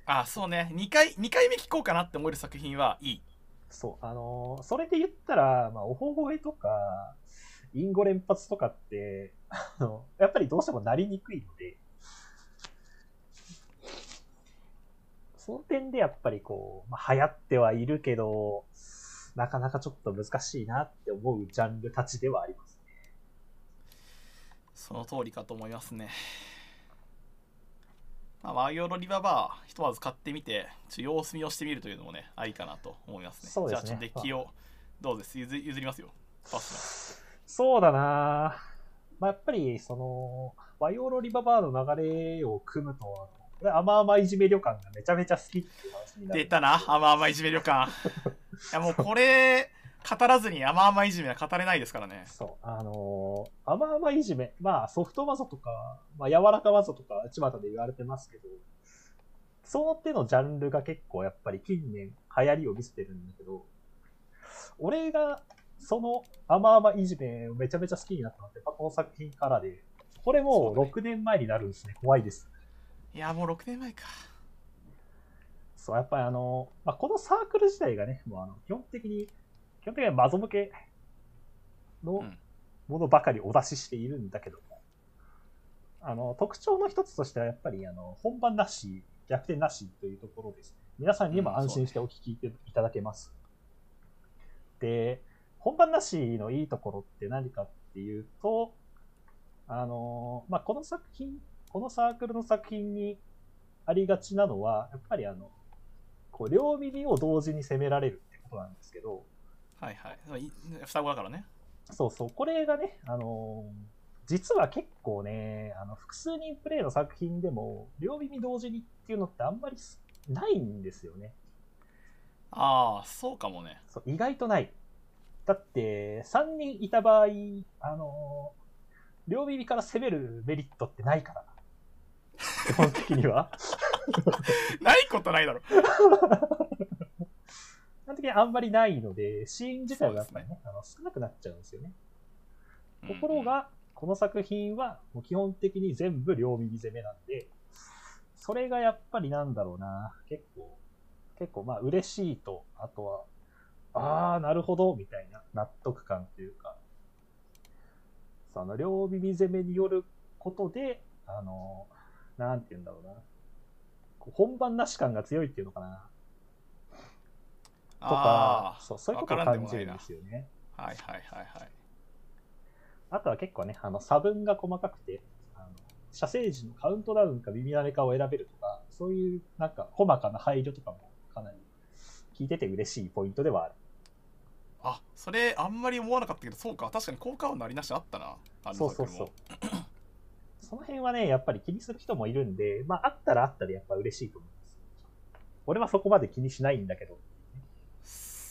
あ、そうね。2回、二回目聞こうかなって思える作品はいい。そう、あのーそれで言ったら、まあ、おほ声とか、隠語連発とかって、あの、やっぱりどうしてもなりにくいので、その点でやっぱりこう、まあ、流行ってはいるけど、なかなかちょっと難しいなって思うジャンルたちではあります。その通りかと思いますね。まあ、ワイオロリババー、ひとまず買ってみて、ちょ様子見をしてみるというのもね、ありかなと思いますね。そうですねじゃあ、ちょっとデッキを、どうです？譲譲りますよ。パスそうだなまあ、やっぱり、その、バイオロリババーの流れを組むと、これ甘々いじめ旅館がめちゃめちゃ好きっていう話になる。出たな、甘々いじめ旅館。いや、もうこれ、語らずに甘々いじめは語れないですからね。そう、あのー甘々いじめ、まあソフト技とか、まあ柔らか技とか、巷で言われてますけど、その手のジャンルが結構やっぱり近年流行りを見せてるんだけど、俺がその甘々いじめをめちゃめちゃ好きになったのって、この作品からで、これもうそうね6年前になるんですね。怖いです。いや、もう6年前か。そう、やっぱりあの、まあ、このサークル自体がね、もうあの、基本的に、基本的にはマゾ向けのうんものばかりお出ししているんだけども、あの、特徴の一つとしてはやっぱりあの、本番なし、逆転なしというところですね。皆さんにも安心してお聞きいただけます。で、本番なしのいいところって何かっていうと、あの、まあ、この作品、このサークルの作品にありがちなのは、やっぱりあの、こう、両耳を同時に攻められるってことなんですけど、はいはい。い双子だからね。そうそう、これがね、あのー実は結構ね、あの、複数人プレイの作品でも、両耳同時にっていうのってあんまりすないんですよね。ああ、そうかもね。そう意外とない。だって、3人いた場合、あのー両耳から攻めるメリットってないから。基本的には。ないことないだろ。基本的にあんまりないので、シーン自体はやっぱりね、あの少なくなっちゃうんですよね。ところが、この作品はもう基本的に全部両耳攻めなんで、それがやっぱりなんだろうな、結構、結構まあ嬉しいと、あとは、ああ、なるほど、みたいな納得感というか、その両耳攻めによることで、あの、なんて言うんだろうな、本番なし感が強いっていうのかな、とかあ、そうそういうことを感じるんですよね。あ、はいはいはいはい。あとは結構ね、あの差分が細かくて、あの射精時のカウントダウンか耳慣れかを選べるとか、そういうなんか細かな配慮とかもかなり聞いてて嬉しいポイントではある。あ、それあんまり思わなかったけど、そうか、確かに効果音のありなしあったな。そうそうそう。その辺はね、やっぱり気にする人もいるんで、まああったらあったでやっぱ嬉しいと思います。俺はそこまで気にしないんだけど。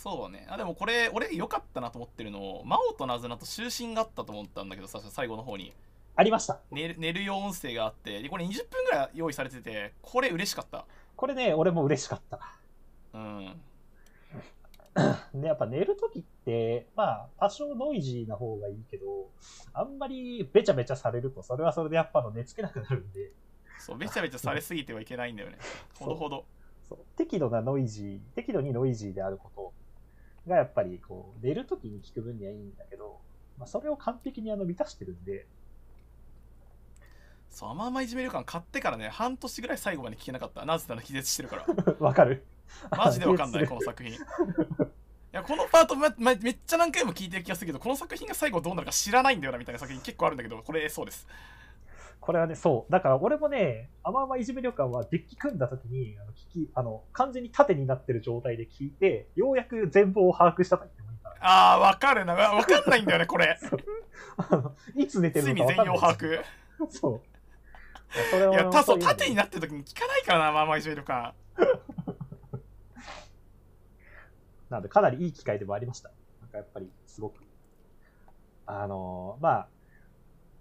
そうね。あ、でもこれ、俺良かったなと思ってるの、魔王とナズナと終身があったと思ったんだけどさ、最後の方に。ありました。寝る寝る用音声があって、で、これ20分ぐらい用意されてて、これ嬉しかった。これね、俺も嬉しかった。うん。で、やっぱ寝るときって、まあ、多少ノイジーな方がいいけど、あんまりべちゃべちゃされると、それはそれでやっぱの寝つけなくなるんで、そう、べちゃべちゃされすぎてはいけないんだよね。ほどほど。そう適度なノイジー、適度にノイジーであることがやっぱりこう寝るときに聞く分にはいいんだけど、まあ、それを完璧にあの満たしてるんで、そう、あまあまいじめる感買ってからね、半年ぐらい最後まで聞けなかった。なぜなら気絶してるから。わかる マジでわかんない、あこの作品。いや、このパート、ままめっちゃ何回も聞いてる気がするけど、この作品が最後どうなるか知らないんだよな、みたいな作品結構あるんだけど、これそうです。これはね、そう。だから俺もね、あまあまいじめ旅館はデッキ組んだときに、あの聞き、あの、完全に縦になってる状態で聞いて、ようやく全貌を把握したと言ってもいいから。あー、わかるな。わわかんないんだよね、これ。あのいつ寝てるのかかんない。容把握。そう。それいや、たそ縦になってる時に聞かないからな、まあまいじめる感。なので、かなりいい機会でもありました。なんかやっぱり、すごく。あのまあ、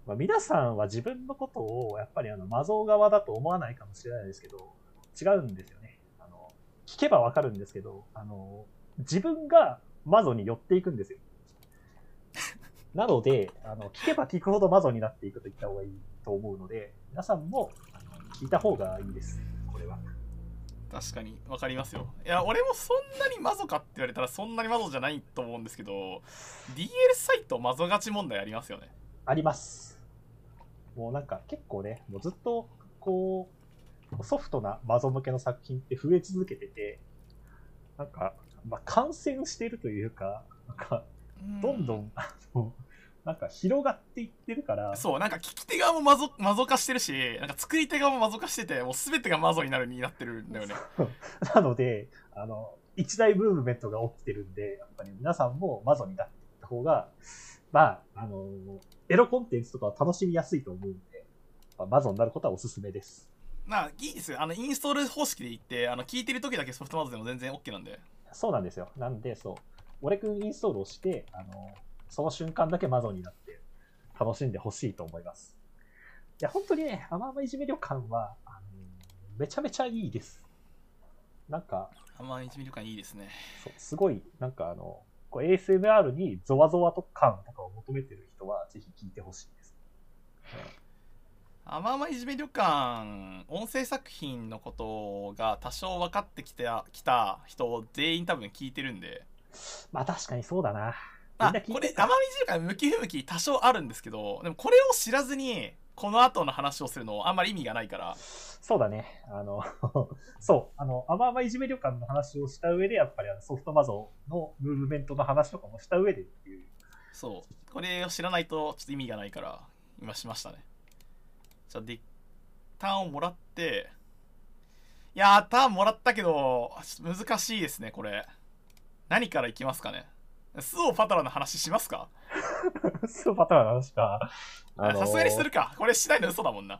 まあ、皆さんは自分のことを、やっぱりあの、魔像側だと思わないかもしれないですけど、違うんですよね。あの、聞けばわかるんですけど、あの、自分が魔像に寄っていくんですよ。なので、あの、聞けば聞くほど魔像になっていくと言った方がいいと思うので、皆さんも、あの聞いた方がいいです。これは。確かに、わかりますよ。いや、俺もそんなにマゾかって言われたら、そんなにマゾじゃないと思うんですけど、DL サイトマゾ勝ち問題ありますよね。あります。もうなんか結構ね、もうずっとこう、ソフトなマゾ向けの作品って増え続けてて、なんか、まあ、感染してるというか、なんか、どんどん、あの、なんか広がっていってるから、そう、なんか聞き手側もマゾマゾ化してるし、なんか作り手側もマゾ化してて、もう全てがマゾになるになってるんだよね。なので、あの、一大ムーブメントが起きてるんで、やっぱり皆さんもマゾになっていった方が、まあ、あの、エロコンテンツとかは楽しみやすいと思うんで、まあ、マゾになることはおすすめです。まあ、いいですよ。あの、インストール方式で言って、あの、聞いてる時だけソフトマゾでも全然 OK なんで。そうなんですよ。なんで、そう。俺くんインストールをして、あの、その瞬間だけマゾになって楽しんでほしいと思います。いや、本当にね、甘々いじめ旅館は、あのめちゃめちゃいいです。なんか、あんま一ミリ感いいですね。そうすごい、なんかあの、こう ASMR にゾワゾワと感とかを求めてる人は、ぜひ聞いてほしいです。あまあまいじめ旅館、音声作品のことが多少分かってきたきた人全員多分聞いてるんで。まあ確かにそうだな。みあ、これ、てたあまみじめ旅館向き不向き多少あるんですけど、でもこれを知らずに、この後の話をするのあんまり意味がないから。そうだね。あの、そう、あの、甘々いじめ旅館の話をした上で、やっぱりあのソフトマゾのムーブメントの話とかもした上でっていう。そう。これを知らないとちょっと意味がないから、今しましたね。じゃあ、で、ターンをもらって、いやー、ターンもらったけど、難しいですね、これ。何からいきますかね。スオパトラの話しますか？スーパータワーの話か。さすがにするか。これしないの嘘だもんな。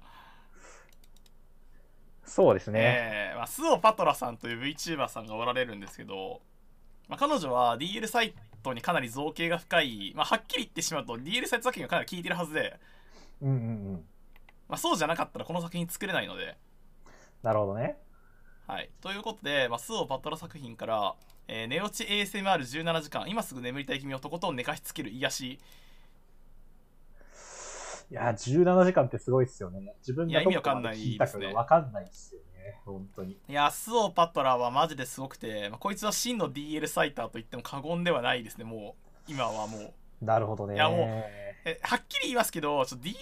そうですね。えーまあ、スオパトラさんという VTuber さんがおられるんですけど、まあ、彼女は DL サイトにかなり造形が深い、まあ、はっきり言ってしまうと DL サイト作品がかなり効いてるはずで、うんうんうん。まあ、そうじゃなかったらこの作品作れないので、なるほどね。はい、ということで、まあ、スオパトラ作品から、えー寝落ち ASMR17 時間今すぐ眠りたい君をとことん寝かしつける癒しいやー、17時間ってすごいっすよね。自分がどこまで聞いたかがわかんないっすよね。本当に。いやスオパトラはマジですごくて、まあ、こいつは真の DL サイターと言っても過言ではないですねもう今はもうなるほどね。いやもうえはっきり言いますけどちょ D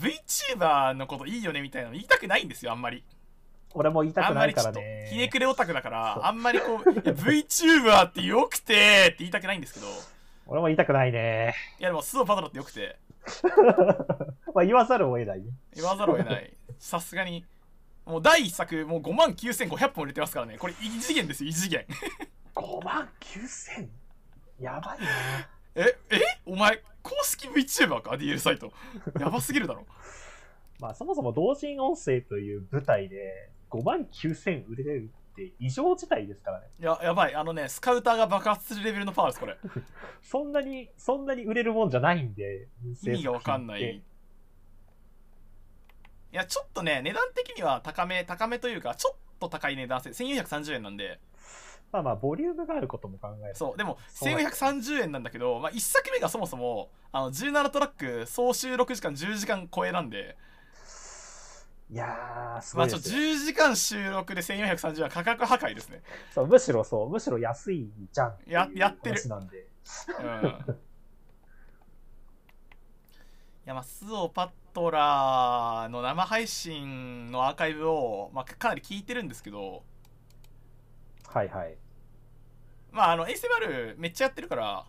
VTuber のこといいよねみたいなの言いたくないんですよあんまり俺も言いたくないからね。ひねくれオタクだからあんまりこう VTuber ってよくてって言いたくないんですけど。い俺も言いたくないね。やでもスオパトラってよくて。まあ言わざるを得ないね。言わざるを得ない。さすがに。もう第1作もう5万9500本売れてますからね。これ異次元ですよ異次元。5万 9000? やばいな。ええ？お前公式 VTuber か？DL サイト。やばすぎるだろ。まあそもそも同人音声という舞台で5万9000売れるって異常事態ですからね。いややばいあのねスカウターが爆発するレベルのパワーですこれそんなに、そんなに売れるもんじゃないんで。意味がわかんないいやちょっとね値段的には高め高めというかちょっと高い値段です1430円なんでまあまあ、ボリュームがあることも考える。そうでもそう1430円なんだけど、まあ、1作目がそもそもあの17トラック総収録時間10時間超えなんで、いやー、すまあ、ちょごいですよ、10時間収録で1430円は価格破壊ですねそう。むしろそう、むしろ安いじゃんややってる話なんで。うん いやまあスオパットラの生配信のアーカイブを、まあ、かなり聞いてるんですけどはいはい。まああの ASMR めっちゃやってるから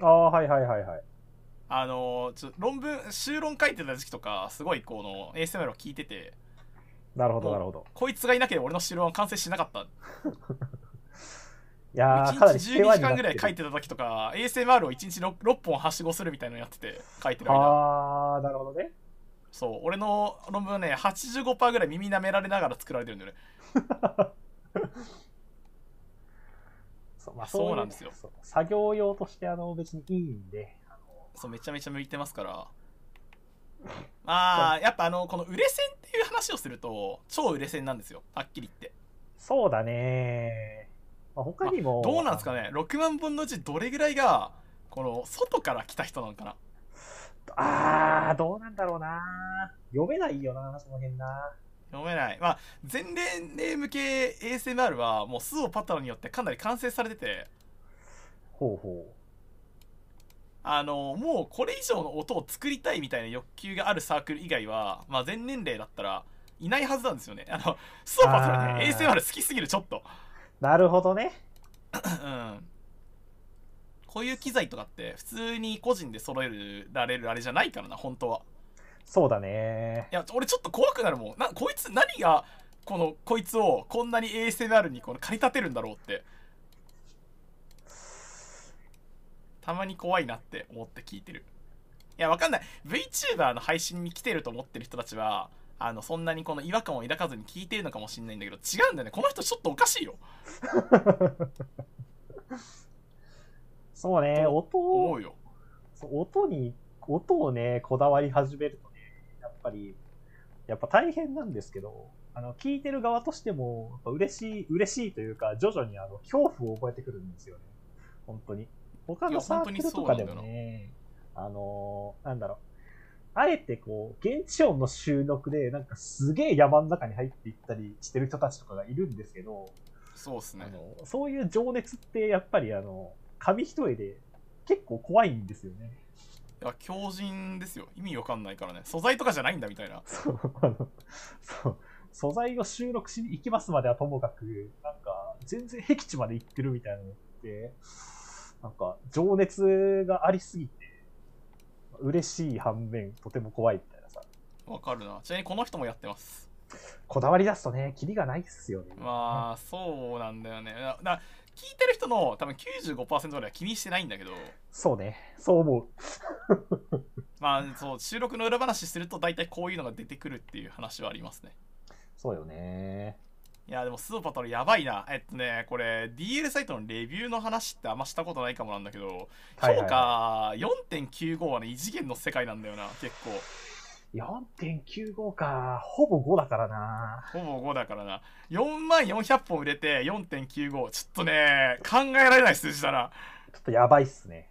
ああ、はいはいはいはい。あのちょ論文修論書いてた時期とかすごいこの ASMR を聞いててなるほどなるほど。こいつがいなければ俺の修論は完成しなかった。いやー、かな1り日12時間ぐらい書いててた時とか ASMR を1日 6, 6本はしごするみたいなのやってて書いてる間。ああ、なるほどね。そう俺の論文はね85%ぐらい耳舐められながら作られてるんだよね。そう,、まあ、そうなんですよ。そう作業用としてあの別にいいんで、そうめちゃめちゃ向いてますから。まあやっぱあのこの売れ線っていう話をすると超売れ線なんですよ。はっきり言って。そうだね、まあ、他にも、どうなんですかね？6万本のうちどれぐらいがこの外から来た人なのかな？ああ、どうなんだろうな。読めないよな、その辺な。読めない。まあ全年齢向け ASMR はもうスオパタラによってかなり完成されてて。ほうほあのもうこれ以上の音を作りたいみたいな欲求があるサークル以外は、まあ、全年齢だったらいないはずなんですよねあのスオパタラねあー ASMR 好きすぎるちょっとう。なるほどね。うんこういう機材とかって普通に個人で揃えられるあれじゃないからな本当はそうだね。いや俺ちょっと怖くなるもんなこいつ何がこのこいつをこんなに ASMR にこの駆り立てるんだろうってたまに怖いなって思って聞いてる。いやわかんない。VTuber の配信に来てると思ってる人たちはあのそんなにこの違和感を抱かずに聞いてるのかもしれないんだけど違うんだよね。この人ちょっとおかしいよ。そうね、と音を、思うよ。そう音に、音をね、こだわり始めるとね、やっぱり、やっぱ大変なんですけど、あの、聞いてる側としても、嬉しい、嬉しいというか、徐々にあの、恐怖を覚えてくるんですよね。本当に。他のサークルとかでもね、あのーなんだろう。あえてこう、現地音の収録で、なんかすげえ山の中に入っていったりしてる人たちとかがいるんですけど、そうっすね。あのそういう情熱ってやっぱりあの紙一重で結構怖いんですよね。いや強靭ですよ。意味わかんないからね。素材とかじゃないんだみたいな。そうあのそう素材を収録しに行きますまではともかくなんか全然僻地まで行ってるみたいなのってなんか情熱がありすぎて嬉しい反面とても怖いみたいなさ。わかるな。ちなみにこの人もやってます。こだわり出すとねキリがないっすよね。まあそうなんだよね。だだ聞いてる人の多分95%ぐらいは気にしてないんだけど。そうね。そう思う。まあそう収録の裏話すると大体こういうのが出てくるっていう話はありますね。そうよね。いやでもスーパートラやばいな。えっとねこれ DL サイトのレビューの話ってあんましたことないかもなんだけどはいはい評価4.95はね異次元の世界なんだよな結構。4.95か、ほぼ5だからな。ほぼ5だからな。4万400本売れて4.95ちょっとね考えられない数字だな。ちょっとやばいっすね。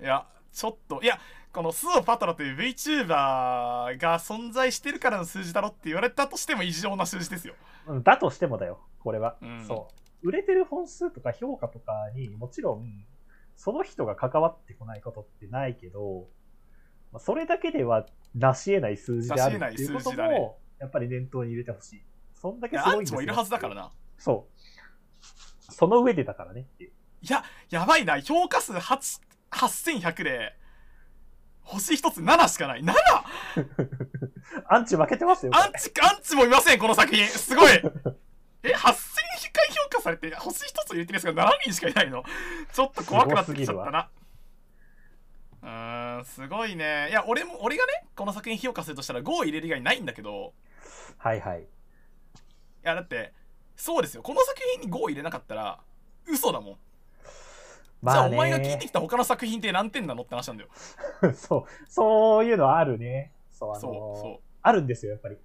いやちょっといやこのスーパトラという VTuber が存在してるからの数字だろって言われたとしても異常な数字ですようん、だとしてもだよ、これは。うんそう。売れてる本数とか評価とかにもちろん、その人が関わってこないことってないけど、まあそれだけでは成し得ない数字であるっていうこと成し得ない数字だねも、やっぱり念頭に入れてほしい。そんだいけすごいんですよ。やアンチもいるはずだからなそう。その上でだからねっていう。いややばいな評価数8 8100で星一つ7しかない。7! アンチ負けてますよ。アンチアンチもいませんこの作品。すごい。え8000回評価されて星一つ入れてるやつが7人しかいないの？ちょっと怖くなってきちゃったな。うーんすごいね。いや俺も俺がねこの作品評価するとしたら5を入れる以外ないんだけど。はいはい。いやだってそうですよ。この作品に5を入れなかったら嘘だもん、じゃあお前が聞いてきた他の作品って何点なのって話なんだよ。そう、そういうのはあるね。そう、あのーそうあるんですよ、やっぱり。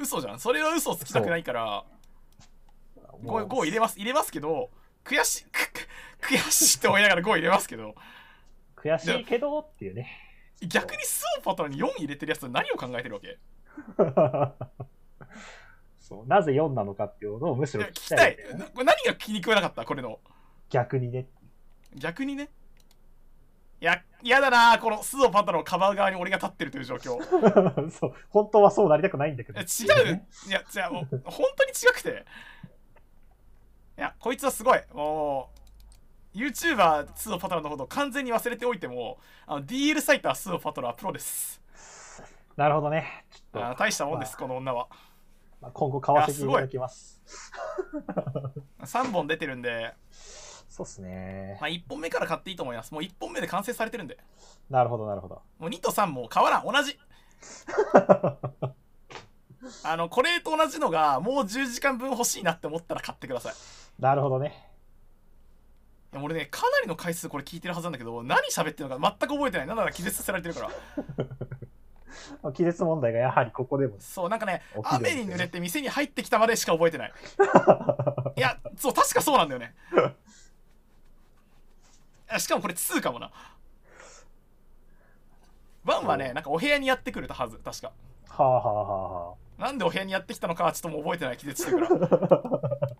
嘘じゃん。それは嘘をつきたくないからも 5, う5入れます。入れますけど悔しい 悔しいって思いながら5入れますけど。悔しいけどっていうね。逆にスーパートラに4入れてるやつは何を考えてるわけ？そう。なぜ4なのかっていうのをむしろ聞ききたいね、なこれ何が気に食わなかった？これの逆にね。逆にね。いや嫌だなこのスーパートラをかばう側に俺が立ってるという状況。そう、本当はそうなりたくないんだけど。違ういやじゃあもう本当に違くて。いやこいつはすごい。もう YouTuber スーパートラのことを完全に忘れておいてもあの DL サイタースーパートラはプロです。なるほどね。大したもんです、この女は。まあ今後買わせていただきます。3 本出てるんで、そうっすね。まあ、1本目から買っていいと思います。もう1本目で完成されてるんで。なるほど、なるほど。もう2と3も変わらん。同じ。あのこれと同じのがもう10時間分欲しいなって思ったら買ってください。なるほどね。俺ねかなりの回数これ聞いてるはずなんだけど何喋ってるのか全く覚えてない。なんなら気絶させられてるから。まあ気絶問題がやはりここでも。そうなんかね雨に濡れて店に入ってきたまでしか覚えてない。いやそう確かそうなんだよね。あしかもこれ2かもな1はねなんかお部屋にやってくるはず確かはあはあはあはあ。なんでお部屋にやってきたのかはちょっともう覚えてない気絶してるから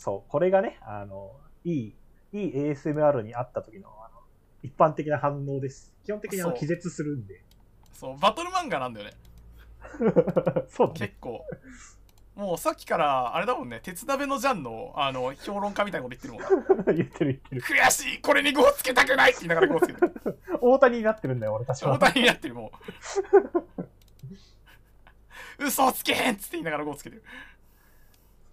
そう、これがね、あの、いい、いい ASMR にあった時の、あの、一般的な反応です。基本的にあの気絶するんで。そうバトル漫画なんだよね そうだね結。構もうさっきからあれだもんね鉄鍋のジャンのあの評論家みたいなこと言ってるもん 言ってる言ってる。悔しいこれに5をつけたくないって言いながら5をつけてる。大谷になってるんだよ、俺たちは。大谷になってるもう 嘘をつけへんっつって言いながら5をつけてる。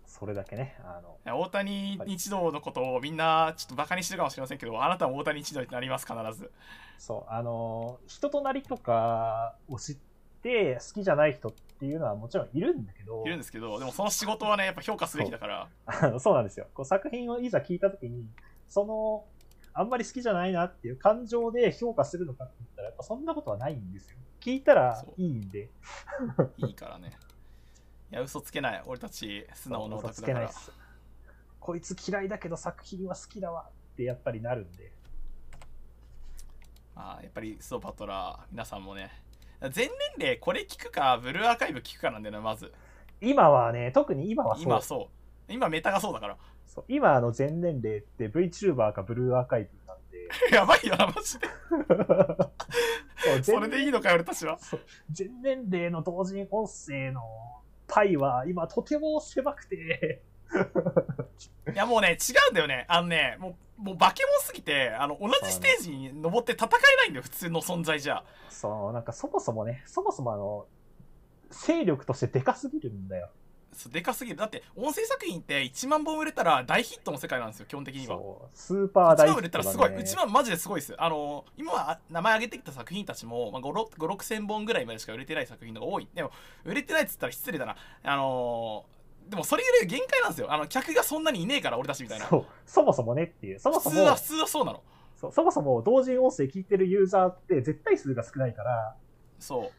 それだけね、あの、大谷一同のことをみんなちょっとバカにしてるかもしれませんけどあなたも大谷一同になります必ず。そう、あの、人となりとかを知って好きじゃない人っていうのはもちろんいるんだけどいるん、ですけどでもその仕事はねやっぱ評価すべきだからあの そうなんですよ。こう作品をいざ聞いたときに、その、あんまり好きじゃないなっていう感情で評価するのかって言ったら、やっぱそんなことはないんですよ。聞いたらいいんで。いいからねいや嘘つけない俺たち素直なオタクだから。こいつ嫌いだけど作品は好きだわってやっぱりなるんで。あーやっぱりスーパートラ皆さんもね全年齢これ聞くか？ブルーアーカイブ聞くかなんだよねまず。今はね、特に今はそう。今そう。今メタがそうだから。そう。今あの全年齢って VTuber かブルーアーカイブなんで。やばいよなマジで。それでいいいのかよ俺たちは。全年齢の同人音声のパイは今とても狭くて、いやもうね違うんだよね。あのねもうもう化け物すぎてあの同じステージに登って戦えないんだよ普通の存在じゃ。そう、なんかそもそもね、そもそもあの、勢力としてでかすぎるんだよ。そうでかすぎる。だって音声作品って1万本売れたら大ヒットの世界なんですよ基本的には。そうスーパー大1ヒット万売れたらすごい。1万マジですごいですあの今は名前挙げてきた作品たちも、まあ、5 6 0 0 0本ぐらいまでしか売れてない作品のが多い。でも売れてないっつったら失礼だな。あのでもそれぐらい限界なんですよ。あの客がそんなにいねえから俺たちみたいな。そう。そもそもねっていう。そもそも。普通は普通はそうなの。そう。そもそも同人音声聞いてるユーザーって絶対数が少ないから。そう。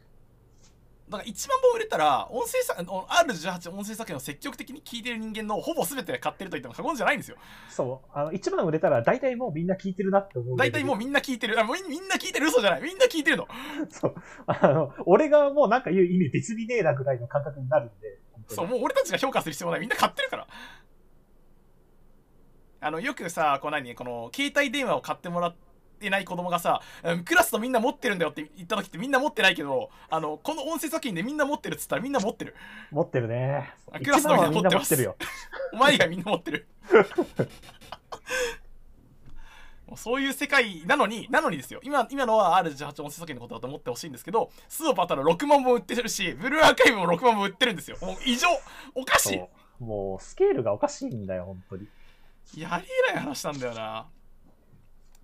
だから1万本売れたら音声さ R18 音声作品を積極的に聞いてる人間のほぼ全て買ってると言っても過言じゃないんですよ。そう。あの一番売れたら大体もうみんな聞いてるなって思う。大体もうみんな聞いてる。あもうみんな聞いてる嘘じゃない。みんな聞いてるの。そう。あの俺がもうなんか言う意味別にねえなぐらいの感覚になるんでそう。もう俺たちが評価する必要もない。みんな買ってるから。あのよくさこう何この携帯電話を買ってもらってない子供がさうんクラスとみんな持ってるんだよって言った時ってみんな持ってないけどあのこの音声作品でみんな持ってるっつったらみんな持ってる。持ってるね。あクラスのみんな持っててるよ。お前以外みんな持ってる そういう世界なのになのにですよ。今今のは R18 音声作品のことだと思ってほしいんですけどスーパータラ6万本売ってるしブルーアーカイブも6万本売ってるんですよ。もう異常おかしい。もうスケールがおかしいんだよ本当に。いやありえない話なんだよな。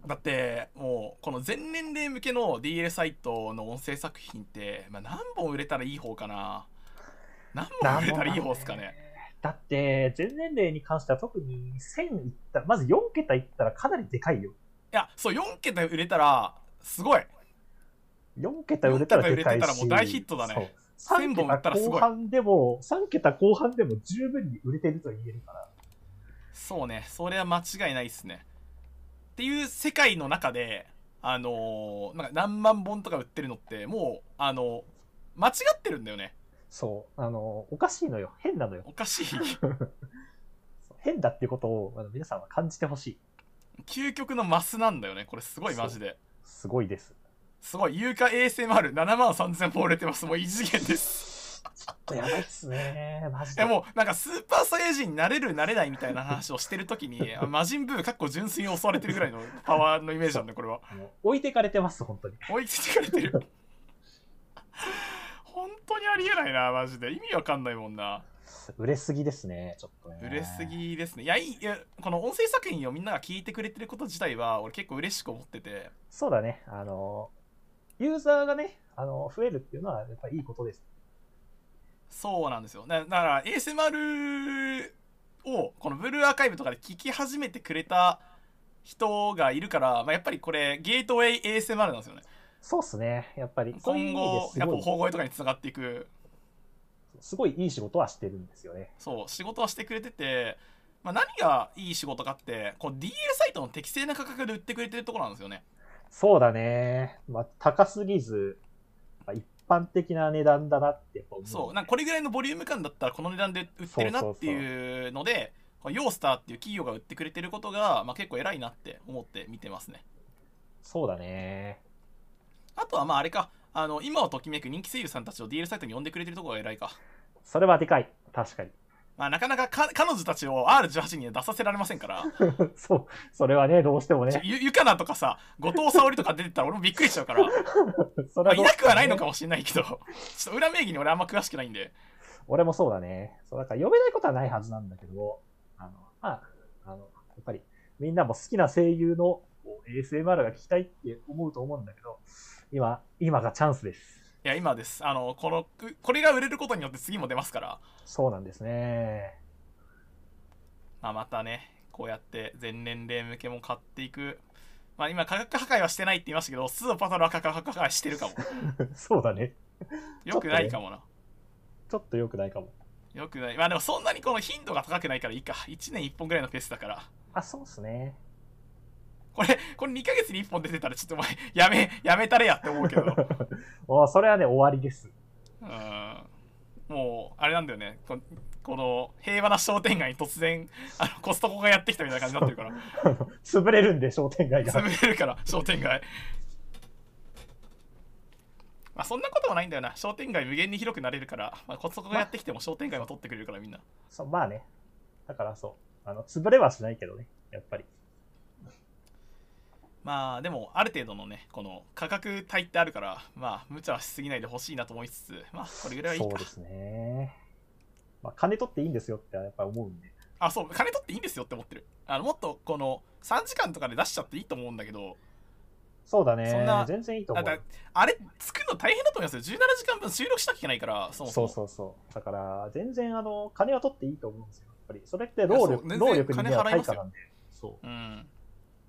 だってもうこの全年齢向けの DL サイトの音声作品って、まあ、何本売れたらいい方かな。何本売れたらいい方ですかねだって全年齢に関しては特に1000いったらまず4桁いったらかなりでかいよ。いやそう4桁売れたらすごい。4桁売れたらでかいし4桁売れてたらもう大ヒットだね。そう。1000本売ったらすごい。3桁後半でも3桁後半でも十分に売れてると言えるから。そうね。それは間違いないっすね。っていう世界の中であのーなんか何万本とか売ってるのってもうあの間違ってるんだよねそう。あのおかしいのよ。変なのよ。おかしい。変だっていうことをあの皆さんは感じてほしい。究極のマスなんだよね。これすごいマジで。すごいです。すごい。有価 ASMR7 万3000本売れてます。もう異次元です。ちょっとやばいっすね。マジいでやもうなんかスーパーサイヤ人になれるなれないみたいな話をしてる時に あ魔人ブーかっこ純粋に襲われてるぐらいのパワーのイメージなんだこれは。置いてかれてます本当に。追いてかれてる。本 当にありえないなマジで。意味わかんないもんな。売れすぎですねちょっとね。売れすぎですね。いやいいいやこの音声作品をみんなが聞いてくれてること自体は俺結構嬉しく思ってて。そうだね。あのユーザーがねあの増えるっていうのはやっぱりいいことです。そうなんですよ。だだから ASMR をこのブルーアーカイブとかで聞き始めてくれた人がいるから、まあ、やっぱりこれゲートウェイ ASMR なんですよねそうっすね。やっぱり。そういう今意味ですごい。後やっぱ大声とかにつながっていく。すごいいい仕事はしてるんですよね。そう仕事はしてくれてて、まあ、何がいい仕事かってこの DL サイトの適正な価格で売ってくれてるところなんですよね。そうだね、まあ、高すぎず、まあ、一般的な値段だなって思う。そうなんかこれぐらいのボリューム感だったらこの値段で売ってるなっていうのでこのヨースターっていう企業が売ってくれてることが、まあ、結構偉いなって思って見てますね。そうだねあとはまああれか。あの今をときめく人気声優さんたちを DL サイトに呼んでくれてるところが偉いか。それはでかい。確かに。まあなかなかか彼女たちを R18 には出させられませんから。そう。それはねどうしてもね。ゆゆかなとかさ後藤沙織とか出てたら俺もびっくりしちゃうから。そまあ、いなれどうしてもねくはないのかもしれないけど、ちょっと裏名義に俺あんま詳しくないんで、俺もそうだね。そうだから読めないことはないはずなんだけど。あのまああのやっぱりみんなも好きな声優の ASMR が聞きたいって思うと思うんだけど今今がチャンスですいや、今です。あの、この、くこれが売れることによって次も出ますから、そうなんですねまあ、またね、こうやって全年齢向けも買っていく。まあ、今、価格破壊はしてないって言いましたけど、スーパーパトルは価格破壊してるかも。そうだね よくないかもな。ちょっと良くないかもよくない。まあ、でもそんなにこの頻度が高くないからいいか。1年1本ぐらいのペースだから。あそうっすねこれ、これ2ヶ月に1本出てたらちょっとお前、やめ、やめたれやって思うけど。おそれはね終わりです。うん。もうあれなんだよね。ここの平和な商店街に突然あのコストコがやってきたみたいな感じになってるから。潰れるんで商店街が。潰れるから商店街。まあそんなこともないんだよな。商店街無限に広くなれるから、まあ、コストコがやってきても商店街も取ってくれるからみんな。そうまあね。だからそう。あの潰れはしないけどねやっぱりまあでもある程度のねこの価格帯ってあるからまあ無茶はしすぎないでほしいなと思いつつまあこれぐらいはいいかそうですねまあ、金取っていいんですよってやっぱり思うんで。あそう金取っていいんですよって思ってるあのもっとこの3時間とかで出しちゃっていいと思うんだけどそうだね。そんな全然いいと思う。だあれ作るの大変だと思いますよ17時間分収録しなきゃいけないからそもそそうもそうそう。だから、全然、あの、金は取っていいと思うんですよ。やっぱり。それって労力、労力には対価なんで。そう。うん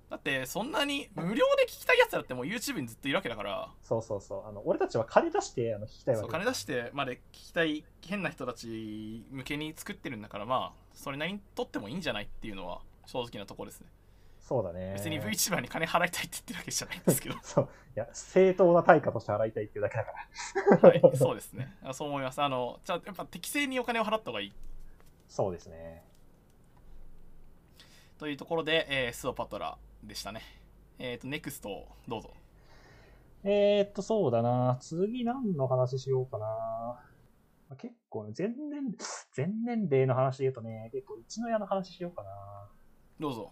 だってそんなに無料で聞きたいやつだってもう YouTube にずっといるわけだからそうそうそう。あの、俺たちは金出して、あの、聞きたいわけそう金出してまで聞きたい変な人たち向けに作ってるんだからまあそれなりに取ってもいいんじゃないっていうのは正直なところですねそうだね。別に VTuber に金払いたいって言ってるわけじゃないんですけど そう。いや、正当な対価として払いたいっていうだけだから。はいそうですねあそう思いますあのじゃあやっぱ適正にお金を払った方がいいそうですね。というところで、えースオパトラでしたねえっ、と NEXT どうぞえー、っと、そうだな。次何の話しようかな。まあ結構ね、全年、全年齢の話で言うとね、結構、一の矢の話しようかな。どうぞ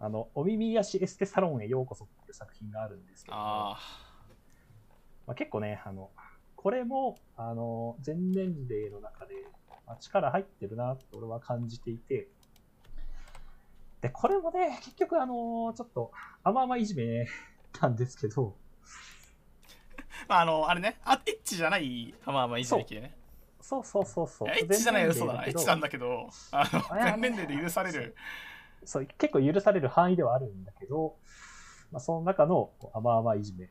あの、お耳やしエステサロンへようこそっていう作品があるんですけど、あまあ、結構ね、あの、これも、あの、全年齢の中で、まあ、力入ってるなって俺は感じていて、で、これもね、結局あの、ちょっと、甘々いじめなんですけど、ああのあれね。あエッチじゃないまあまあいじめ系ね。そうそうそうそう。エッチじゃないよそうだなエッチなんだだけど。あの全年齢で許される。そう、結構許される範囲ではあるんだけど、まあ、その中の甘々いじめ、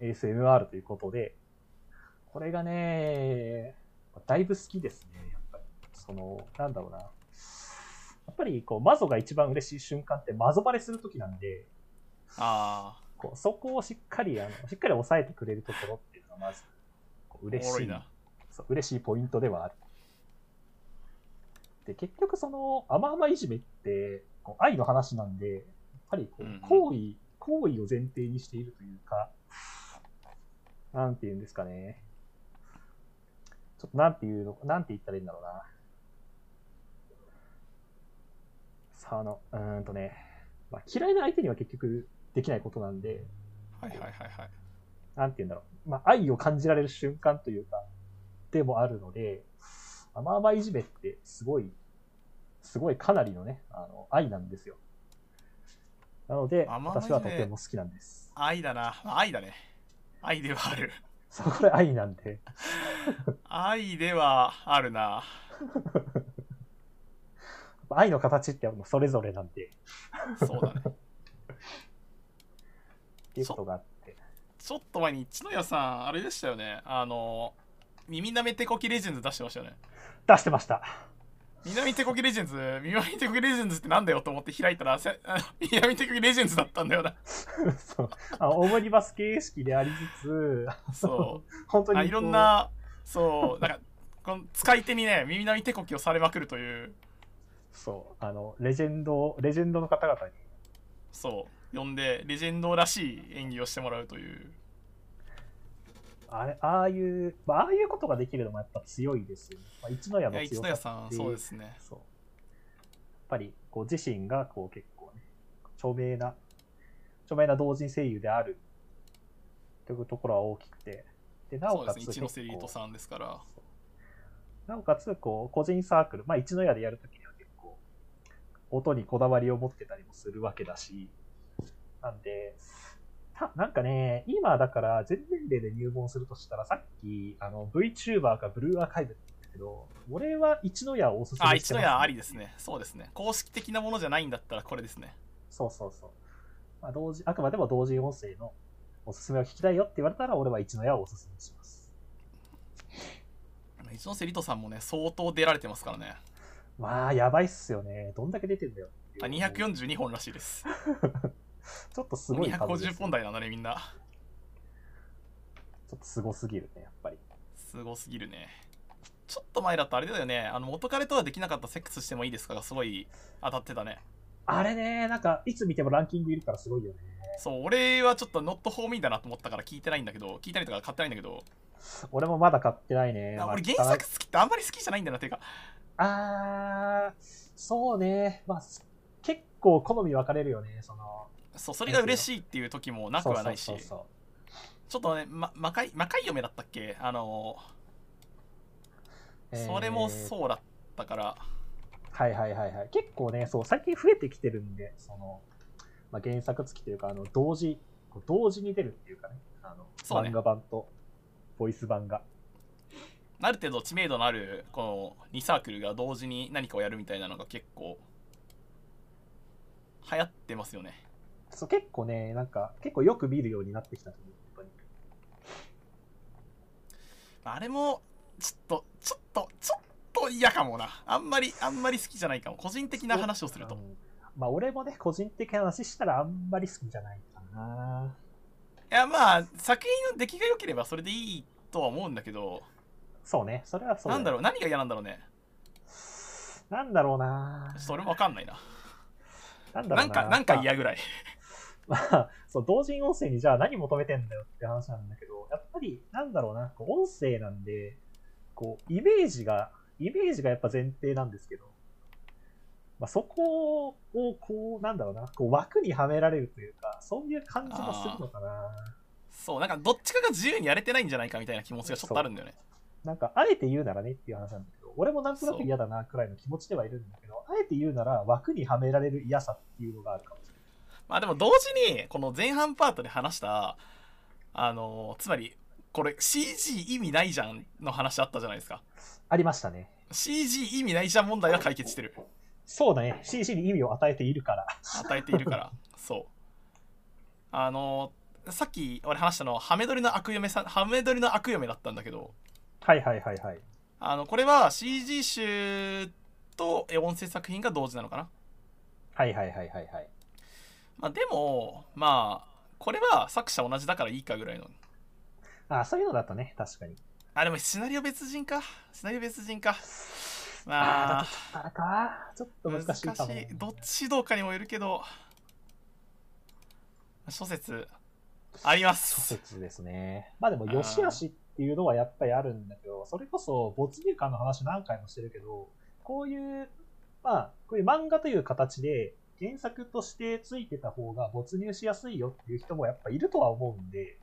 ASMR ということで、これがね、だいぶ好きですね、やっぱり。その、なんだろうな。やっぱり、こう、マゾが一番嬉しい瞬間って、マゾバレするときなんで、あこうそこをしっかり、あの、しっかり抑えてくれるところっていうのが、まず、こう嬉しいいなそう嬉しいポイントではある。で、結局その、甘々いじめって、こう愛の話なんで、やっぱりこううんうん行為、行為を前提にしているというか、なんて言うんですかね。ちょっとなんて言うの、なんて言ったらいいんだろうな。さあ、あの、うーんとね、まあ、嫌いな相手には結局できないことなんで、はいはいはいはいなんて言うんだろう。まあ、愛を感じられる瞬間というか、でもあるので、甘々いじめってすごい、すごいかなりのね、あの、愛なんですよ。なので、私はとても好きなんです。愛だな愛だね愛ではあるそう、これ愛なんで。愛ではあるな愛の形ってもうそれぞれなんで、そうだね。っていうことがあって。ちょっと前に一ノ谷さんあれでしたよね。あの耳なめ手こきレジェンズ出してましたよね。出してました。南手こきレジェンズ？耳なめ手こきレジェンズってなんだよと思って開いたらせ 南手こきレジェンズだったんだよな。そう。あオムニバス形式でありつつ、そう。本当にあいろん、なそうなんかこの使い手にね耳なみ手こきをされまくるというそう、あの、レジェンド、レジェンドの方々に、そう。呼んでレジェンドらしい演技をしてもらうという。あれ、ああいう、まあ、ああいうことができるのもやっぱ強いですよね。まあ、一の矢いや一の強さってそうですね。そう。やっぱり、こう、自身が、こう、結構ね、著名な、著名な同人声優である、というところは大きくて、で、なそうでおかつすね一ノ瀬リートさんですから。そう。なおかつ、こう、個人サークル、まあ、一の矢でやるとき音にこだわりを持ってたりもするわけだし、なんで、たなんかね、今だから全年齢で入門するとしたら、さっき、あの、VTuber かブルーアーカイブって言ったけど、俺は一の矢をおすすめしてます、あ一ノ谷ありですね。そうですね。公式的なものじゃないんだったらこれですね。そうそうそう。まあ、同時、あくまでも同時音声のおすすめを聞きたいよって言われたら、俺は一の矢をおすすめします。一ノ瀬リトさんもね相当出られてますからねまあ、やばいっすよね。どんだけ出てんだよあ242本らしいです。ちょっとすごい数です。250本台なんだねみんな。ちょっとすごすぎるね、やっぱり。すごすぎるね。ちょっと前だとあれだよね。あの元彼とはできなかったセックスしてもいいですかがすごい当たってたね。あれね、なんか、いつ見てもランキングいるからすごいよね。そう俺はちょっとノットホーミーだなと思ったから聞いてないんだけど聞いたりとか買ってないんだけど、俺もまだ買ってないね。俺原作好きってあんまり好きじゃないんだな。っていうかあー、そうね。まあ、す結構好み分かれるよね、その。そうそれが嬉しいっていう時もなくはないしそうそうそうちょっとね、ま、魔界魔界嫁だったっけ？あのそれもそうだっったからはいはいはいはい。結構ね、そう、最近増えてきてるんで、その、まあ、原作付きというか、あの、同時、同時に出るっていうかね、あの、ね漫画版と、ボイス版が。ある程度知名度のあるこの2サークルが同時に何かをやるみたいなのが結構流行ってますよねそう、結構ね、なんか、結構よく見るようになってきた。あれもちょっとちょっとちょっと嫌かもなあんまりあんまり好きじゃないかも個人的な話をするとうんまあ、俺もね、個人的な話したらあんまり好きじゃないかな。いやまあ作品の出来が良ければそれでいいとは思うんだけどそうね、それはそうなんだろう。何が嫌なんだろうね。なんだろうな。ちょっと俺も分かんないな。なんだろうんな。なかなんか嫌ぐらい。まあ、そう、同人音声にじゃあ何求めてんだよって話なんだけど、やっぱり、なんだろうな、こう音声なんで、こう、イメージが、イメージがやっぱ前提なんですけど、まあ、そこを、こう、なんだろうな、こう枠にはめられるというか、そういう感じもするのかな。そうなんかどっちかが自由にやれてないんじゃないかみたいな気持ちがちょっとあるんだよねなんか、あえて言うならねっていう話なんだけど、俺もなんとなく嫌だなくらいの気持ちではいるんだけど、あえて言うなら枠にはめられる嫌さっていうのがあるかもしれない。まあでも同時にこの前半パートで話したあのつまりこれ CG 意味ないじゃんの話あったじゃないですかありましたね。CG 意味ないじゃん問題は解決してるそうだね。CC に意味を与えているから。与えているから そうあのさっき俺話したのはハメ撮りの悪嫁さんハメ撮りの悪嫁だったんだけどはいはいはいはい。あのこれは CG 集とえ音声作品が同時なのかな？はいはいはいはいはい。まあでもまあこれは作者同じだからいいかぐらいのあ、そういうのだとね、確かに。あでもシナリオ別人か？シナリオ別人かあまあ。ちょっと難しいかも。難しいどっちどうかにもよるけど諸説ありま諸す説ですね。まあでも、よしあしっていうのはやっぱりあるんだけど、それこそ没入感の話何回もしてるけど、こういう、まあ、こういう漫画という形で原作としてついてた方が没入しやすいよっていう人もやっぱいるとは思うんで、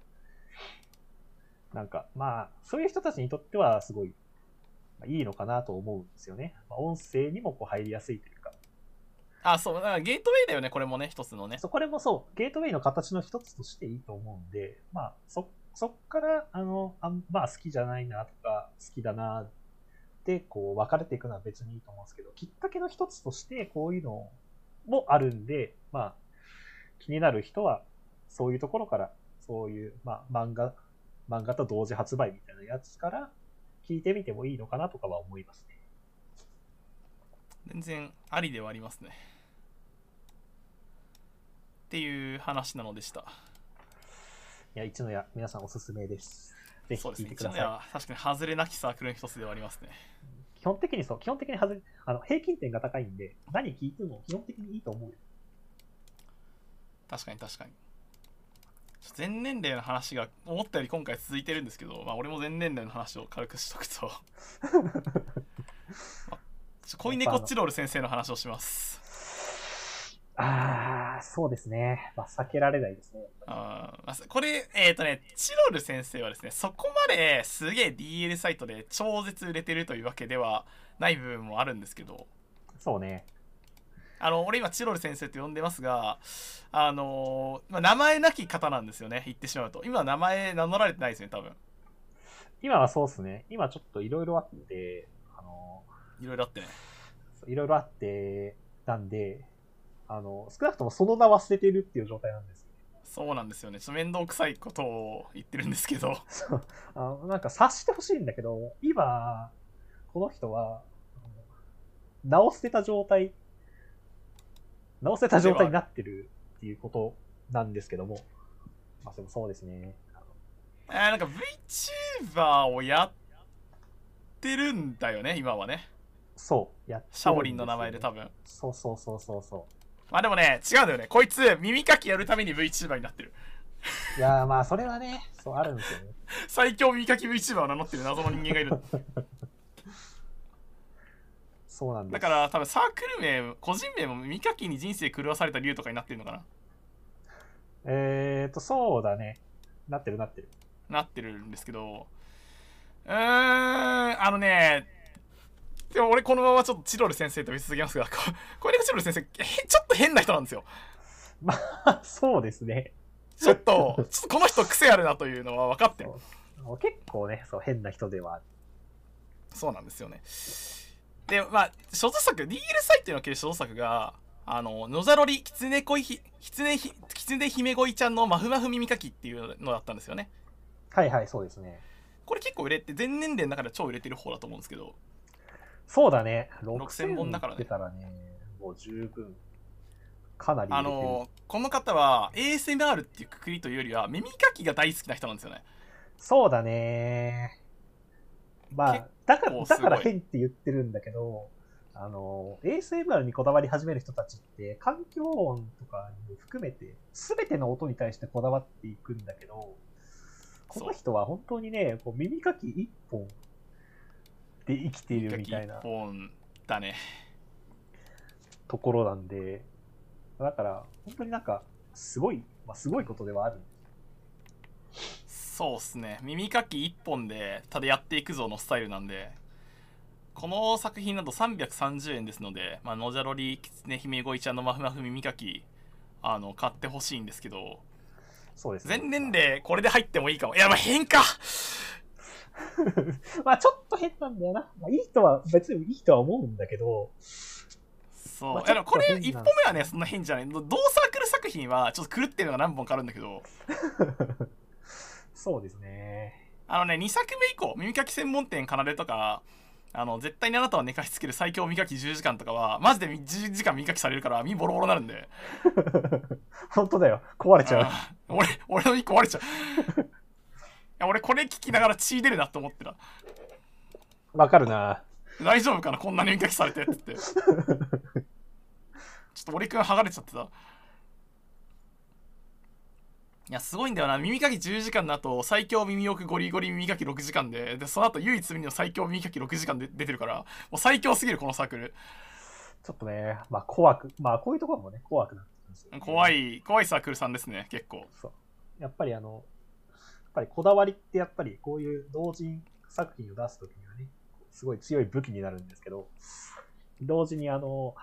なんか、まあ、そういう人たちにとってはすごい、まあいいのかなと思うんですよね。まあ、音声にもこう入りやすいというか。あそうだからゲートウェイだよねこれもね一つのねそう、これもそう、ゲートウェイの形の一つとしていいと思うんで、まあ、そ、そっから、あの、あんまあ、好きじゃないなとか、好きだなって、こう、分かれていくのは別にいいと思うんですけど、きっかけの一つとして、こういうのもあるんで、まあ、気になる人は、そういうところから、そういう、まあ、漫画、漫画と同時発売みたいなやつから、聞いてみてもいいのかなとかは思いますね。全然ありではありますねっていう話なのでしたいや、一のや、皆さんおすすめです。ぜひそうですね聞いてください。一のは確かに外れなきサークルの一つではありますね基本的にそう、基本的にはずあの平均点が高いんで、何聞いても基本的にいいと思うよ。確かに確かに全年齢の話が思ったより今回続いてるんですけど、まあ、俺も全年齢の話を軽くしとくと、まあ、恋猫チロール先生の話をしますあー、そうですね。まあ、避けられないですね。あーまあこれえっ、とねチロール先生はですねそこまですげえ DL サイトで超絶売れてるというわけではない部分もあるんですけどそうね。あの俺今チロール先生と呼んでますがあのーまあ、名前なき方なんですよね言ってしまうと今名前名乗られてないですね多分今はそうですね。今ちょっといろいろあって、あの、いろいろあってねいろいろあって、なんで、あの、少なくともその名は捨ててるっていう状態なんですよ。そうなんですよね。ちょっと面倒くさいことを言ってるんですけど。そう。あのなんか察してほしいんだけど、今、この人は、名を捨てた状態、名を捨てた状態になってるっていうことなんですけども、まあでもそうですね。あのあーなんか VTuber をやってるんだよね今はね。そう、やってるんですシャよオリンの名前で多分。そうそうそうそうそまあでもね違うんだよねこいつ耳かきやるために VTuber になってるう。いやーまあそれはね、そうあるんですよね。最強耳かき VTuber を名乗ってる謎の人間がいるそうなん。だから多分サークル名個人名も耳かきに人生狂わされた理由とかになってるのかなえーと、そうだね。なってるなってる。なってるんですけどうーんあのねでも俺このままちょっとチロル先生と見続けますが、こ小猫チロル先生、えちょっと変な人なんですよ。まあ、そうですね。ちょっと、ちょっとこの人癖あるなというのは分かってる。結構ね、そう、変な人では。そうなんですよね。で、まあ、所蔵作、DL サイトにおける所蔵作が、あの、野ざろり、きつねこいひ、きつねひ、きつね姫ごいちゃんのまふまふ耳かきっていうのだったんですよね。はいはい、そうですね。これ結構売れて、全年齢の中では超売れてる方だと思うんですけど、そうだね。6000本だからね出たらね、もう十分。かなり売あ。の、この方は ASMR っていうくくりというよりは、耳かきが大好きな人なんですよね。そうだね。まあ結、だから、だから変って言ってるんだけど、あの、ASMR にこだわり始める人たちって、環境音とかに含めて、すべての音に対してこだわっていくんだけど、この人は本当にね、こう耳かき一本で生きているみたいなだね。ところなんで、だから、本当になんか、すごい、まあ、すごいことではある。そうっすね。耳かき一本で、ただやっていくぞのスタイルなんで、この作品だと330円ですので、まあ、のじゃろり、きつね姫ごいちゃんのまふまふ耳かき、あの、買ってほしいんですけど、そうですね。全年齢これで入ってもいいかも。いや、まあ変か まあちょっと変なんだよな。まあ、いい人は、別にいい人は思うんだけど、そう。まあでもこれ、一本目はね、そんな変じゃない。同サークル作品は、ちょっと狂ってるのが何本かあるんだけど、そうですね。あのね、2作目以降、耳かき専門店奏でとか、あの、絶対にあなたは寝かしつける最強耳かき10時間とかは、マジで10時間耳かきされるから、耳ボロボロになるんで。本当だよ。壊れちゃう。俺、俺の1個割れちゃう。いや、俺これ聞きながら血出るなって思ってた。わかるな。大丈夫かな？こんなに耳かきされてって言って。ちょっと俺くん剥がれちゃってた。いや、すごいんだよな。耳かき10時間の後、最強耳奥ゴリゴリ耳かき6時間で、で、その後唯一無二の最強耳かき6時間で出てるから、もう最強すぎる、このサークル。ちょっとね、まあ怖く、まあこういうところもね、怖くなってくるんですよね怖。い、怖いサークルさんですね、結構。そう。やっぱりあの、ぱりこだわりってやっぱりこういう同人作品を出すときにはね、すごい強い武器になるんですけど、同時にあの、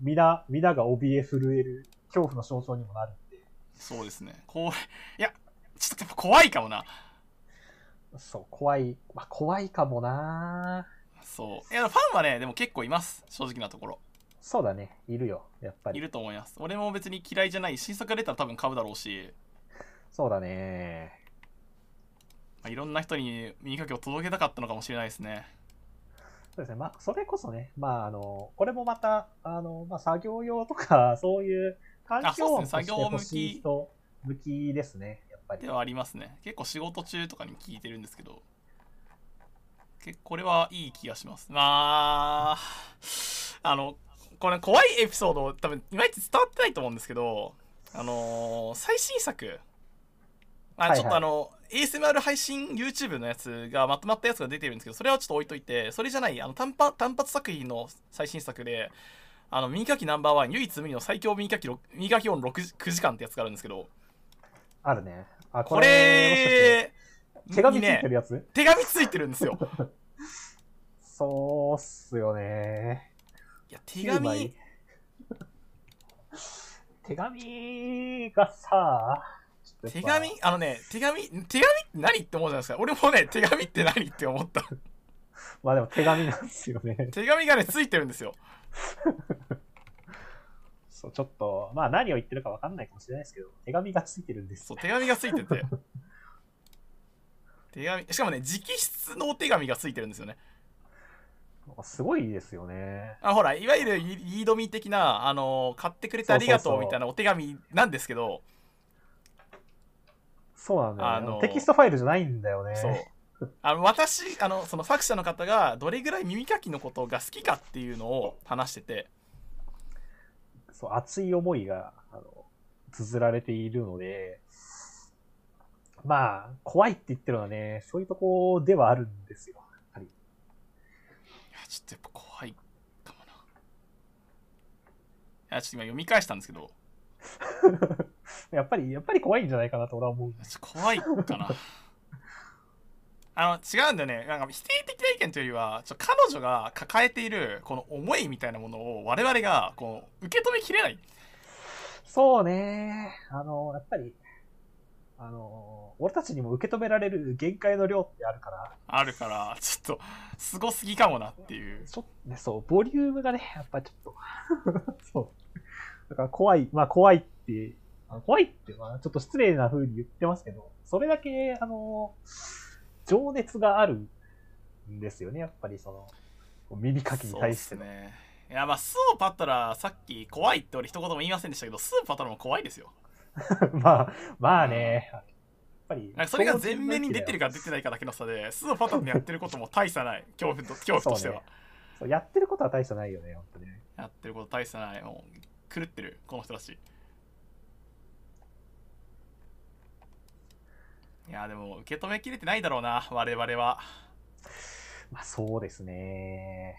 皆、皆が怯え震える恐怖の象徴にもなるんで、そうですね。こう、いや、ちょっとやっぱ怖いかもな。そう、怖い、まあ怖いかもなそう。いや、ファンはね、でも結構います、正直なところ。そうだね、いるよ、やっぱり。いると思います。俺も別に嫌いじゃない。新作が出たら多分買うだろうし、そうだね。まあ、いろんな人に耳かきを届けたかったのかもしれないですね。そうですね。まあ、それこそね、まあ、あの、これもまた、あの、まあ、作業用とか、そういう環境音としてあそうですね作業欲しい人向きですね、やっぱりで。はありますね。結構仕事中とかに聞いてるんですけど、結構これはいい気がします。まあ、あの、これ怖いエピソード多分いまいち伝わってないと思うんですけど、あのー最新作、ちょっとあの、ASMR 配信 YouTube のやつがまとまったやつが出てるんですけど、それはちょっと置いといて、それじゃない、あの単発単発作品の最新作で、あの、耳かきナンバーワン、唯一無二の最強耳かきろ耳かき音6 9時間ってやつがあるんですけど、あるね。あ、これ、手紙ついてるやつ？手紙ついてるんですよ。そうっすよね。いや、手9枚紙、手紙がさ、ちょっと手紙、あのね、手紙、手紙って何って思うじゃないですか。俺もね、手紙って何って思った。まあでも手紙なんですよね。手紙がね、ついてるんですよ。そう、ちょっと、まあ何を言ってるかわかんないかもしれないですけど、手紙がついてるんですそう、手紙がついてて。手紙、しかもね、直筆のお手紙がついてるんですよね。すごいですよね。あほら、いわゆるリリードミー的な、あの買ってくれてありがとうみたいなお手紙なんですけど、そうなんだよね。あのテキストファイルじゃないんだよね。そう。あの私あのその作者の方がどれぐらい耳かきのことが好きかっていうのを話しててそう、熱い思いが、あの、綴られているので、まあ、怖いって言ってるのはね、そういうとこではあるんですよ。やっぱり。いやちょっとやっぱ怖いかもないやちょっと今読み返したんですけど やっぱり、やっぱり怖いんじゃないかなと俺は思う。怖いかな あの違うんだよねなんか否定的な意見というよりはちょ彼女が抱えているこの思いみたいなものを我々がこう受け止めきれないそうね。あの、やっぱり、あの、俺たちにも受け止められる限界の量ってあるから、あるからちょっとすごすぎかもなっていうちょっとね、そう、ボリュームがね、やっぱりちょっと、そう。だから怖い、まあ怖いって、あ怖いって、まあちょっと失礼な風に言ってますけど、それだけ、あの、情熱があるんですよね、やっぱりその、耳かきに対しての。ね。いやまあスーパットラさっき怖いって俺一言も言いませんでしたけどスーパットラも怖いですよ。まあ、まあね、やっぱり。なんかそれが前面に出てるか出てないかだけの差でスーパットラのやってることも大差ない。恐怖と 恐怖としては、そうね。そうやってることは大差ないよね、本当にね。やってること大差ない。もう狂ってるこの人たちいやでも受け止めきれてないだろうな我々は。まあそうですね。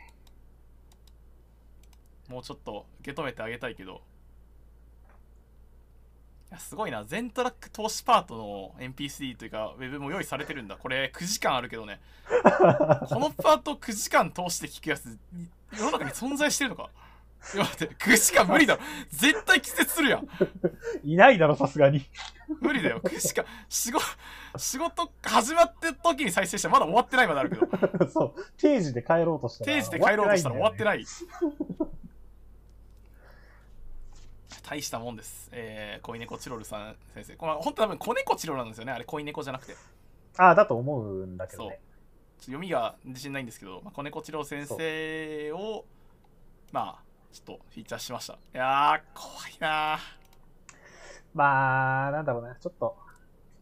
もうちょっと受け止めてあげたいけど。いやすごいな。全トラック投資パートの NPC というかウェブも用意されてるんだ。これ9時間あるけどね。このパート9時間通して聞くやつ世の中に存在してるのか？待って9時間無理だろ絶対季節するやん いないだろ、さすがに。無理だよ9時間仕事仕事始まってる時に再生してまだ終わってないまであるけど そう、定時で帰ろうとしたら。定時で帰ろうとしたら終わっていない。大したもんです。えー、恋猫チロルさん先生。これ本当多分子猫チロルなんですよね。あれ恋猫じゃなくて。ああ、だと思うんだけどね。っと読みが自信ないんですけど、まあ、子猫チロル先生を、まあ、ちょっとフィーチャーしました。いやー、怖いなまあ、なんだろうな、ちょっと、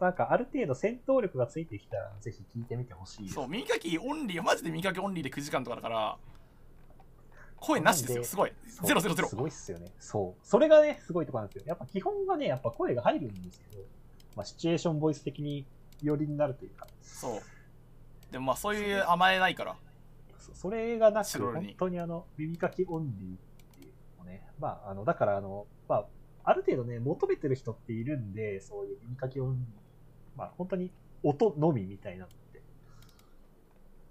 なんかある程度戦闘力がついてきたら、ぜひ聞いてみてほしい。そう、耳かきオンリー、マジで耳かきオンリーで9時間とかだから、声なしですよ、すごい。ゼロゼロゼロす。ごいっすよね。そう。それがね、すごいところなんですよ。やっぱ基本はね、やっぱ声が入るんですけど、まあ、シチュエーションボイス的に寄りになるというか、そう。でもまあ、そういう甘えないから。そそれがなく、本当にあの、耳かきオンリーね、まあ、あの、だからあの、まあ、ある程度ね、求めてる人っているんで、そういう耳かきオンリー、まあ、本当に音のみみたいなのって。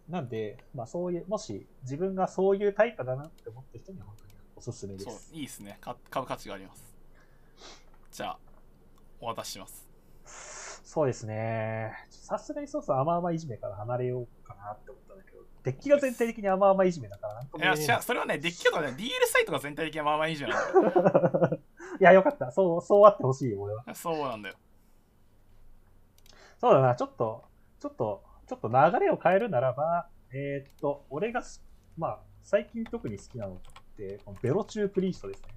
なんで、まあ、そういう、もし自分がそういうタイプだなって思ってる人には本当におすすめでそうす。いいですねか買う価値がありますじゃあお渡ししますそうですね。さすがにそうそう甘々いじめから離れようかなって思ったんだけど、デッキが全体的に甘々いじめだからいやそれはねデッキとかね DL サイトが全体的にまあまあいいじゃない いや、よかった。そう、そうあってほしいよ、俺は。そうなんだよそうだな、ちょっと、ちょっと、ちょっと流れを変えるならば、えーっと、俺がす、まあ、最近特に好きなのって、このベロチュープリーストですね。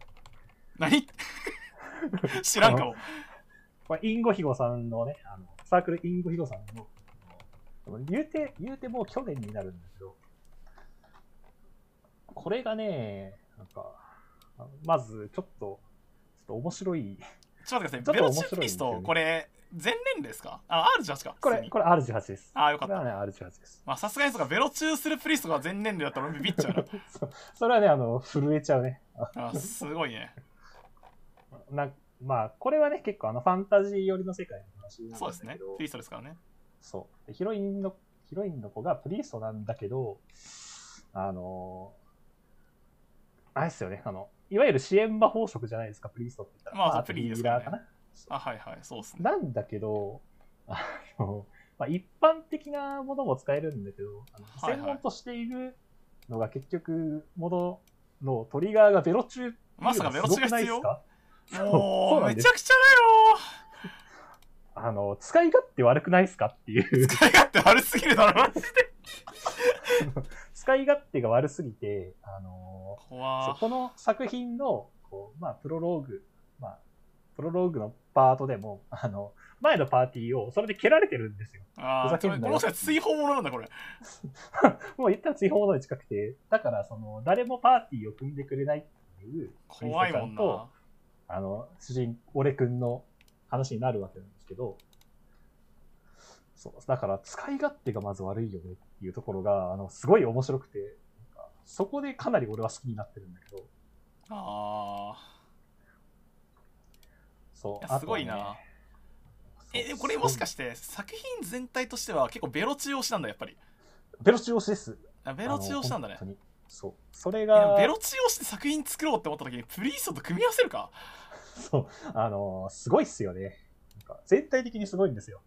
何？知らんかもこれ、インゴヒゴさんのね、あの、サークルインゴヒゴさんの、言うて、言うてもう去年になるんだけど、これがね、なんか、まず、ちょっと、ちょっと面白い。ちょっと待ってください。ベロ面白いんですよね。チューピストこれ全年齢ですか？あ R18 か。これ、これ R18 です。あよかった。ね、R18 です。まあさすがにそうか。ベロチューするプリストが全年齢だったら俺ビビっちゃうな。そう。それはね、あの、震えちゃうね。あすごいね。なまあ、これはね、結構あの、ファンタジー寄りの世界の話。そうですね。プリストですからねそう。でヒロインの、ヒロインの子がプリーストなんだけど、あのあれですよね、あの、いわゆる支援魔法職じゃないですか、プリーストって言ったら。まああプリーですからねーかな。あはいはいそうですね。なんだけど、あの、まあ、一般的なものも使えるんだけど、あの専門としているのが結局、もののトリガーがベロ中まさかベロチューが必要？すごくないです。かもそうめちゃくちゃあの、使い勝手悪くないですかっていう。使い勝手悪すぎるだろマジで。使い勝手が悪すぎて、あのそう怖この作品の、こう、まあ、プロローグ、まあ、プロローグのパートでも、あの、前のパーティーをそれで蹴られてるんですよ。ああこの人は追放者なんだこれ。もう言ったら追放のに近くて、だから、その、誰もパーティーを組んでくれないっていう、怖いもんとな。あの、主人、俺くんの話になるわけなんですけど、そう、だから使い勝手がまず悪いよねっていうところが、あの、すごい面白くて、そこでかなり俺は好きになってるんだけど、あそう、すごいな。ねえこれもしかして作品全体としては結構ベロ中押しなんだやっぱり。ベロ中押しです。あベロ中押しなんだね。そう。それが、ベロ中押して作品作ろうって思った時にプリーストと組み合わせるか？そう、あの、すごいっすよね。か。全体的にすごいんですよ。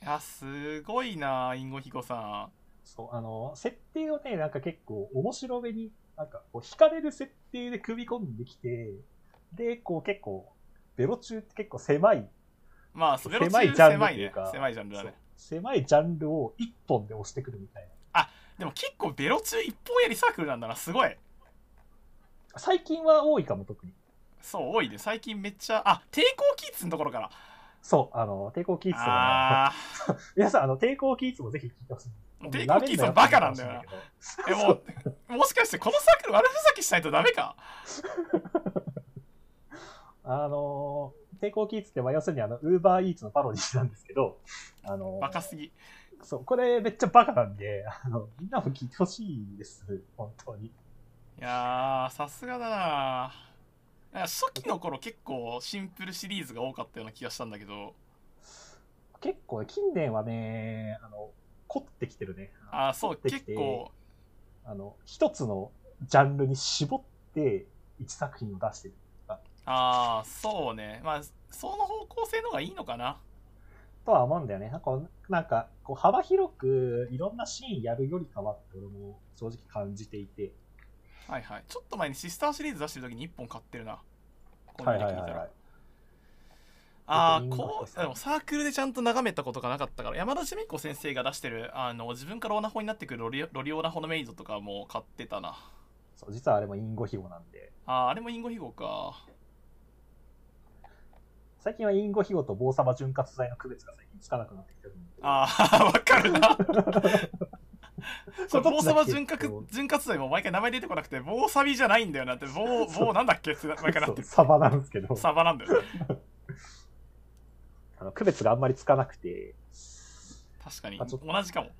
いやすごいなインゴヒコさそう、あの、設定をね、なんか結構面白めに、なんかこう、惹かれる設定で組み込んできて、で、こう結構、ベロ中って結構狭い、んまあベロ中狭いジャンル狭いねっていうか、狭いジャンルだね。狭いジャンルを一本で押してくるみたいな。でも結構ベロ中一本やりサークルなんだなすごい。最近は多いかも、特に。そう多いね。最近めっちゃあ抵抗キッズのところからそう、あの、抵抗キーツとか、あ 皆さん、あの、抵抗キーツもぜひ聞いてほしい。ー抵抗キッズはバカなんだよな。えもうもしかしてこのサークル悪ふざけしないとダメか？あのー、抵抗キーツって、まあ、要するに、あの、ウーバーイーツのパロディなんですけど、あのーバカすぎ。そう、これめっちゃバカなんで、あの、みんなも聞いてほしいです、本当に。いやーさすがだななんか初期の頃結構シンプルシリーズが多かったような気がしたんだけど結構、近年はね、あの、凝ってきてるね。あーそう結構あの、一つのジャンルに絞って、一作品を出してる。ああそうねまあその方向性の方がいいのかなとは思うんだよね。なんか、なんかこう幅広くいろんなシーンやるよりかはって俺も正直感じていて。はいはい。ちょっと前にシスターシリーズ出してる時に1本買ってるな。こはいはいはいはい。ああこうでもサークルでちゃんと眺めたことがなかったから山田純子先生が出してるあの自分からオナホになってくるロリロリオナホのメイドとかも買ってたな。そう、実はあれもインゴヒゴなんで。あーあれもインゴヒゴか。最近はインゴヒゴと棒様潤滑剤の区別が最近つかなくなってきてる。ああわかるな これど棒っちだっけ？サバ潤滑潤滑剤も毎回名前出てこなくて棒サビじゃないんだよなって棒棒なんだっけって毎回なってサバなんですけど、サバなんだよね。あの区別があんまりつかなくて、確かに。あちょっと。同じかも。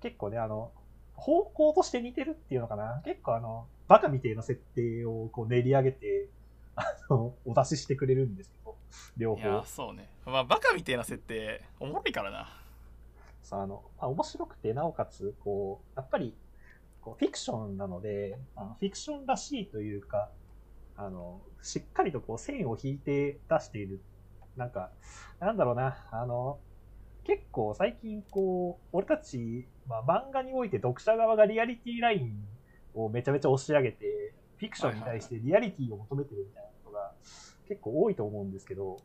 結構ね、あの、方向として似てるっていうのかな。結構あの、バカみたいな設定をこう練り上げて、あの、お出ししてくれるんですけど、両いや方。そうね。まあバカみたいな設定おもろいからなさあの、まあ、面白くて、なおかつ、こう、やっぱり、こうフィクションなので、あのフィクションらしいというか、あの、しっかりとこう線を引いて出している。なんか、なんだろうな、あの、結構最近こう、俺たち、まあ、漫画において読者側がリアリティラインをめちゃめちゃ押し上げて、フィクションに対してリアリティを求めてるみたいなことが結構多いと思うんですけど、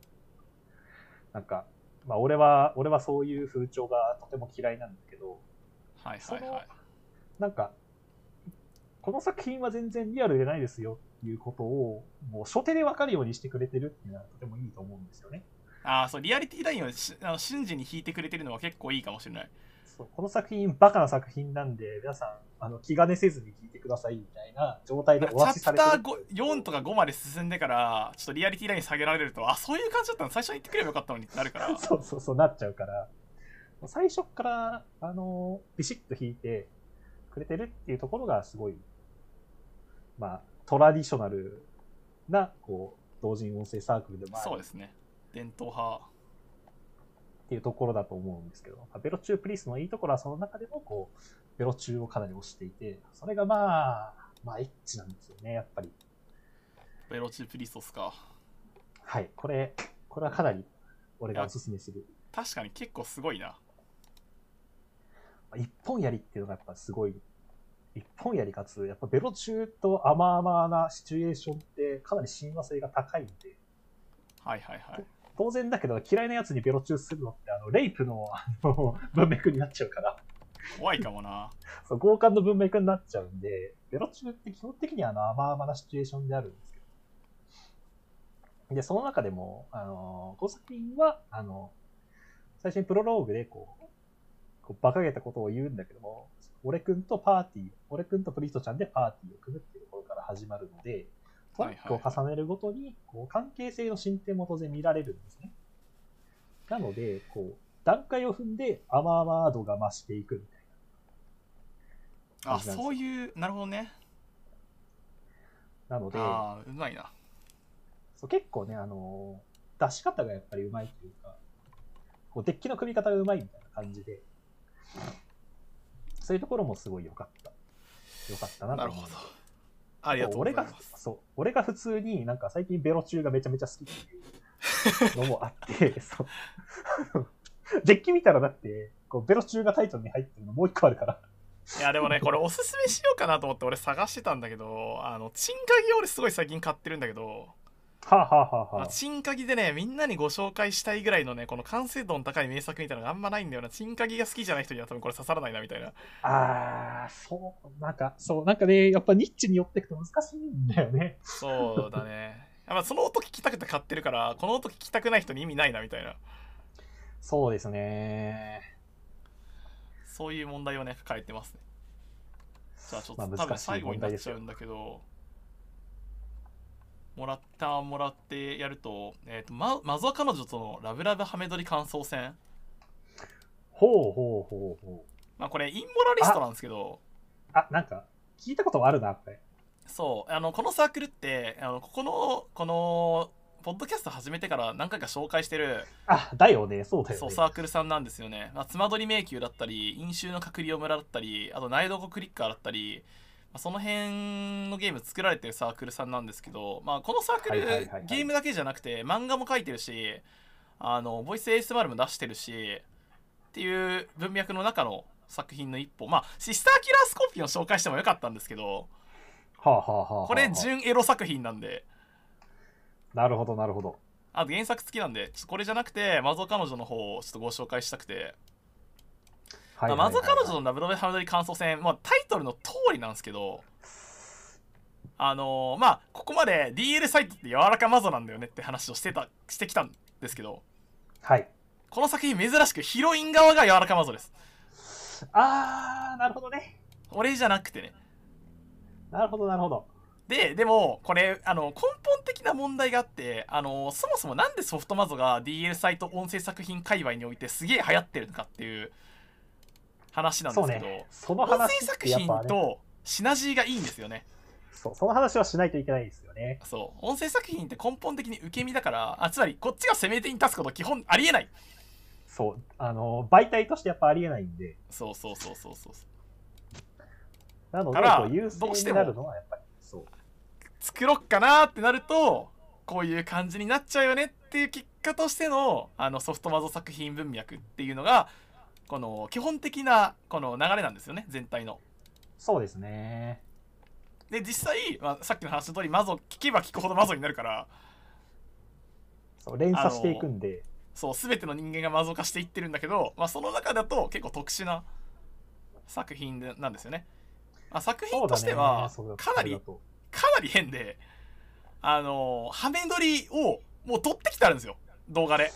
なんか、まあ俺は、俺はそういう風潮がとても嫌いなんだけど、はいはいはいなんか、この作品は全然リアルでないですよっていうことを、もう初手でわかるようにしてくれてるっていうのはとてもいいと思うんですよね。ああそうリアリティラインをしあの瞬時に引いてくれてるのは結構いいかもしれないそうこの作品、バカな作品なんで、皆さん、あの気兼ねせずに聞いてくださいみたいな状態チでお渡しさャプタれてるー5 4とか5まで進んでからちょっとリアリティライン下げられるとあそういう感じだったの。最初に言ってくればよかったのにってなるから。そうそうそうなっちゃうから、最初から、あの、ビシッと弾いてくれてるっていうところがすごい、まあ、トラディショナルな、こう、同人音声サークルでもある。そうですね。伝統派っていうところだと思うんですけど、まあベロチュープリースのいいところはその中でも、こう、ベロチューをかなり推していて、それがまあ、まあ、エッチなんですよね、やっぱり。ベロチュープリストスか？はい、これ、これはかなり俺がおすすめする。確かに結構すごいなまあ一本やりっていうのがやっぱすごい。一本やりかつ、やっぱベロチューと甘々なシチュエーションってかなり親和性が高いんで、はいはいはい当然だけど嫌いなやつにベロチューするのって、あの、レイプの、あの、文脈になっちゃうから、怖いかもなそう、強姦の文脈になっちゃうんで、ベロチューって基本的にはあの甘々なシチュエーションであるんですけど。で、その中でも、あの、この作品は、あの、最初にプロローグでこう、こう馬鹿げたことを言うんだけども、俺くんとパーティー、俺くんとプリストちゃんでパーティーを組むっていうところから始まるので、トラックを重ねるごとに、こう、関係性の進展も当然見られるんですね。なので、こう、段階を踏んで甘々度が増していくみたいな。あそういうなるほどねなので、ああうまいなそう結構ね、あのー出し方がやっぱりうまいというか、こうデッキの組み方がうまいみたいな感じで、そういうところもすごい良かった。良かったなと思うなるほど。ありがとうござ俺がいます。そう俺が普通になんか最近ベロ中がめちゃめちゃ好きっていうのもあって そう デッキ見たらだってこうベロ中がタイトルに入ってるのもう一個あるからいやでもねこれおすすめしようかなと思って俺探してたんだけどあのチンカギ俺すごい最近買ってるんだけど、はあ、はあはあはあ、まあチンカギでねみんなにご紹介したいぐらいのねこの完成度の高い名作みたいなのがあんまないんだよな。チンカギが好きじゃない人には多分これ刺さらないなみたいな。あーそうなんかそうなんかねやっぱニッチに寄っていくと難しいんだよね。そうだね。やっぱその音聞きたくて買ってるからこの音聞きたくない人に意味ないなみたいな。そうですね。そういう問題をね抱えてますね。じゃあちょっと、まあ多分最後になっちゃうんだけどもらったもらってやると,、えー、とままずは彼女とのラブラブハメ撮り感想戦。ほうほうほうほう。まあこれインモラリストなんですけど。あなんか聞いたこともあるなこれ。そう。あのこのサークルってあのここのこのポッドキャスト始めてから何回か紹介してるあだよね。そうだよね。そうサークルさんなんですよね、まあ、妻取り迷宮だったり飲酒の隔離を村だったりあとナイドコクリッカーだったり、まあ、その辺のゲーム作られてるサークルさんなんですけど、まあ、このサークル、ゲームだけじゃなくて漫画も書いてるしあのボイス ASMR も出してるしっていう文脈の中の作品の一歩。まあシスターキラースコーピオン紹介してもよかったんですけどはあはあはあはあこれ純エロ作品なんで。なるほどなるほど。あと原作付きなんでこれじゃなくてマゾ彼女の方をちょっとご紹介したくてはいまず彼女のラブラブハムドリ感想戦、まあ、タイトルの通りなんですけどあのーまあここまで DL サイトって柔らかマゾなんだよねって話をしてたしてきたんですけどはい。この作品珍しくヒロイン側が柔らかマゾです。あーなるほどね。俺じゃなくてね。なるほどなるほど。ででもこれあの根本的な問題があってあのそもそもなんでソフトマゾが DL サイト音声作品界隈においてすげえ流行ってるのかっていう話なんですけど、ね。その音声話っ作品とシナジーがいいんですよね。そうその話はしないといけないですよね。そう。音声作品って根本的に受け身だからあつまりこっちが攻め手に立つこと基本ありえない。そう。あの媒体としてやっぱありえないんで。そうそうそうそうそう。なので優勢どうしてもになるのはやっぱりそう。作ろっかなってなるとこういう感じになっちゃうよねっていう結果としてのあのソフトマゾ作品文脈っていうのがこの基本的なこの流れなんですよね全体の。そうですねで実際、まあ、さっきの話の通りマゾ聞けば聞くほどマゾになるからそう連鎖していくんでそう全ての人間がマゾ化していってるんだけど、まあ、その中だと結構特殊な作品でなんですよね。まあ、作品としてはかなりそうだとかなり変であのハメ撮りをもう撮ってきてあるんですよ動画で。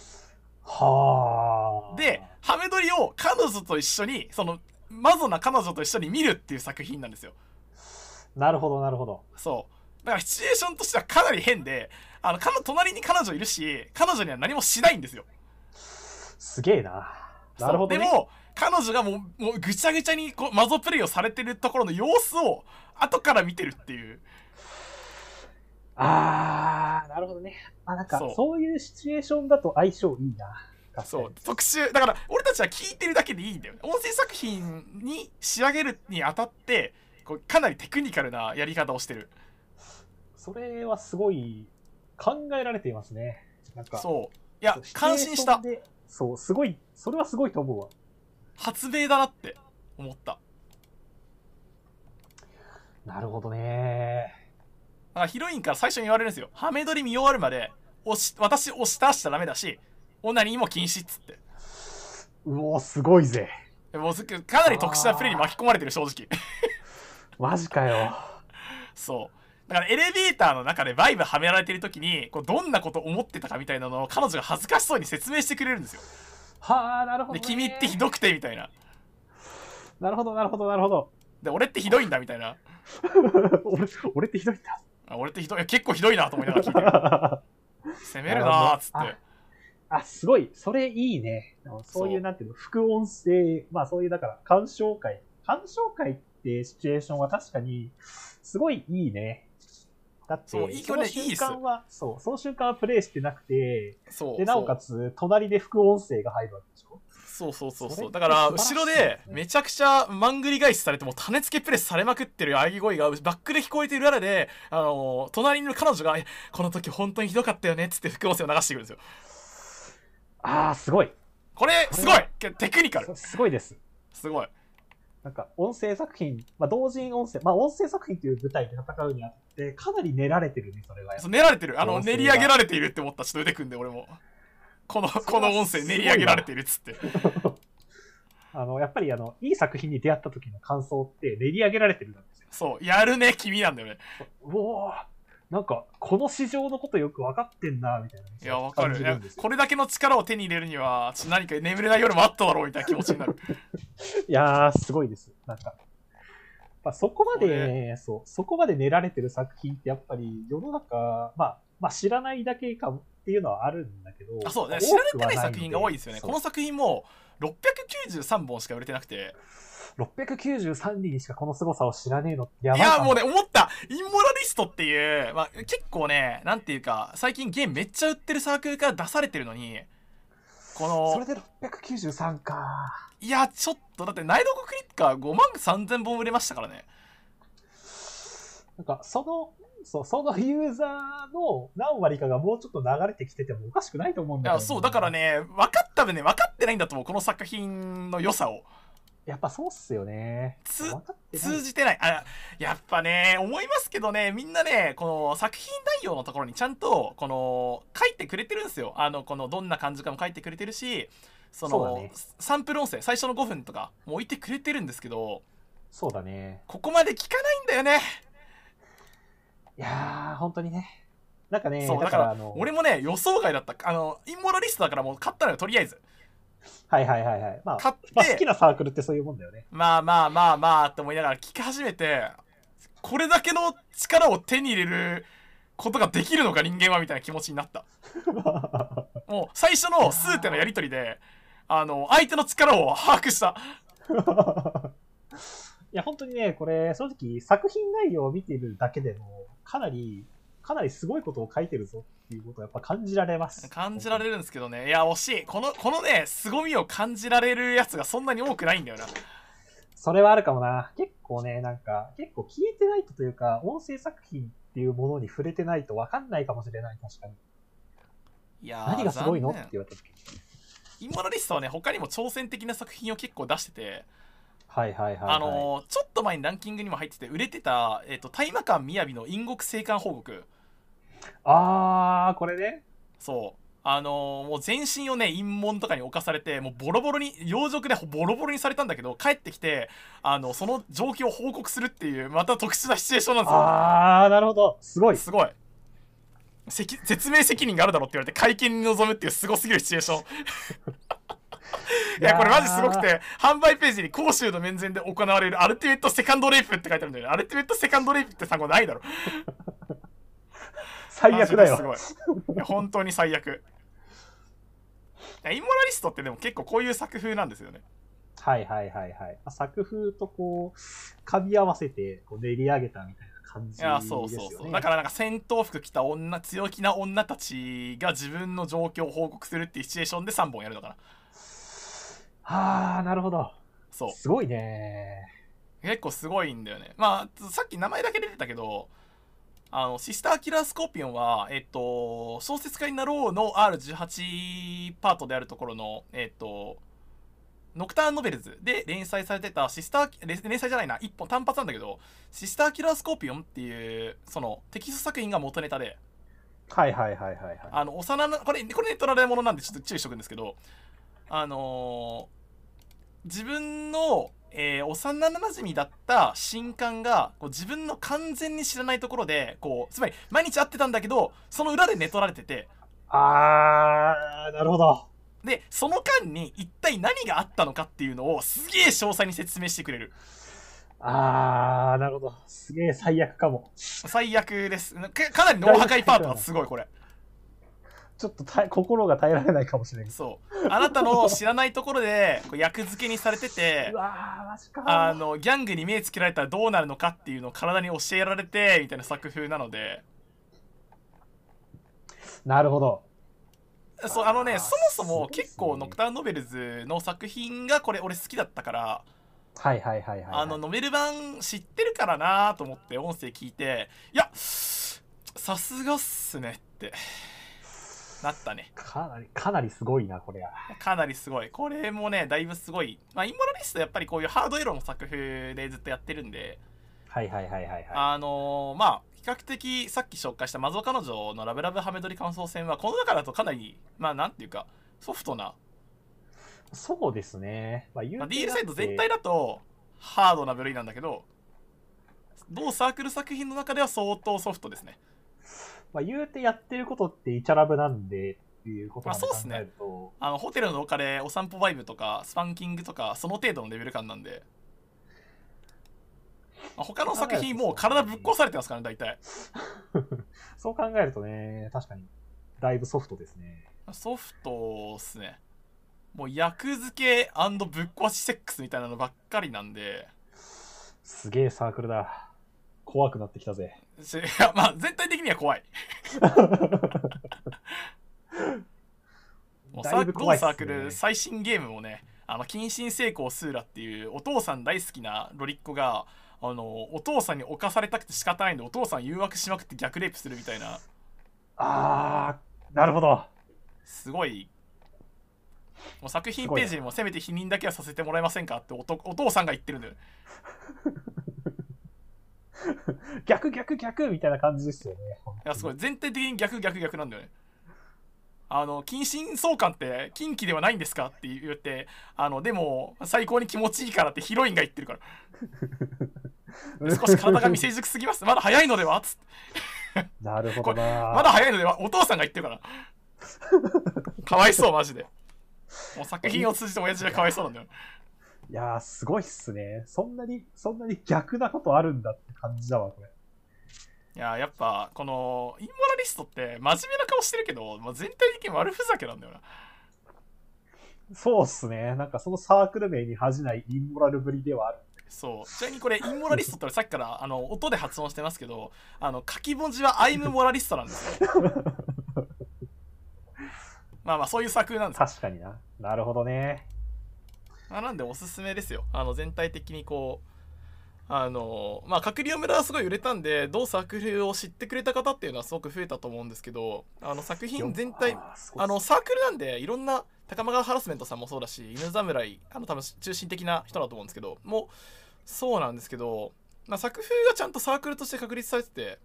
はあでハメ撮りを彼女と一緒にそのマゾな彼女と一緒に見るっていう作品なんですよ。なるほどなるほど。そう。だからシチュエーションとしてはかなり変であの彼隣に彼女いるし彼女には何もしないんですよ。すげえな。なるほどね。でも彼女がもうもうぐちゃぐちゃにこうマゾプレイをされてるところの様子を後から見てるっていう。あーなるほどね。あなんかそういうシチュエーションだと相性いいなそう特集だから俺たちは聞いてるだけでいいんだよね。音声作品に仕上げるにあたってこうかなりテクニカルなやり方をしてる。それはすごい考えられていますね。なんかそう。いや感心した。でそうすごいそれはすごいと思うわ。発明だなって思った。なるほどね。ヒロインから最初に言われるんですよ。ハメ撮り見終わるまで押し私押したしちゃダメだしオナニーも禁止っつって。うおすごいぜ。でもうずかなり特殊なプレイに巻き込まれてる正直。マジかよ。そう。だからエレベーターの中でバイブはめられてる時にこうどんなこと思ってたかみたいなのを彼女が恥ずかしそうに説明してくれるんですよ。はあなるほど、ね、で君ってひどくてみたいな。なるほどなるほどなるほど。で俺ってひどいんだみたいな。俺俺ってひどいんあ俺ってひどい結構ひどいなと思いながら聞いて 攻めるなーっつってああすごい。それいいね。そういそう。うなんていうの副音声。まあそういうだから鑑賞会。鑑賞会ってシチュエーションは確かにすごいいいね。だって、そういいその瞬間は、そう、その瞬間はプレイしてなくて、そうで、なおかつ、隣で副音声が入るわけでしょ？そうそうそうそう。だから後ろでめちゃくちゃマングリ返しされてもう種付けプレスされまくってる喘ぎ声がバックで聞こえてる裏であの隣にいる彼女がえ「この時本当にひどかったよね」っつって副音声を流してくるんですよあー、すごい。これすごい。テクニカル。すすごいです。すごい。なんか、音声作品、まあ、同人音声、まあ、音声作品という舞台で戦うにあって、かなり練られてるね、それは。そう練られてる。あの練り上げられているって思ったちょっと腕組んで俺も。このこの音声練り上げられているっつって。あの、やっぱり、あの、いい作品に出会った時の感想って練り上げられてるんですよ。そうやるね君なんだよね。うおーなんか、この市場のことよく分かってんな、みたいな。いやわかる。これだけの力を手に入れるには何か眠れない夜もあっただろうみたいな気持ちになる いやー、すごいです。なんか。まあ、そこまこで、そう、そこまで練られてる作品ってやっぱり世の中、まあ、まあ知らないだけかもっていうのはあるんだけど、あそうね。知られてはない作品が多いですよね。この作品も693本しか売れてなくて693人しかこの凄さを知らねえのってやいばいかやもうね思ったインモラリストっていう、まあ、結構ねなんていうか最近ゲームめっちゃ売ってるサークルから出されてるのにこのそれで693か。いやちょっとだってナイドコクリッカー5万3000本売れましたからねなんか、その、そう、そのユーザーの何割かがもうちょっと流れてきててもおかしくないと思うんだけど、いやそうだから。ね分かった分ね分かってないんだと思うこの作品の良さをやっぱそうっすよね。通じてない。あやっぱね思いますけどね。みんなねこの作品内容のところにちゃんとこの書いてくれてるんですよ。あのこのどんな感じかも書いてくれてるしそのね。サンプル音声最初の5分とかも置いてくれてるんですけどそうだね。ここまで聞かないんだよね。いやー、本当にね。なんかね、そうだから俺もね予想外だった。あのインモラリストだからもう買ったのよとりあえずはいはいはいはい。まあ、買って、まあ、好きなサークルってそういうもんだよね。まあまあまあまあって思いながら聞き始めてこれだけの力を手に入れることができるのか人間はみたいな気持ちになったもう最初の数手のやり取りであの相手の力を把握したいや、本当にね、これ、正直、作品内容を見ているだけでも、かなり、かなりすごいことを書いてるぞっていうことをやっぱ感じられます。感じられるんですけどねいや惜しいこのこのね凄みを感じられるやつがそんなに多くないんだよなそれはあるかもな。結構ね、なんか、結構聞いてないとというか、音声作品っていうものに触れてないと分かんないかもしれない、確かに。いやー何がすごいの？って言われた時インモラリストはね他にも挑戦的な作品を結構出しててはいはいはい、はい。あのーちょっと前にランキングにも入ってて売れてた、えっと大魔館みやびの陰国生還報告あー、これね。そう。あのーもう全身をね陰門とかに侵されてもうボロボロに養殖でボロボロにされたんだけど帰ってきてあのその状況を報告するっていうまた特殊なシチュエーションなんですよ。あー、なるほど。すごい。すごい。責説明責任があるだろって言われて会見に臨むっていうすごすぎるシチュエーション。いやこれマジすごくて販売ページに甲州の面前で行われるアルティメットセカンドレイプって書いてあるんだよね。アルティメットセカンドレイプって単語ないだろ最悪だよ。すごいいや本当に最悪インモラリストってでも結構こういう作風なんですよねはいはいはいはい。作風とこう、噛み合わせてこう練り上げたみたいな感じですよね。いやそうそうそうだからなんか戦闘服着た女強気な女たちが自分の状況を報告するっていうシチュエーションで3本やるのかなはあ、なるほど。そうすごいね。結構すごいんだよねまあさっき名前だけ出てたけどあのシスターキラースコーピオンはえっと小説家になろうの R18 パートであるところのえっとノクターンノベルズで連載されてたシスター連連載じゃないな一本単発なんだけどシスターキラースコーピオンっていうそのテキスト作品が元ネタではいはいはいはいはい。あの幼なこれこれネットられものなんでちょっと注意しとくんですけどあのー自分の、えー幼なじみだった新刊がこう自分の完全に知らないところでこうつまり毎日会ってたんだけどその裏で寝取られててあー、なるほど。でその間に一体何があったのかっていうのをすげえ詳細に説明してくれるあー、なるほど。すげえ最悪かも。最悪ですかかなり脳破壊パートがすごいこれちょっと 心が耐えられないかもしれない。そうあなたの知らないところでこう役付けにされてて。あのギャングに目つけられたらどうなるのかっていうのを体に教えられてみたいな作風なのでなるほど。そうあのねそもそも結構ノクターンノベルズの作品がこれ俺好きだったから、はいはいはいはい、はい。あのノベル版知ってるからなと思って音声聞いていやさすがっすねってなったね。かなり、かなりすごいな、これは。かなりすごい。これもねだいぶすごい。まあインモラリストやっぱりこういうハードエロの作風でずっとやってるんで。はいはいはいはいはい。あのーまあ比較的さっき紹介したマゾ彼女のラブラブハメ撮り感想戦はこの中だとかなりまあなんていうかソフトな、そうですね。まあ、言まあ、DL サイト全体だとハードな部類なんだけど同サークル作品の中では相当ソフトですねまあ、言うてやってることってイチャラブなんでっていうことまで考まあそうっすね。あのホテルの廊下でお散歩バイブとかスパンキングとかその程度のレベル感なんで、まあ他の作品もう体ぶっ壊されてますからね大体。そう考えるとね、確かに、だいぶソフトですね。ソフトっすね。もう役付けぶっ壊しセックスみたいなのばっかりなんで。すげえサークルだ。怖くなってきたぜ。し いやまあ全体的には怖い。もうサークルサークル最新ゲームもねあの近親成功スーラっていうお父さん大好きなロリッコがあのお父さんに侵されたくて仕方ないんでお父さん誘惑しまくって逆レイプするみたいな。あー、なるほど。すごい。もう作品ページにもせめて否認だけはさせてもらえませんかっておとお父さんが言ってるんだよ 逆逆逆みたいな感じですよね。いやすごい。全体的に逆逆逆なんだよね。あの近親相関って近畿ではないんですかって言ってあのでも最高に気持ちいいからってヒロインが言ってるから。少し体が未成熟すぎます。まだ早いのでは？つって。なるほどな。まだ早いのでは？お父さんが言ってるから。かわいそうマジで。もう作品を通じて親父がかわいそうなんだよいやー、すごいっすね。そんなに、そんなに逆なことあるんだって感じだわ、これ。いややっぱこのインモラリストって真面目な顔してるけど、まあ、全体的に悪ふざけなんだよなそうっすね。なんかそのサークル名に恥じないインモラルぶりではある。そうちなみにこれインモラリストってさっきからあの音で発音してますけどあの書き文字はアイムモラリストなんですよ まあまあそういう作風なんですよ確かにな。なるほどね。まあ、なんでおすすめですよ。あの全体的にこうあのまあ閣僚村はすごい売れたんで同サークルを知ってくれた方っていうのはすごく増えたと思うんですけどあの作品全体あのサークルなんでいろんな高間川ハラスメントさんもそうだし犬侍あの多分中心的な人だと思うんですけどもうそうなんですけど、まあ、作風がちゃんとサークルとして確立されてて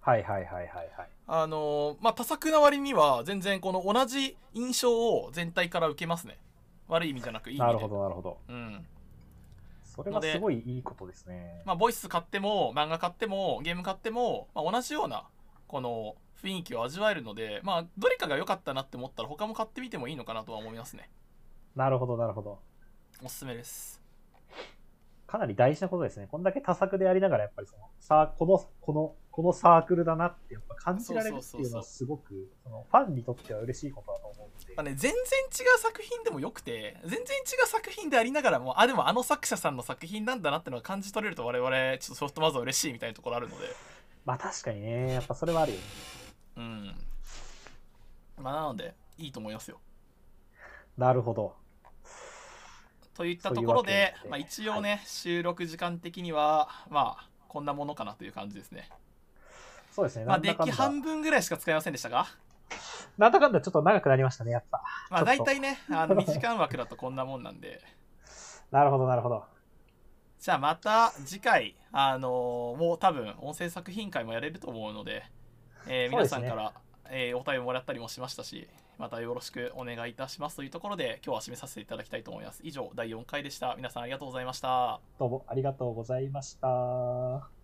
はいはいはいはいはい。あのまあ多作な割には全然この同じ印象を全体から受けますね悪い意味じゃなくいい意味でなるほどなるほど。うんそれはすごいいいことですね。まあ、ボイス買っても漫画買ってもゲーム買っても、まあ、同じようなこの雰囲気を味わえるので、まあ、どれかが良かったなって思ったら他も買ってみてもいいのかなとは思いますねなるほどなるほど。おすすめですかなり大事なことですね。こんだけ多作でありながら、やっぱりその、さあ、この、この、このサークルだなって、やっぱ感じられるっていうのはすごく、その、ファンにとっては嬉しいことだと思うまあ。ね、全然違う作品でもよくて全然違う作品でありながらもあでもあの作者さんの作品なんだなってのが感じ取れると我々ちょっとソフトマズは嬉しいみたいなところあるので。まあ確かにね、やっぱそれはあるよね。うん。まあなのでいいと思いますよ。なるほど。といったところでまあ、一応ね、収録時間的にはまあこんなものかなという感じですね。そうですね。まあ、デッキ半分ぐらいしか使いませんでしたが、なんだかんだちょっと長くなりましたね、やっぱ。まあ、大体ね、あの2時間枠だとこんなもんなんで、なるほど、なるほど。じゃあまた次回、あのもう多分音声作品会もやれると思うので、えー皆さんから、えーお便りもらったりもしましたし、またよろしくお願いいたしますというところで、今日は締めさせていただきたいと思います。以上、第4回でした。皆さんありがとうございました。どうもありがとうございました。